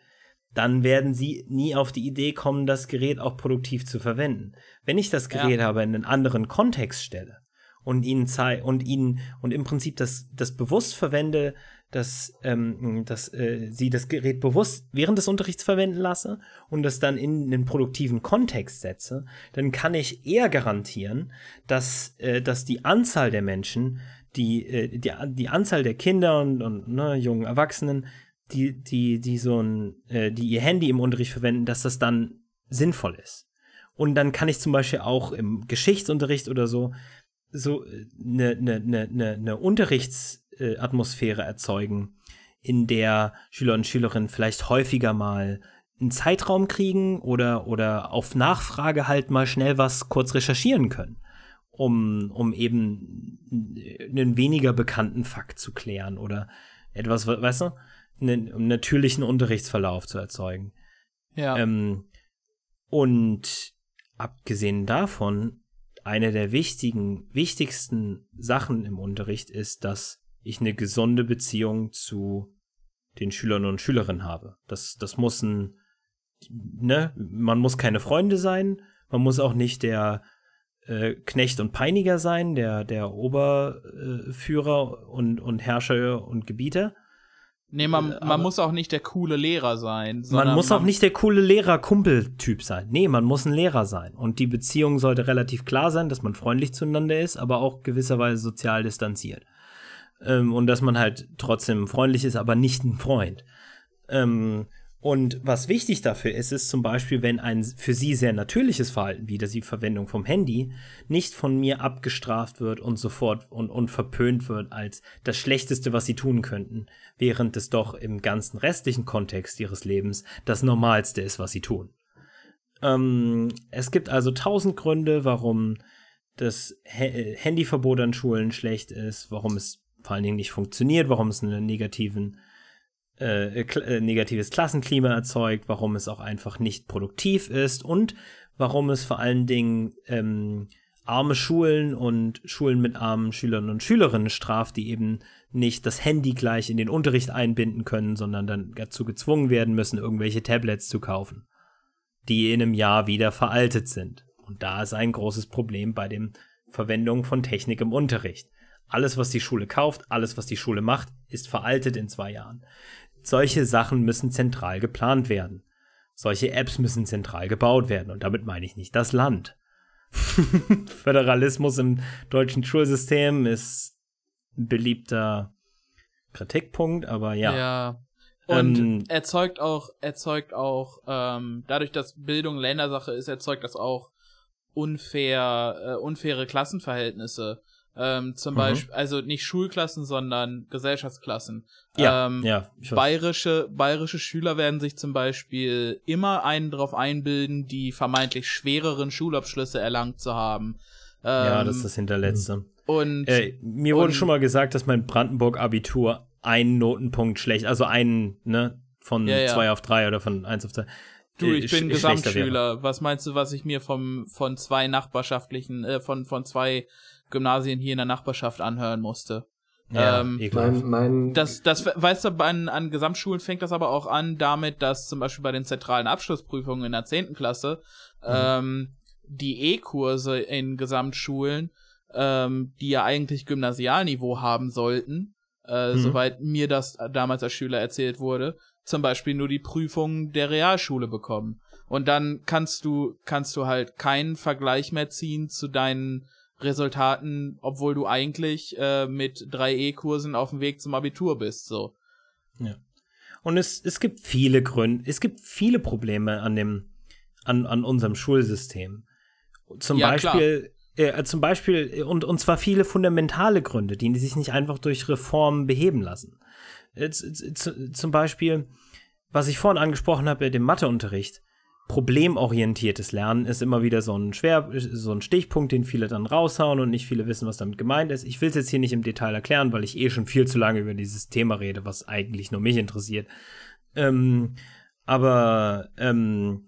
dann werden sie nie auf die Idee kommen, das Gerät auch produktiv zu verwenden. Wenn ich das Gerät Ja. aber in einen anderen Kontext stelle und ihnen zeige und ihnen und im Prinzip das, das bewusst verwende, dass, ähm, dass äh, sie das Gerät bewusst während des Unterrichts verwenden lasse und das dann in einen produktiven Kontext setze, dann kann ich eher garantieren, dass, äh, dass die Anzahl der Menschen, die, äh, die, die Anzahl der Kinder und, und ne, jungen Erwachsenen, die, die, die so ein, äh, die ihr Handy im Unterricht verwenden, dass das dann sinnvoll ist. Und dann kann ich zum Beispiel auch im Geschichtsunterricht oder so so eine ne, ne, ne, ne Unterrichtsatmosphäre erzeugen, in der Schüler und Schülerinnen vielleicht häufiger mal einen Zeitraum kriegen oder, oder auf Nachfrage halt mal schnell was kurz recherchieren können, um, um eben einen weniger bekannten Fakt zu klären oder etwas, weißt du, einen, einen natürlichen Unterrichtsverlauf zu erzeugen. Ja. Ähm, und abgesehen davon, eine der wichtigen, wichtigsten Sachen im Unterricht ist, dass ich eine gesunde Beziehung zu den Schülern und Schülerinnen habe. Das, das muss ein, ne, man muss keine Freunde sein, man muss auch nicht der äh, Knecht und Peiniger sein, der, der Oberführer und, und Herrscher und Gebieter. nee, man, äh, man aber- muss auch nicht der coole Lehrer sein. Man muss auch nicht der coole Lehrer-Kumpel-Typ sein. Nee, man muss ein Lehrer sein. Und die Beziehung sollte relativ klar sein, dass man freundlich zueinander ist, aber auch gewisserweise sozial distanziert. Ähm, und dass man halt trotzdem freundlich ist, aber nicht ein Freund. Ähm, und was wichtig dafür ist, ist zum Beispiel, wenn ein für sie sehr natürliches Verhalten, wie das die Verwendung vom Handy, nicht von mir abgestraft wird und sofort und, und verpönt wird als das Schlechteste, was sie tun könnten, während es doch im ganzen restlichen Kontext ihres Lebens das Normalste ist, was sie tun. Ähm, es gibt also tausend Gründe, warum das Ha- äh, Handyverbot an Schulen schlecht ist, warum es vor allen Dingen nicht funktioniert, warum es einen negativen äh, kl- äh, negatives Klassenklima erzeugt, warum es auch einfach nicht produktiv ist und warum es vor allen Dingen ähm, arme Schulen und Schulen mit armen Schülern und Schülerinnen straft, die eben nicht das Handy gleich in den Unterricht einbinden können, sondern dann dazu gezwungen werden müssen, irgendwelche Tablets zu kaufen, die in einem Jahr wieder veraltet sind. Und da ist ein großes Problem bei dem Verwendung von Technik im Unterricht. Alles, was die Schule kauft, alles, was die Schule macht, ist veraltet in zwei Jahren. Solche Sachen müssen zentral geplant werden. Solche Apps müssen zentral gebaut werden. Und damit meine ich nicht das Land. (laughs) Föderalismus im deutschen Schulsystem ist ein beliebter Kritikpunkt, aber ja. Ja. Und Ähm, erzeugt auch, erzeugt auch, ähm, dadurch, dass Bildung Ländersache ist, erzeugt das auch unfair, äh, unfaire Klassenverhältnisse. Ähm, zum Mhm. Beispiel, also nicht Schulklassen, sondern Gesellschaftsklassen. Ja, ähm, ja. Bayerische, bayerische Schüler werden sich zum Beispiel immer einen darauf einbilden, die vermeintlich schwereren Schulabschlüsse erlangt zu haben. Ähm, ja, das ist das Hinterletzte. und Äh, mir wurde und- schon mal gesagt, dass mein Brandenburg-Abitur einen Notenpunkt schlecht, also einen, ne, von Ja, ja. zwei auf drei oder von eins auf zwei. Du, äh, ich bin. Gesamtschüler. Was meinst du, was ich mir vom von zwei nachbarschaftlichen, äh, von von zwei Gymnasien hier in der Nachbarschaft anhören musste? Ja, Ähm. Mein, mein, Das, das, weißt du, an, an Gesamtschulen fängt das aber auch an damit, dass zum Beispiel bei den zentralen Abschlussprüfungen in der 10. Klasse ähm, die E-Kurse in Gesamtschulen, ähm, die ja eigentlich Gymnasialniveau haben sollten, äh, Mhm. soweit mir das damals als Schüler erzählt wurde, zum Beispiel nur die Prüfungen der Realschule bekommen. Und dann kannst du, kannst du halt keinen Vergleich mehr ziehen zu deinen Resultaten, obwohl du eigentlich äh, mit drei E-Kursen auf dem Weg zum Abitur bist, so. Und es, es gibt viele Gründe, es gibt viele Probleme an dem, an, an unserem Schulsystem. Zum Ja, Beispiel Äh, zum Beispiel, und, und zwar viele fundamentale Gründe, die sich nicht einfach durch Reformen beheben lassen. Äh, zum Beispiel, was ich vorhin angesprochen habe, dem Matheunterricht. Problemorientiertes Lernen ist immer wieder so ein schwer, so ein Stichpunkt, den viele dann raushauen und nicht viele wissen, was damit gemeint ist. Ich will es jetzt hier nicht im Detail erklären, weil ich eh schon viel zu lange über dieses Thema rede, was eigentlich nur mich interessiert. Ähm, aber ähm,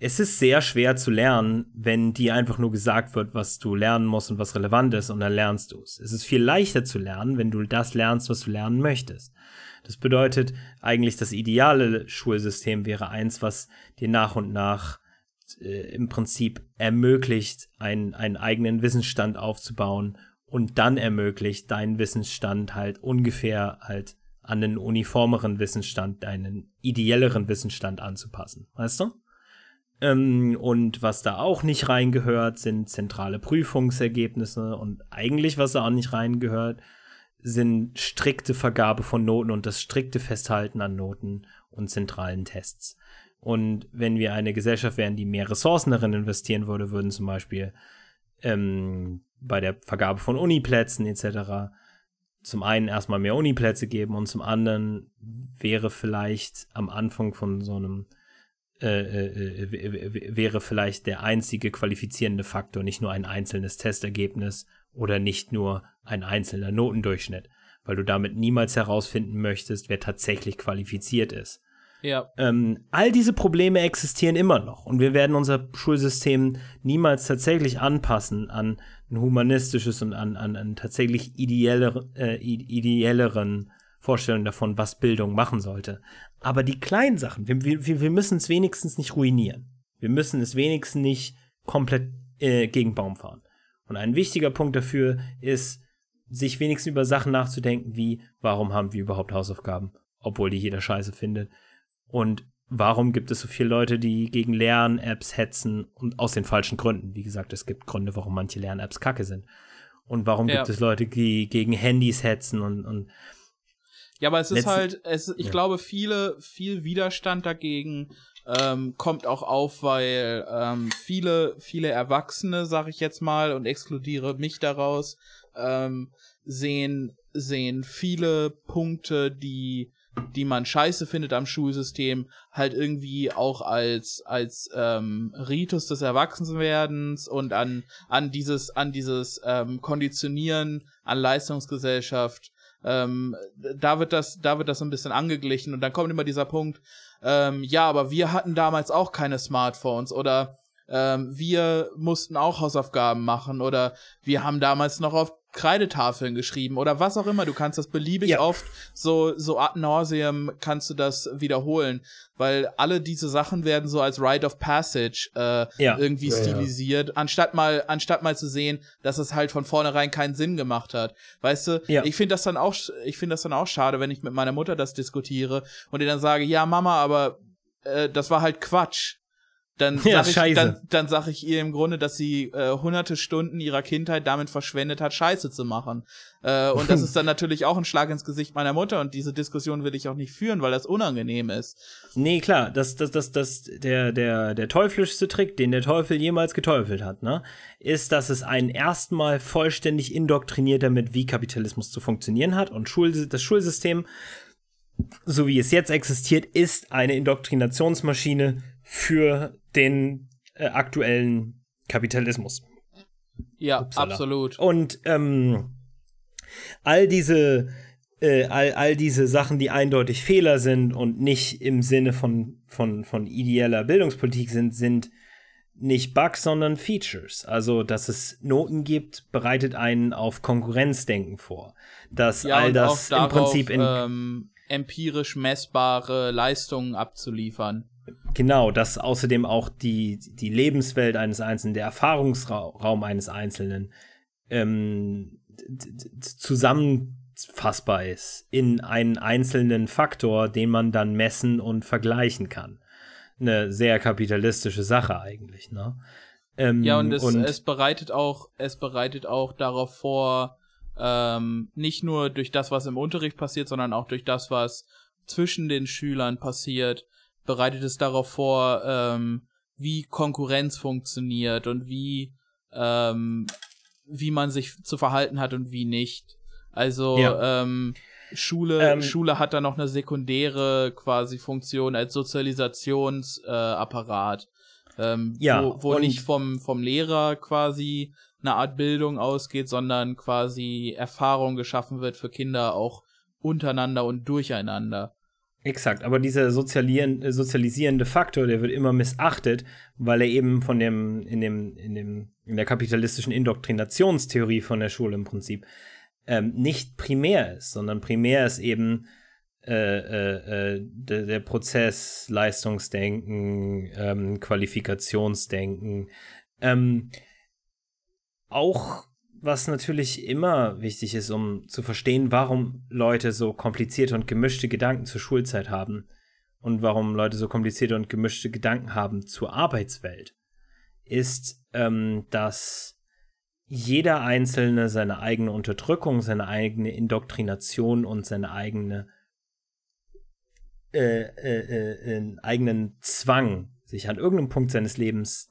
es ist sehr schwer zu lernen, wenn dir einfach nur gesagt wird, was du lernen musst und was relevant ist und dann lernst du es. Es ist viel leichter zu lernen, wenn du das lernst, was du lernen möchtest. Das bedeutet eigentlich, das ideale Schulsystem wäre eins, was dir nach und nach äh, im Prinzip ermöglicht, einen, einen eigenen Wissensstand aufzubauen und dann ermöglicht, deinen Wissensstand halt ungefähr halt an den uniformeren Wissensstand, deinen ideelleren Wissensstand anzupassen. Weißt du? Ähm, und was da auch nicht reingehört, sind zentrale Prüfungsergebnisse. Und eigentlich, was da auch nicht reingehört, sind strikte Vergabe von Noten und das strikte Festhalten an Noten und zentralen Tests. Und wenn wir eine Gesellschaft wären, die mehr Ressourcen darin investieren würde, würden zum Beispiel ähm, bei der Vergabe von Uniplätzen etc. zum einen erstmal mehr Uniplätze geben und zum anderen wäre vielleicht am Anfang von so einem äh, äh, äh wäre vielleicht der einzige qualifizierende Faktor nicht nur ein einzelnes Testergebnis oder nicht nur ein einzelner Notendurchschnitt, weil du damit niemals herausfinden möchtest, wer tatsächlich qualifiziert ist. Ja. Ähm, all diese Probleme existieren immer noch und wir werden unser Schulsystem niemals tatsächlich anpassen an ein humanistisches und an, an, an tatsächlich ideellere, äh, ideelleren Vorstellungen davon, was Bildung machen sollte. Aber die kleinen Sachen, wir, wir, wir müssen es wenigstens nicht ruinieren. Wir müssen es wenigstens nicht komplett äh, gegen Baum fahren. Und ein wichtiger Punkt dafür ist, sich wenigstens über Sachen nachzudenken, wie, warum haben wir überhaupt Hausaufgaben, obwohl die jeder scheiße findet. Und warum gibt es so viele Leute, die gegen Lern-Apps hetzen und aus den falschen Gründen. Wie gesagt, es gibt Gründe, warum manche Lern-Apps kacke sind. Und warum ja. gibt es Leute, die gegen Handys hetzen und, und ja, aber es ist halt, es, ich ja. glaube, viele, viel Widerstand dagegen ähm, kommt auch auf, weil ähm, viele, viele Erwachsene, sag ich jetzt mal, und exkludiere mich daraus, ähm, sehen, sehen viele Punkte, die die man scheiße findet am Schulsystem, halt irgendwie auch als als ähm, Ritus des Erwachsenwerdens und an an dieses an dieses ähm, Konditionieren an Leistungsgesellschaft. Ähm, da wird das, da wird das so ein bisschen angeglichen und dann kommt immer dieser Punkt, ähm, ja, aber wir hatten damals auch keine Smartphones oder ähm, wir mussten auch Hausaufgaben machen oder wir haben damals noch auf Kreidetafeln geschrieben oder was auch immer. Du kannst das beliebig ja. oft so, so ad nauseum kannst du das wiederholen, weil alle diese Sachen werden so als Rite of Passage äh, ja. irgendwie ja, stilisiert, anstatt mal, anstatt mal zu sehen, dass es halt von vornherein keinen Sinn gemacht hat. Weißt du, ich finde das dann auch, ich finde das dann auch schade, wenn ich mit meiner Mutter das diskutiere und ihr dann sage, ja Mama, aber äh, das war halt Quatsch dann (laughs) ja, sag ich, dann, dann sag ich ihr im Grunde, dass sie äh, hunderte Stunden ihrer Kindheit damit verschwendet hat, Scheiße zu machen. Äh, und das (laughs) ist dann natürlich auch ein Schlag ins Gesicht meiner Mutter und diese Diskussion will ich auch nicht führen, weil das unangenehm ist. Nee, klar, das, das, das, das, der, der, der teuflischste Trick, den der Teufel jemals geteufelt hat, ne, ist, dass es einen erstmal vollständig indoktriniert damit, wie Kapitalismus zu funktionieren hat und Schul das Schulsystem, so wie es jetzt existiert, ist eine Indoktrinationsmaschine für den äh, aktuellen Kapitalismus. Ja, Upsala. absolut. Und ähm, all diese äh, all, all diese Sachen, die eindeutig Fehler sind und nicht im Sinne von, von, von ideeller Bildungspolitik sind, sind nicht Bugs, sondern Features. Also, dass es Noten gibt, bereitet einen auf Konkurrenzdenken vor. Dass ja, all das darauf, im Prinzip in ähm, empirisch messbare Leistungen abzuliefern. Genau, dass außerdem auch die, die Lebenswelt eines Einzelnen, der Erfahrungsraum eines Einzelnen ähm, zusammenfassbar ist in einen einzelnen Faktor, den man dann messen und vergleichen kann. Eine sehr kapitalistische Sache eigentlich, ne? Ähm, ja, und es, und es bereitet auch, es bereitet auch darauf vor, ähm, nicht nur durch das, was im Unterricht passiert, sondern auch durch das, was zwischen den Schülern passiert, bereitet es darauf vor, ähm, wie Konkurrenz funktioniert und wie ähm, wie man sich zu verhalten hat und wie nicht. Also Ja. ähm, Schule, Ähm, Schule hat da noch eine sekundäre quasi Funktion als Sozialisationsapparat, äh, ähm, Ja, wo, wo nicht vom, vom Lehrer quasi eine Art Bildung ausgeht, sondern quasi Erfahrung geschaffen wird für Kinder auch untereinander und durcheinander. Exakt, aber dieser äh, sozialisierende Faktor, der wird immer missachtet, weil er eben von dem, in dem, in dem, in der kapitalistischen Indoktrinationstheorie von der Schule im Prinzip ähm, nicht primär ist, sondern primär ist eben äh, äh, äh, der, der Prozess, Leistungsdenken, ähm, Qualifikationsdenken. Ähm, auch was natürlich immer wichtig ist, um zu verstehen, warum Leute so komplizierte und gemischte Gedanken zur Schulzeit haben und warum Leute so komplizierte und gemischte Gedanken haben zur Arbeitswelt, ist, ähm, dass jeder Einzelne seine eigene Unterdrückung, seine eigene Indoktrination und seine eigene äh, äh, äh, einen eigenen Zwang, sich an irgendeinem Punkt seines Lebens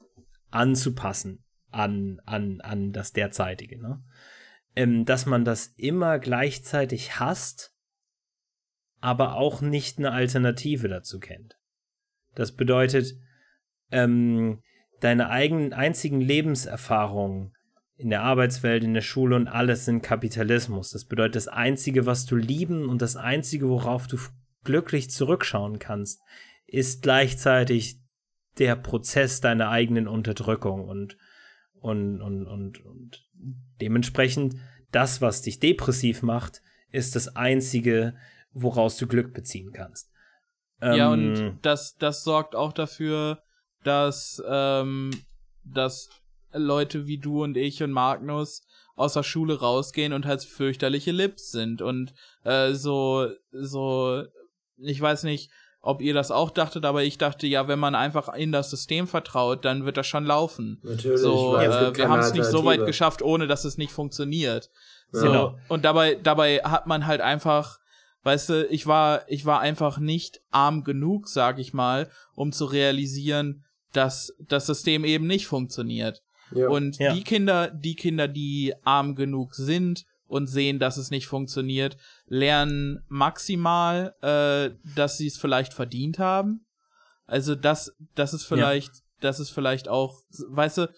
anzupassen an, an, an das derzeitige, ne? Ähm, dass man das immer gleichzeitig hasst, aber auch nicht eine Alternative dazu kennt. Das bedeutet, ähm, deine eigenen einzigen Lebenserfahrungen in der Arbeitswelt, in der Schule und alles sind Kapitalismus. Das bedeutet, das Einzige, was du lieben und das Einzige, worauf du glücklich zurückschauen kannst, ist gleichzeitig der Prozess deiner eigenen Unterdrückung und, und, und, und, und dementsprechend das, was dich depressiv macht, ist das Einzige, woraus du Glück beziehen kannst. Ja, Ähm, und das, das sorgt auch dafür, dass, ähm, dass Leute wie du und ich und Magnus aus der Schule rausgehen und halt fürchterliche Lips sind und äh, so, so, ich weiß nicht, ob ihr das auch dachtet, aber ich dachte, ja, wenn man einfach in das System vertraut, dann wird das schon laufen. Natürlich, So, äh, wir haben es nicht so weit geschafft, ohne dass es nicht funktioniert. Ja. So, Genau. und dabei, dabei hat man halt einfach, weißt du, ich war, ich war einfach nicht arm genug, sag ich mal, um zu realisieren, dass das System eben nicht funktioniert. Ja. Und Ja. die Kinder, die Kinder, die arm genug sind und sehen, dass es nicht funktioniert, lernen maximal, äh, dass sie es vielleicht verdient haben. Also das, das ist vielleicht, das ist vielleicht auch, weißt du,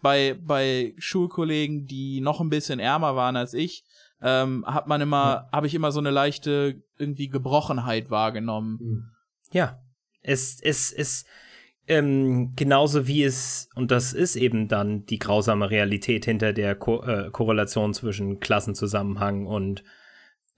bei, bei Schulkollegen, die noch ein bisschen ärmer waren als ich, ähm, hat man immer, habe ich immer so eine leichte irgendwie Gebrochenheit wahrgenommen. Hm. Ja, es, es, es, ähm, genauso wie es, und das ist eben dann die grausame Realität hinter der Ko äh, Korrelation zwischen Klassenzusammenhang und,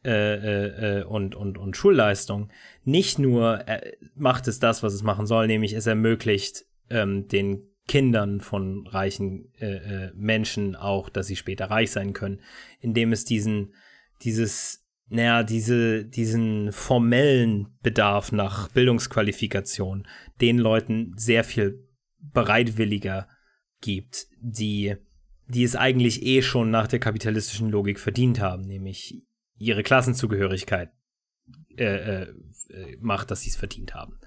äh, äh, äh, und, und, und Schulleistung. Nicht nur äh, macht es das, was es machen soll, nämlich es ermöglicht ähm, den Kindern von reichen äh, Menschen auch, dass sie später reich sein können, indem es diesen, dieses naja, diese, diesen formellen Bedarf nach Bildungsqualifikation den Leuten sehr viel bereitwilliger gibt, die, die es eigentlich eh schon nach der kapitalistischen Logik verdient haben, nämlich ihre Klassenzugehörigkeit äh, äh, macht, dass sie es verdient haben.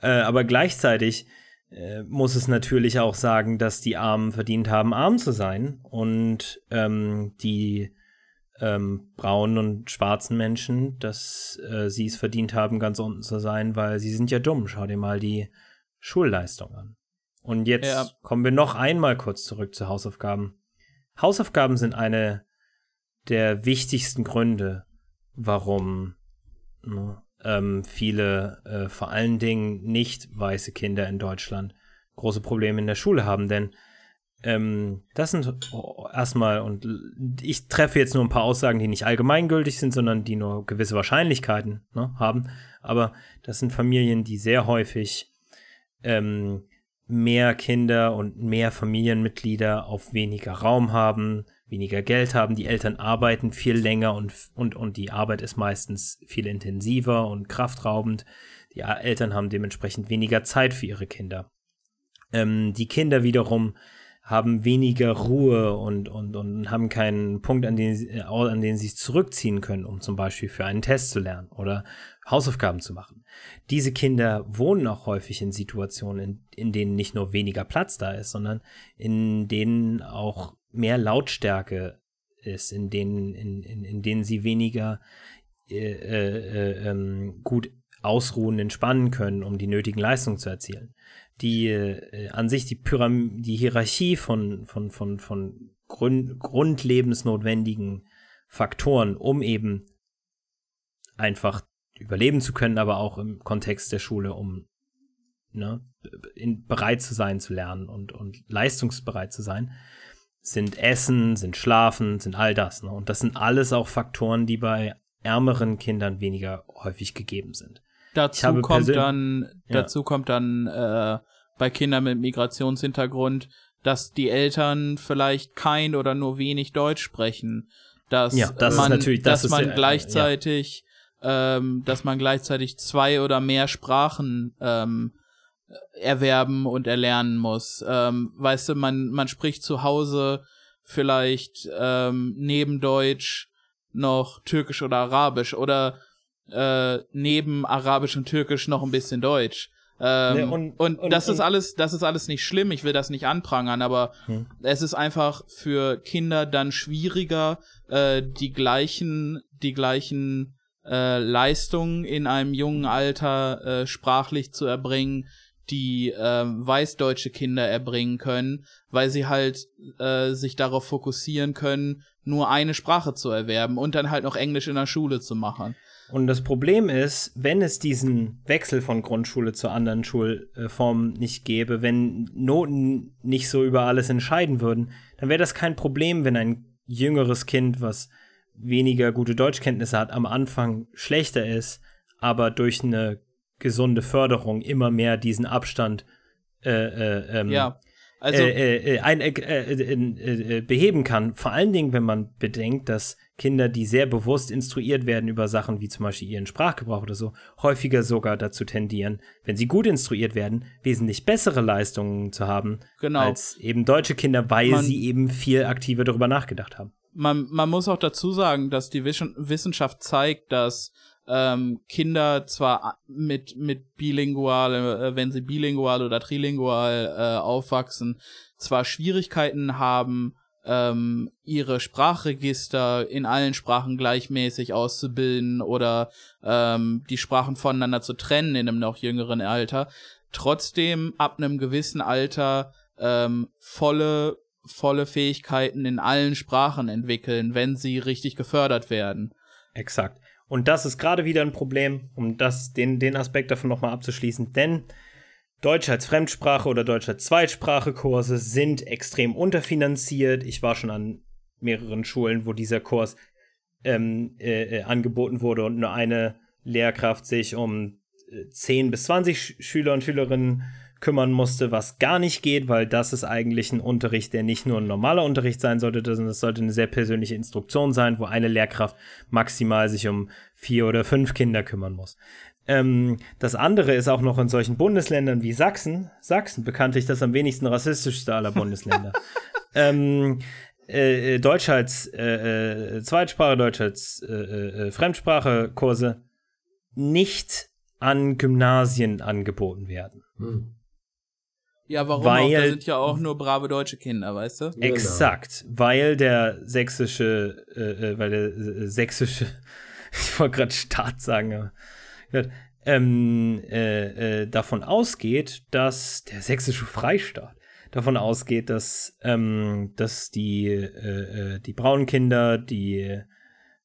Äh, aber gleichzeitig äh, muss es natürlich auch sagen, dass die Armen verdient haben, arm zu sein und ähm, die ähm, braunen und schwarzen Menschen, dass äh, sie es verdient haben, ganz unten zu sein, weil sie sind ja dumm. Schau dir mal die Schulleistung an. Und jetzt Ja. kommen wir noch einmal kurz zurück zu Hausaufgaben. Hausaufgaben sind eine der wichtigsten Gründe, warum ne, ähm, viele, äh, vor allen Dingen nicht weiße Kinder in Deutschland, große Probleme in der Schule haben. Denn ähm, das sind oh, erstmal, und ich treffe jetzt nur ein paar Aussagen, die nicht allgemeingültig sind, sondern die nur gewisse Wahrscheinlichkeiten ne, haben. Aber das sind Familien, die sehr häufig ähm, mehr Kinder und mehr Familienmitglieder auf weniger Raum haben, weniger Geld haben. Die Eltern arbeiten viel länger und, und, und die Arbeit ist meistens viel intensiver und kraftraubend. Die Eltern haben dementsprechend weniger Zeit für ihre Kinder. Ähm, die Kinder wiederum haben weniger Ruhe und, und, und haben keinen Punkt, an den, sie- an den sie sich zurückziehen können, um zum Beispiel für einen Test zu lernen oder Hausaufgaben zu machen. Diese Kinder wohnen auch häufig in Situationen, in, in denen nicht nur weniger Platz da ist, sondern in denen auch mehr Lautstärke ist, in denen, in, in, in denen sie weniger äh, äh, ähm, gut ausruhen, entspannen können, um die nötigen Leistungen zu erzielen. Die äh, an sich die Pyram die Hierarchie von, von, von, von Grund grundlebensnotwendigen Faktoren, um eben einfach überleben zu können, aber auch im Kontext der Schule, um ne, in, bereit zu sein zu lernen und, und leistungsbereit zu sein, sind Essen, sind Schlafen, sind all das. Ne? Und das sind alles auch Faktoren, die bei ärmeren Kindern weniger häufig gegeben sind. Dazu kommt dann, Ja. dazu kommt dann äh, bei Kindern mit Migrationshintergrund, dass die Eltern vielleicht kein oder nur wenig Deutsch sprechen. Dass Ja, das man, das dass man der- gleichzeitig, ähm, dass man gleichzeitig zwei oder mehr Sprachen ähm, erwerben und erlernen muss. Ähm, weißt du, man, man spricht zu Hause vielleicht ähm, neben Deutsch noch Türkisch oder Arabisch oder äh, neben Arabisch und Türkisch noch ein bisschen Deutsch. Ähm, Ne, und, und- und- das ist und- alles, das ist alles nicht schlimm. Ich will das nicht anprangern, aber Hm. es ist einfach für Kinder dann schwieriger, äh, die gleichen, die gleichen äh, Leistungen in einem jungen Alter äh, sprachlich zu erbringen, die äh, weißdeutsche Kinder erbringen können, weil sie halt äh, sich darauf fokussieren können, nur eine Sprache zu erwerben und dann halt noch Englisch in der Schule zu machen. Und das Problem ist, wenn es diesen Wechsel von Grundschule zu anderen Schulformen nicht gäbe, wenn Noten nicht so über alles entscheiden würden, dann wäre das kein Problem, wenn ein jüngeres Kind, was weniger gute Deutschkenntnisse hat, am Anfang schlechter ist, aber durch eine gesunde Förderung immer mehr diesen Abstand äh, äh, ähm, Ja. Also, äh, äh, ein, äh, äh, äh, äh, beheben kann. Vor allen Dingen, wenn man bedenkt, dass Kinder, die sehr bewusst instruiert werden über Sachen wie zum Beispiel ihren Sprachgebrauch oder so, häufiger sogar dazu tendieren, wenn sie gut instruiert werden, wesentlich bessere Leistungen zu haben Genau. als eben deutsche Kinder, weil Man- sie eben viel aktiver darüber nachgedacht haben. man, man muss auch dazu sagen, dass die Wissen- Wissenschaft zeigt, dass ähm, Kinder zwar mit, mit bilingual, äh, wenn sie bilingual oder trilingual äh, aufwachsen, zwar Schwierigkeiten haben, ähm, ihre Sprachregister in allen Sprachen gleichmäßig auszubilden oder ähm, die Sprachen voneinander zu trennen in einem noch jüngeren Alter, trotzdem ab einem gewissen Alter ähm, volle volle Fähigkeiten in allen Sprachen entwickeln, wenn sie richtig gefördert werden. Exakt. Und das ist gerade wieder ein Problem, um das, den, den Aspekt davon nochmal abzuschließen, denn Deutsch als Fremdsprache oder Deutsch als Zweitsprache-Kurse sind extrem unterfinanziert. Ich war schon an mehreren Schulen, wo dieser Kurs ähm, äh, äh, angeboten wurde und nur eine Lehrkraft sich um äh, 10 bis 20 Sch Schüler und Schülerinnen kümmern musste, was gar nicht geht, weil das ist eigentlich ein Unterricht, der nicht nur ein normaler Unterricht sein sollte, sondern es sollte eine sehr persönliche Instruktion sein, wo eine Lehrkraft maximal sich um vier oder fünf Kinder kümmern muss. Ähm, das andere ist auch noch in solchen Bundesländern wie Sachsen, Sachsen bekanntlich das am wenigsten rassistischste aller Bundesländer. (laughs) ähm, äh, Deutsch als äh, äh, Zweitsprache, Deutsch als äh, äh, Fremdsprache-Kurse nicht an Gymnasien angeboten werden. Hm. Ja, warum Weil- auch? Da sind ja auch nur brave deutsche Kinder, weißt du? Genau. Exakt, weil der sächsische, äh, äh, weil der äh, sächsische, (laughs) ich wollte gerade Staat sagen, aber ähm, äh, äh, davon ausgeht, dass der sächsische Freistaat davon ausgeht, dass, ähm, dass die, die braunen Kinder, die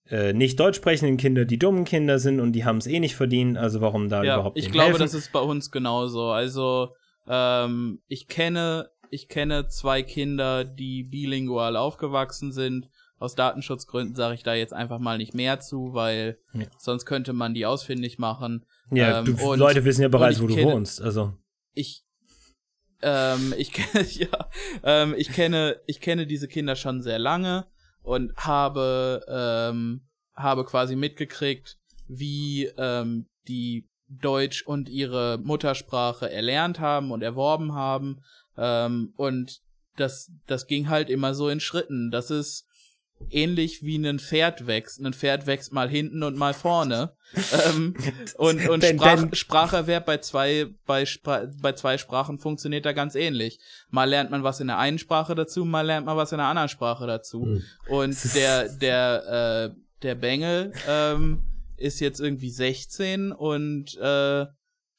äh, nicht deutsch sprechenden Kinder, die dummen Kinder sind und die haben es eh nicht verdient, also warum da Ja, überhaupt ich denen glaube, helfen? das ist bei uns genauso. Also, ähm, ich kenne, ich kenne zwei Kinder, die bilingual aufgewachsen sind. Aus Datenschutzgründen sage ich da jetzt einfach mal nicht mehr zu, weil Ja. sonst könnte man die ausfindig machen. ja, ähm, du, und- Leute wissen ja bereits, wo du kenne- wohnst, also ich ähm, (laughs) ich kenne (laughs) ja ähm, ich kenne ich kenne diese Kinder schon sehr lange und habe ähm, habe quasi mitgekriegt wie ähm, die Deutsch und ihre Muttersprache erlernt haben und erworben haben ähm, und das, das ging halt immer so in Schritten. Das ist ähnlich wie ein Pferd wächst. Ein Pferd wächst mal hinten und mal vorne. (laughs) ähm, und und Ben- Sprach, Ben- Spracherwerb bei zwei, bei, Spra bei zwei Sprachen funktioniert da ganz ähnlich. Mal lernt man was in der einen Sprache dazu, mal lernt man was in der anderen Sprache dazu. Hm. Und (laughs) der, der, äh, der Bengel ähm, ist jetzt irgendwie 16 und äh,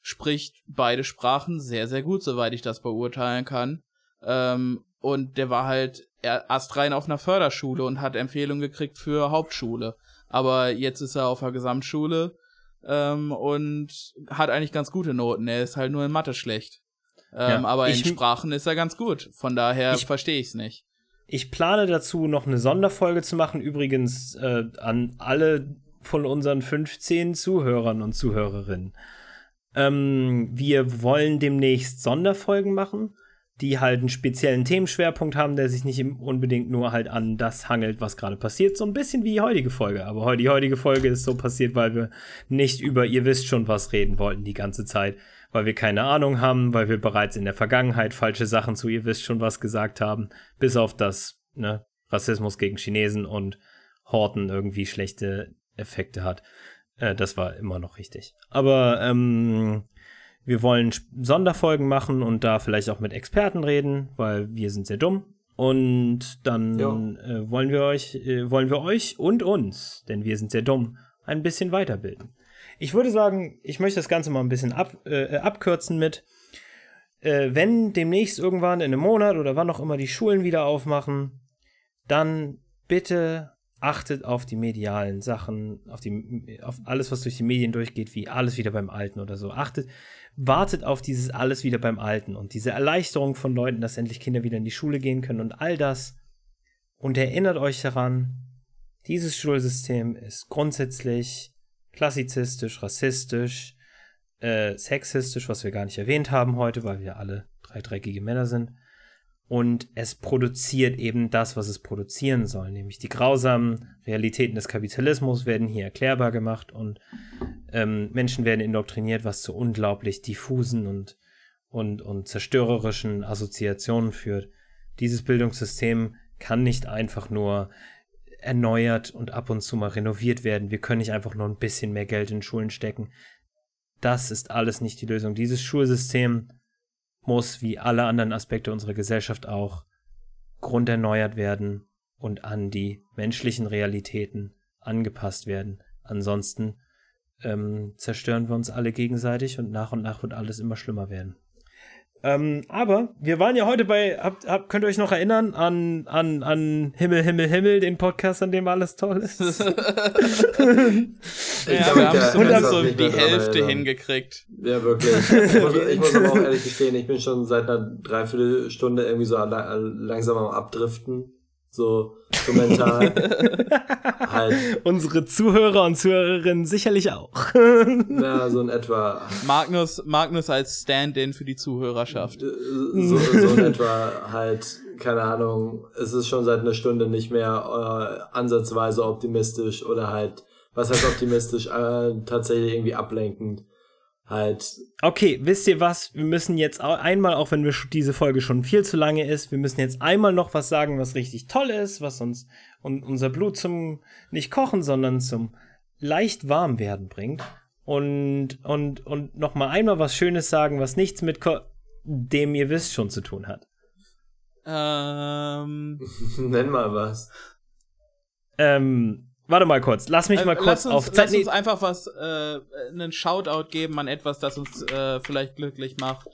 spricht beide Sprachen sehr, sehr gut, soweit ich das beurteilen kann. Ähm, und der war halt astrein auf einer Förderschule und hat Empfehlungen gekriegt für Hauptschule. Aber jetzt ist er auf der Gesamtschule ähm, und hat eigentlich ganz gute Noten. Er ist halt nur in Mathe schlecht. Ähm, Ja, aber in ich- Sprachen ist er ganz gut. Von daher Ich- verstehe ich's nicht. Ich plane dazu noch eine Sonderfolge zu machen, übrigens äh, an alle von unseren 15 Zuhörern und Zuhörerinnen. Ähm, wir wollen demnächst Sonderfolgen machen, die halt einen speziellen Themenschwerpunkt haben, der sich nicht unbedingt nur halt an das hangelt, was gerade passiert. So ein bisschen wie die heutige Folge. Aber die heutige Folge ist so passiert, weil wir nicht über ihr wisst schon was reden wollten die ganze Zeit. Weil wir keine Ahnung haben, weil wir bereits in der Vergangenheit falsche Sachen zu ihr wisst schon was gesagt haben. Bis auf das, ne, Rassismus gegen Chinesen und Horten irgendwie schlechte Effekte hat. Äh, das war immer noch richtig. Aber ähm, wir wollen Sonderfolgen machen und da vielleicht auch mit Experten reden, weil wir sind sehr dumm. Und dann äh, wollen wir euch, äh, wollen wir euch und uns, denn wir sind sehr dumm, ein bisschen weiterbilden. Ich würde sagen, ich möchte das Ganze mal ein bisschen ab, äh, abkürzen mit, äh, wenn demnächst irgendwann in einem Monat oder wann auch immer die Schulen wieder aufmachen, dann bitte achtet auf die medialen Sachen, auf, die, auf alles, was durch die Medien durchgeht, wie alles wieder beim Alten oder so. Achtet, wartet auf dieses alles wieder beim Alten und diese Erleichterung von Leuten, dass endlich Kinder wieder in die Schule gehen können und all das. Und erinnert euch daran, dieses Schulsystem ist grundsätzlich klassizistisch, rassistisch, äh, sexistisch, was wir gar nicht erwähnt haben heute, weil wir alle drei dreckige Männer sind. Und es produziert eben das, was es produzieren soll, nämlich die grausamen Realitäten des Kapitalismus werden hier erklärbar gemacht und ähm, Menschen werden indoktriniert, was zu unglaublich diffusen und, und, und zerstörerischen Assoziationen führt. Dieses Bildungssystem kann nicht einfach nur erneuert und ab und zu mal renoviert werden. Wir können nicht einfach nur ein bisschen mehr Geld in Schulen stecken. Das ist alles nicht die Lösung. Dieses Schulsystem muss, wie alle anderen Aspekte unserer Gesellschaft auch, grunderneuert werden und an die menschlichen Realitäten angepasst werden. Ansonsten ähm, zerstören wir uns alle gegenseitig und nach und nach wird alles immer schlimmer werden. Ähm, aber wir waren ja heute bei, habt, habt, könnt ihr euch noch erinnern an, an, an Himmel, Himmel, Himmel, den Podcast, an dem alles toll ist? (laughs) Ich ja, glaub, wir haben zumindest so die Hälfte hingekriegt. Ja, wirklich. Ich muss, ich muss aber auch (laughs) ehrlich gestehen, ich bin schon seit einer Dreiviertelstunde irgendwie so la- langsam am Abdriften. So, so mental. (laughs) halt, Unsere Zuhörer und Zuhörerinnen sicherlich auch. ja, so in etwa. Magnus, Magnus als Stand-in für die Zuhörerschaft. äh, So, so in etwa halt, keine Ahnung, es ist schon seit einer Stunde nicht mehr äh, ansatzweise optimistisch oder halt, was heißt optimistisch, äh, tatsächlich irgendwie ablenkend. Halt, Okay, wisst ihr was? Wir müssen jetzt einmal, auch wenn wir diese Folge schon viel zu lange ist, wir müssen jetzt einmal noch was sagen, was richtig toll ist, was uns und unser Blut zum nicht kochen, sondern zum leicht warm werden bringt. Und, und, und noch mal einmal was Schönes sagen, was nichts mit Ko dem ihr wisst schon zu tun hat. Ähm, (laughs) nenn mal was. Ähm, warte mal kurz, lass mich äh, mal kurz lass uns, auf Zeit. lass uns einfach was, äh, einen Shoutout geben an etwas, das uns äh, vielleicht glücklich macht.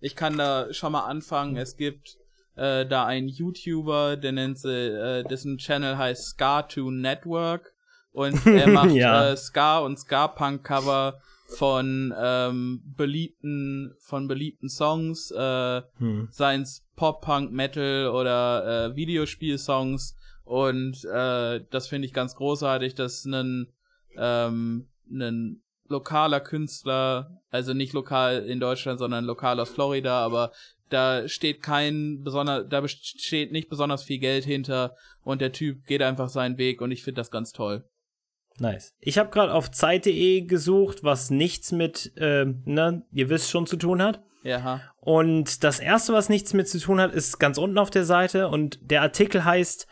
Ich kann da schon mal anfangen. Es gibt äh, da einen YouTuber, der nennt sie, äh, dessen Channel heißt Ska2 Network und (laughs) er macht Ja. äh, Ska und Ska-Punk-Cover von ähm, beliebten von beliebten Songs, äh, hm. seien es Pop, Punk, Metal oder äh, Videospielsongs. Und äh, das finde ich ganz großartig, dass ein, ähm, ein lokaler Künstler, also nicht lokal in Deutschland, sondern lokal aus Florida, aber da steht kein besonder, da steht nicht besonders viel Geld hinter und der Typ geht einfach seinen Weg und ich finde das ganz toll. Nice. Ich habe gerade auf Zeit.de gesucht, was nichts mit, ähm, ne, ihr wisst schon zu tun hat. Ja. Und das erste, was nichts mit zu tun hat, ist ganz unten auf der Seite und der Artikel heißt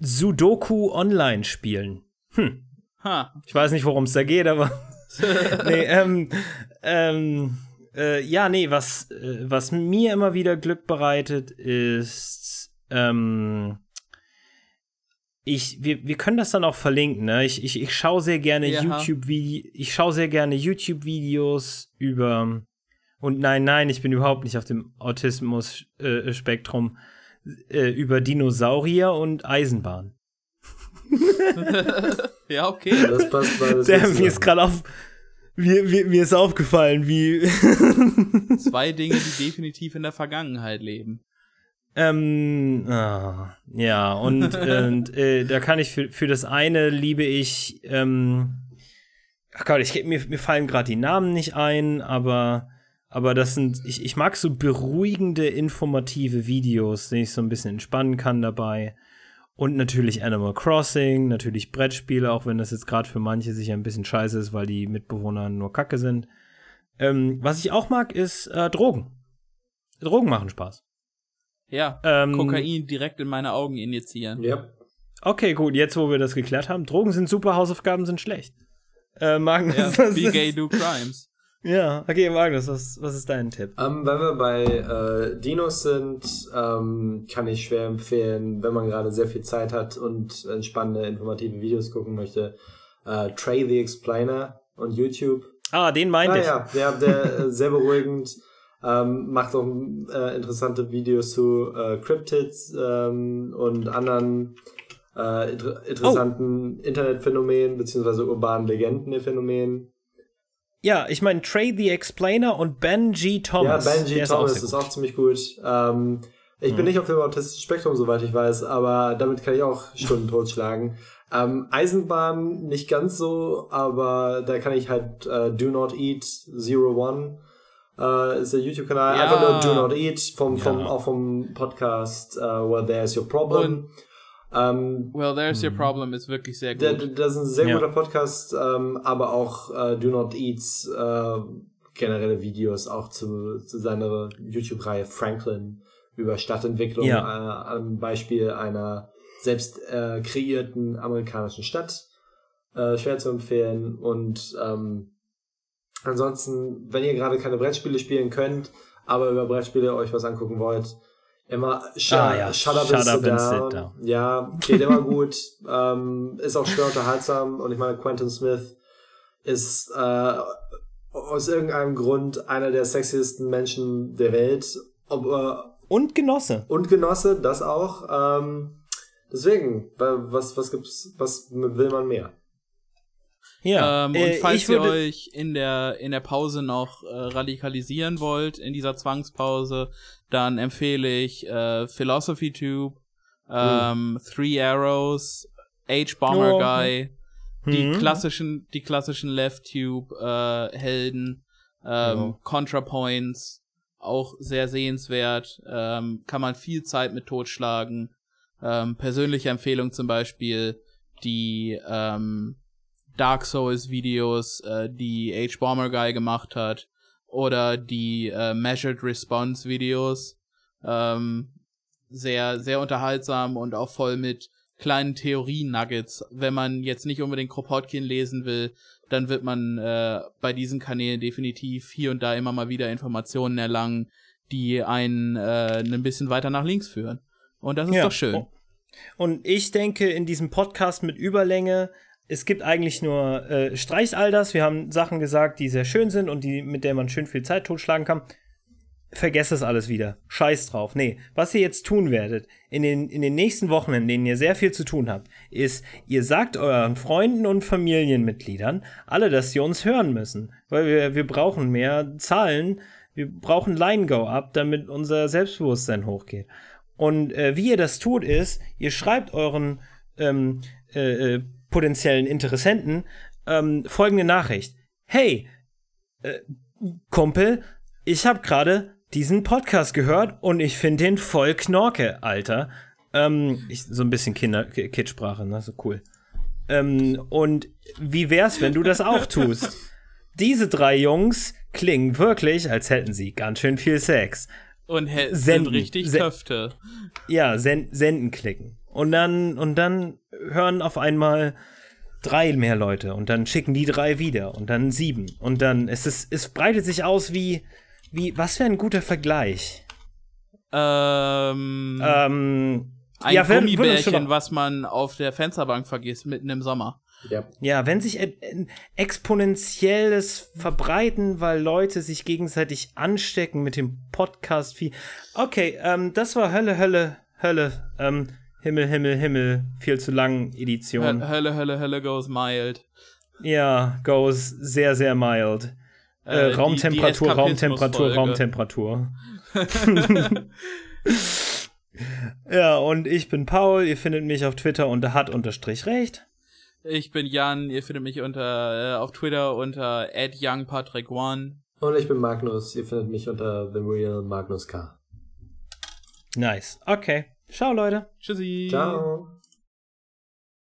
Sudoku online spielen. Hm. Ha. Ich weiß nicht, worum es da geht, aber. (laughs) nee, ähm, ähm, äh, ja, nee, was, äh, was mir immer wieder Glück bereitet, ist, ähm, ich, wir, wir können das dann auch verlinken, ne? Ich, ich, ich schaue sehr gerne Ja. YouTube-Videos, ich schaue sehr gerne YouTube-Videos über, und nein, nein, ich bin überhaupt nicht auf dem Autismus-Spektrum, äh, über Dinosaurier und Eisenbahn. (laughs) Ja, okay. Das passt beides. Der, mir ist gerade auf. Mir, mir, mir ist aufgefallen, wie. (laughs) Zwei Dinge, die definitiv in der Vergangenheit leben. ähm, ah, ja, und, (laughs) und äh, da kann ich für, für das eine liebe ich. Ähm, ach Gott, ich, mir, mir fallen gerade die Namen nicht ein, aber. Aber das sind, ich, ich mag so beruhigende, informative Videos, die ich so ein bisschen entspannen kann dabei. Und natürlich Animal Crossing, natürlich Brettspiele, auch wenn das jetzt gerade für manche sicher ein bisschen scheiße ist, weil die Mitbewohner nur Kacke sind. Ähm, was ich auch mag, ist äh, Drogen. Drogen machen Spaß. Ja. Ähm, Kokain direkt in meine Augen injizieren. Ja. Okay, gut, jetzt wo wir das geklärt haben, Drogen sind super, Hausaufgaben sind schlecht. Äh, Magnus, Ja, be gay, do crimes. Ja, okay, Magnus, was, was ist dein Tipp? Ähm, wenn wir bei äh, Dinos sind, ähm, kann ich schwer empfehlen, wenn man gerade sehr viel Zeit hat und entspannende, informative Videos gucken möchte, äh, Trey the Explainer und YouTube. Ah, den meinte Ah, ich. ja, ja, der äh, sehr beruhigend, (laughs) ähm, macht auch äh, interessante Videos zu äh, Cryptids ähm, und anderen äh, inter interessanten Internetphänomenen beziehungsweise urbanen Legenden-Phänomenen. Ja, ich meine Trey the Explainer und Ben G. Thomas. Ja, Benji Der Thomas ist gut. auch ziemlich gut. Ähm, ich bin Mhm. nicht auf dem autistischen Spektrum, soweit ich weiß, aber damit kann ich auch Stunden totschlagen. Ähm, Eisenbahn nicht ganz so, aber da kann ich halt äh, Do Not Eat Zero One äh, ist der YouTube-Kanal. Ja. Einfach nur Do Not Eat, vom, vom, Ja. auch vom Podcast äh, Where There's Your Problem. Ähm, Well, there's your problem ist wirklich sehr gut. das ist ein sehr Ja. guter Podcast, ähm, aber auch äh, Do Not Eats äh, generelle Videos auch zu, zu seiner YouTube-Reihe Franklin über Stadtentwicklung Ja. äh, am Beispiel einer selbst äh, kreierten amerikanischen Stadt äh, schwer zu empfehlen und ähm, ansonsten, wenn ihr gerade keine Brettspiele spielen könnt, aber über Brettspiele euch was angucken wollt, immer sh Ah, ja. Shut Up, Shut and, Up sit and Sit down. Ja, geht immer gut. (laughs) ähm, ist auch schwer unterhaltsam und ich meine, Quentin Smith ist äh, aus irgendeinem Grund einer der sexiesten Menschen der Welt. Ob, äh, Und Genosse. und Genosse, das auch. Ähm, deswegen, wa- was, was gibt's, was will man mehr? Ja. Ähm, äh, und falls ihr euch in der, in der Pause noch äh, radikalisieren wollt, in dieser Zwangspause, dann empfehle ich äh, Philosophy Tube, ähm, Three Arrows, H Bomber Oh, Guy, die Hm. klassischen, die klassischen Left Tube äh, Helden, ähm, Ja. ContraPoints, auch sehr sehenswert, ähm, kann man viel Zeit mit totschlagen. Ähm, persönliche Empfehlung zum Beispiel die ähm, Dark Souls Videos, äh, die H Bomber Guy gemacht hat, oder die äh, Measured Response Videos. Ähm, sehr, sehr unterhaltsam und auch voll mit kleinen Theorien-Nuggets. Wenn man jetzt nicht unbedingt Kropotkin lesen will, dann wird man äh, bei diesen Kanälen definitiv hier und da immer mal wieder Informationen erlangen, die einen äh, ein bisschen weiter nach links führen. Und das ist Ja. doch schön. Oh. Und ich denke, in diesem Podcast mit Überlänge, es gibt eigentlich nur, äh, streicht all das. Wir haben Sachen gesagt, die sehr schön sind und die, mit der man schön viel Zeit totschlagen kann. Vergesst das alles wieder. Scheiß drauf. Nee, was ihr jetzt tun werdet, in den, in den nächsten Wochen, in denen ihr sehr viel zu tun habt, ist, ihr sagt euren Freunden und Familienmitgliedern alle, dass sie uns hören müssen. Weil wir, wir brauchen mehr Zahlen. Wir brauchen Line Go up, damit unser Selbstbewusstsein hochgeht. Und äh, wie ihr das tut, ist, ihr schreibt euren ähm, äh, äh, potenziellen Interessenten ähm, folgende Nachricht. Hey, äh, Kumpel, ich habe gerade diesen Podcast gehört und ich finde den voll Knorke, Alter. Ähm, ich, so ein bisschen Kinder Kidsprache, ne? So cool. Ähm, und wie wär's, wenn du das auch tust? diese drei Jungs klingen wirklich, als hätten sie ganz schön viel Sex. Und hä- sind Senden. richtig Köfte. Ja, sen senden klicken. Und dann, und dann hören auf einmal drei mehr Leute und dann schicken die drei wieder und dann sieben. Und dann es ist es breitet sich aus wie, wie, was für ein guter Vergleich. Ähm, Ähm, ein ja, Gummibärchen, was man auf der Fensterbank vergisst, mitten im Sommer. Ja. Ja, wenn sich ein ein exponentielles Verbreiten, weil Leute sich gegenseitig anstecken mit dem podcast -Feed. Okay, ähm, das war Hölle, Hölle, Hölle, ähm, Himmel, Himmel, Himmel, viel zu lang Edition. Hö- Hölle, Hölle, Hölle goes mild. Ja, goes sehr, sehr mild. Äh, Äh, die- Raumtemperatur, die Raumtemperatur, Eskapismus-Folge. Raumtemperatur. (laughs) ja, und ich bin Paul, ihr findet mich auf Twitter unter hat unterstrich recht. Ich bin Jan, ihr findet mich unter äh, auf Twitter unter @youngpatrick1. Und ich bin Magnus. Ihr findet mich unter The Real Magnus K. Nice. Okay. Ciao, Leute. Tschüssi. Ciao.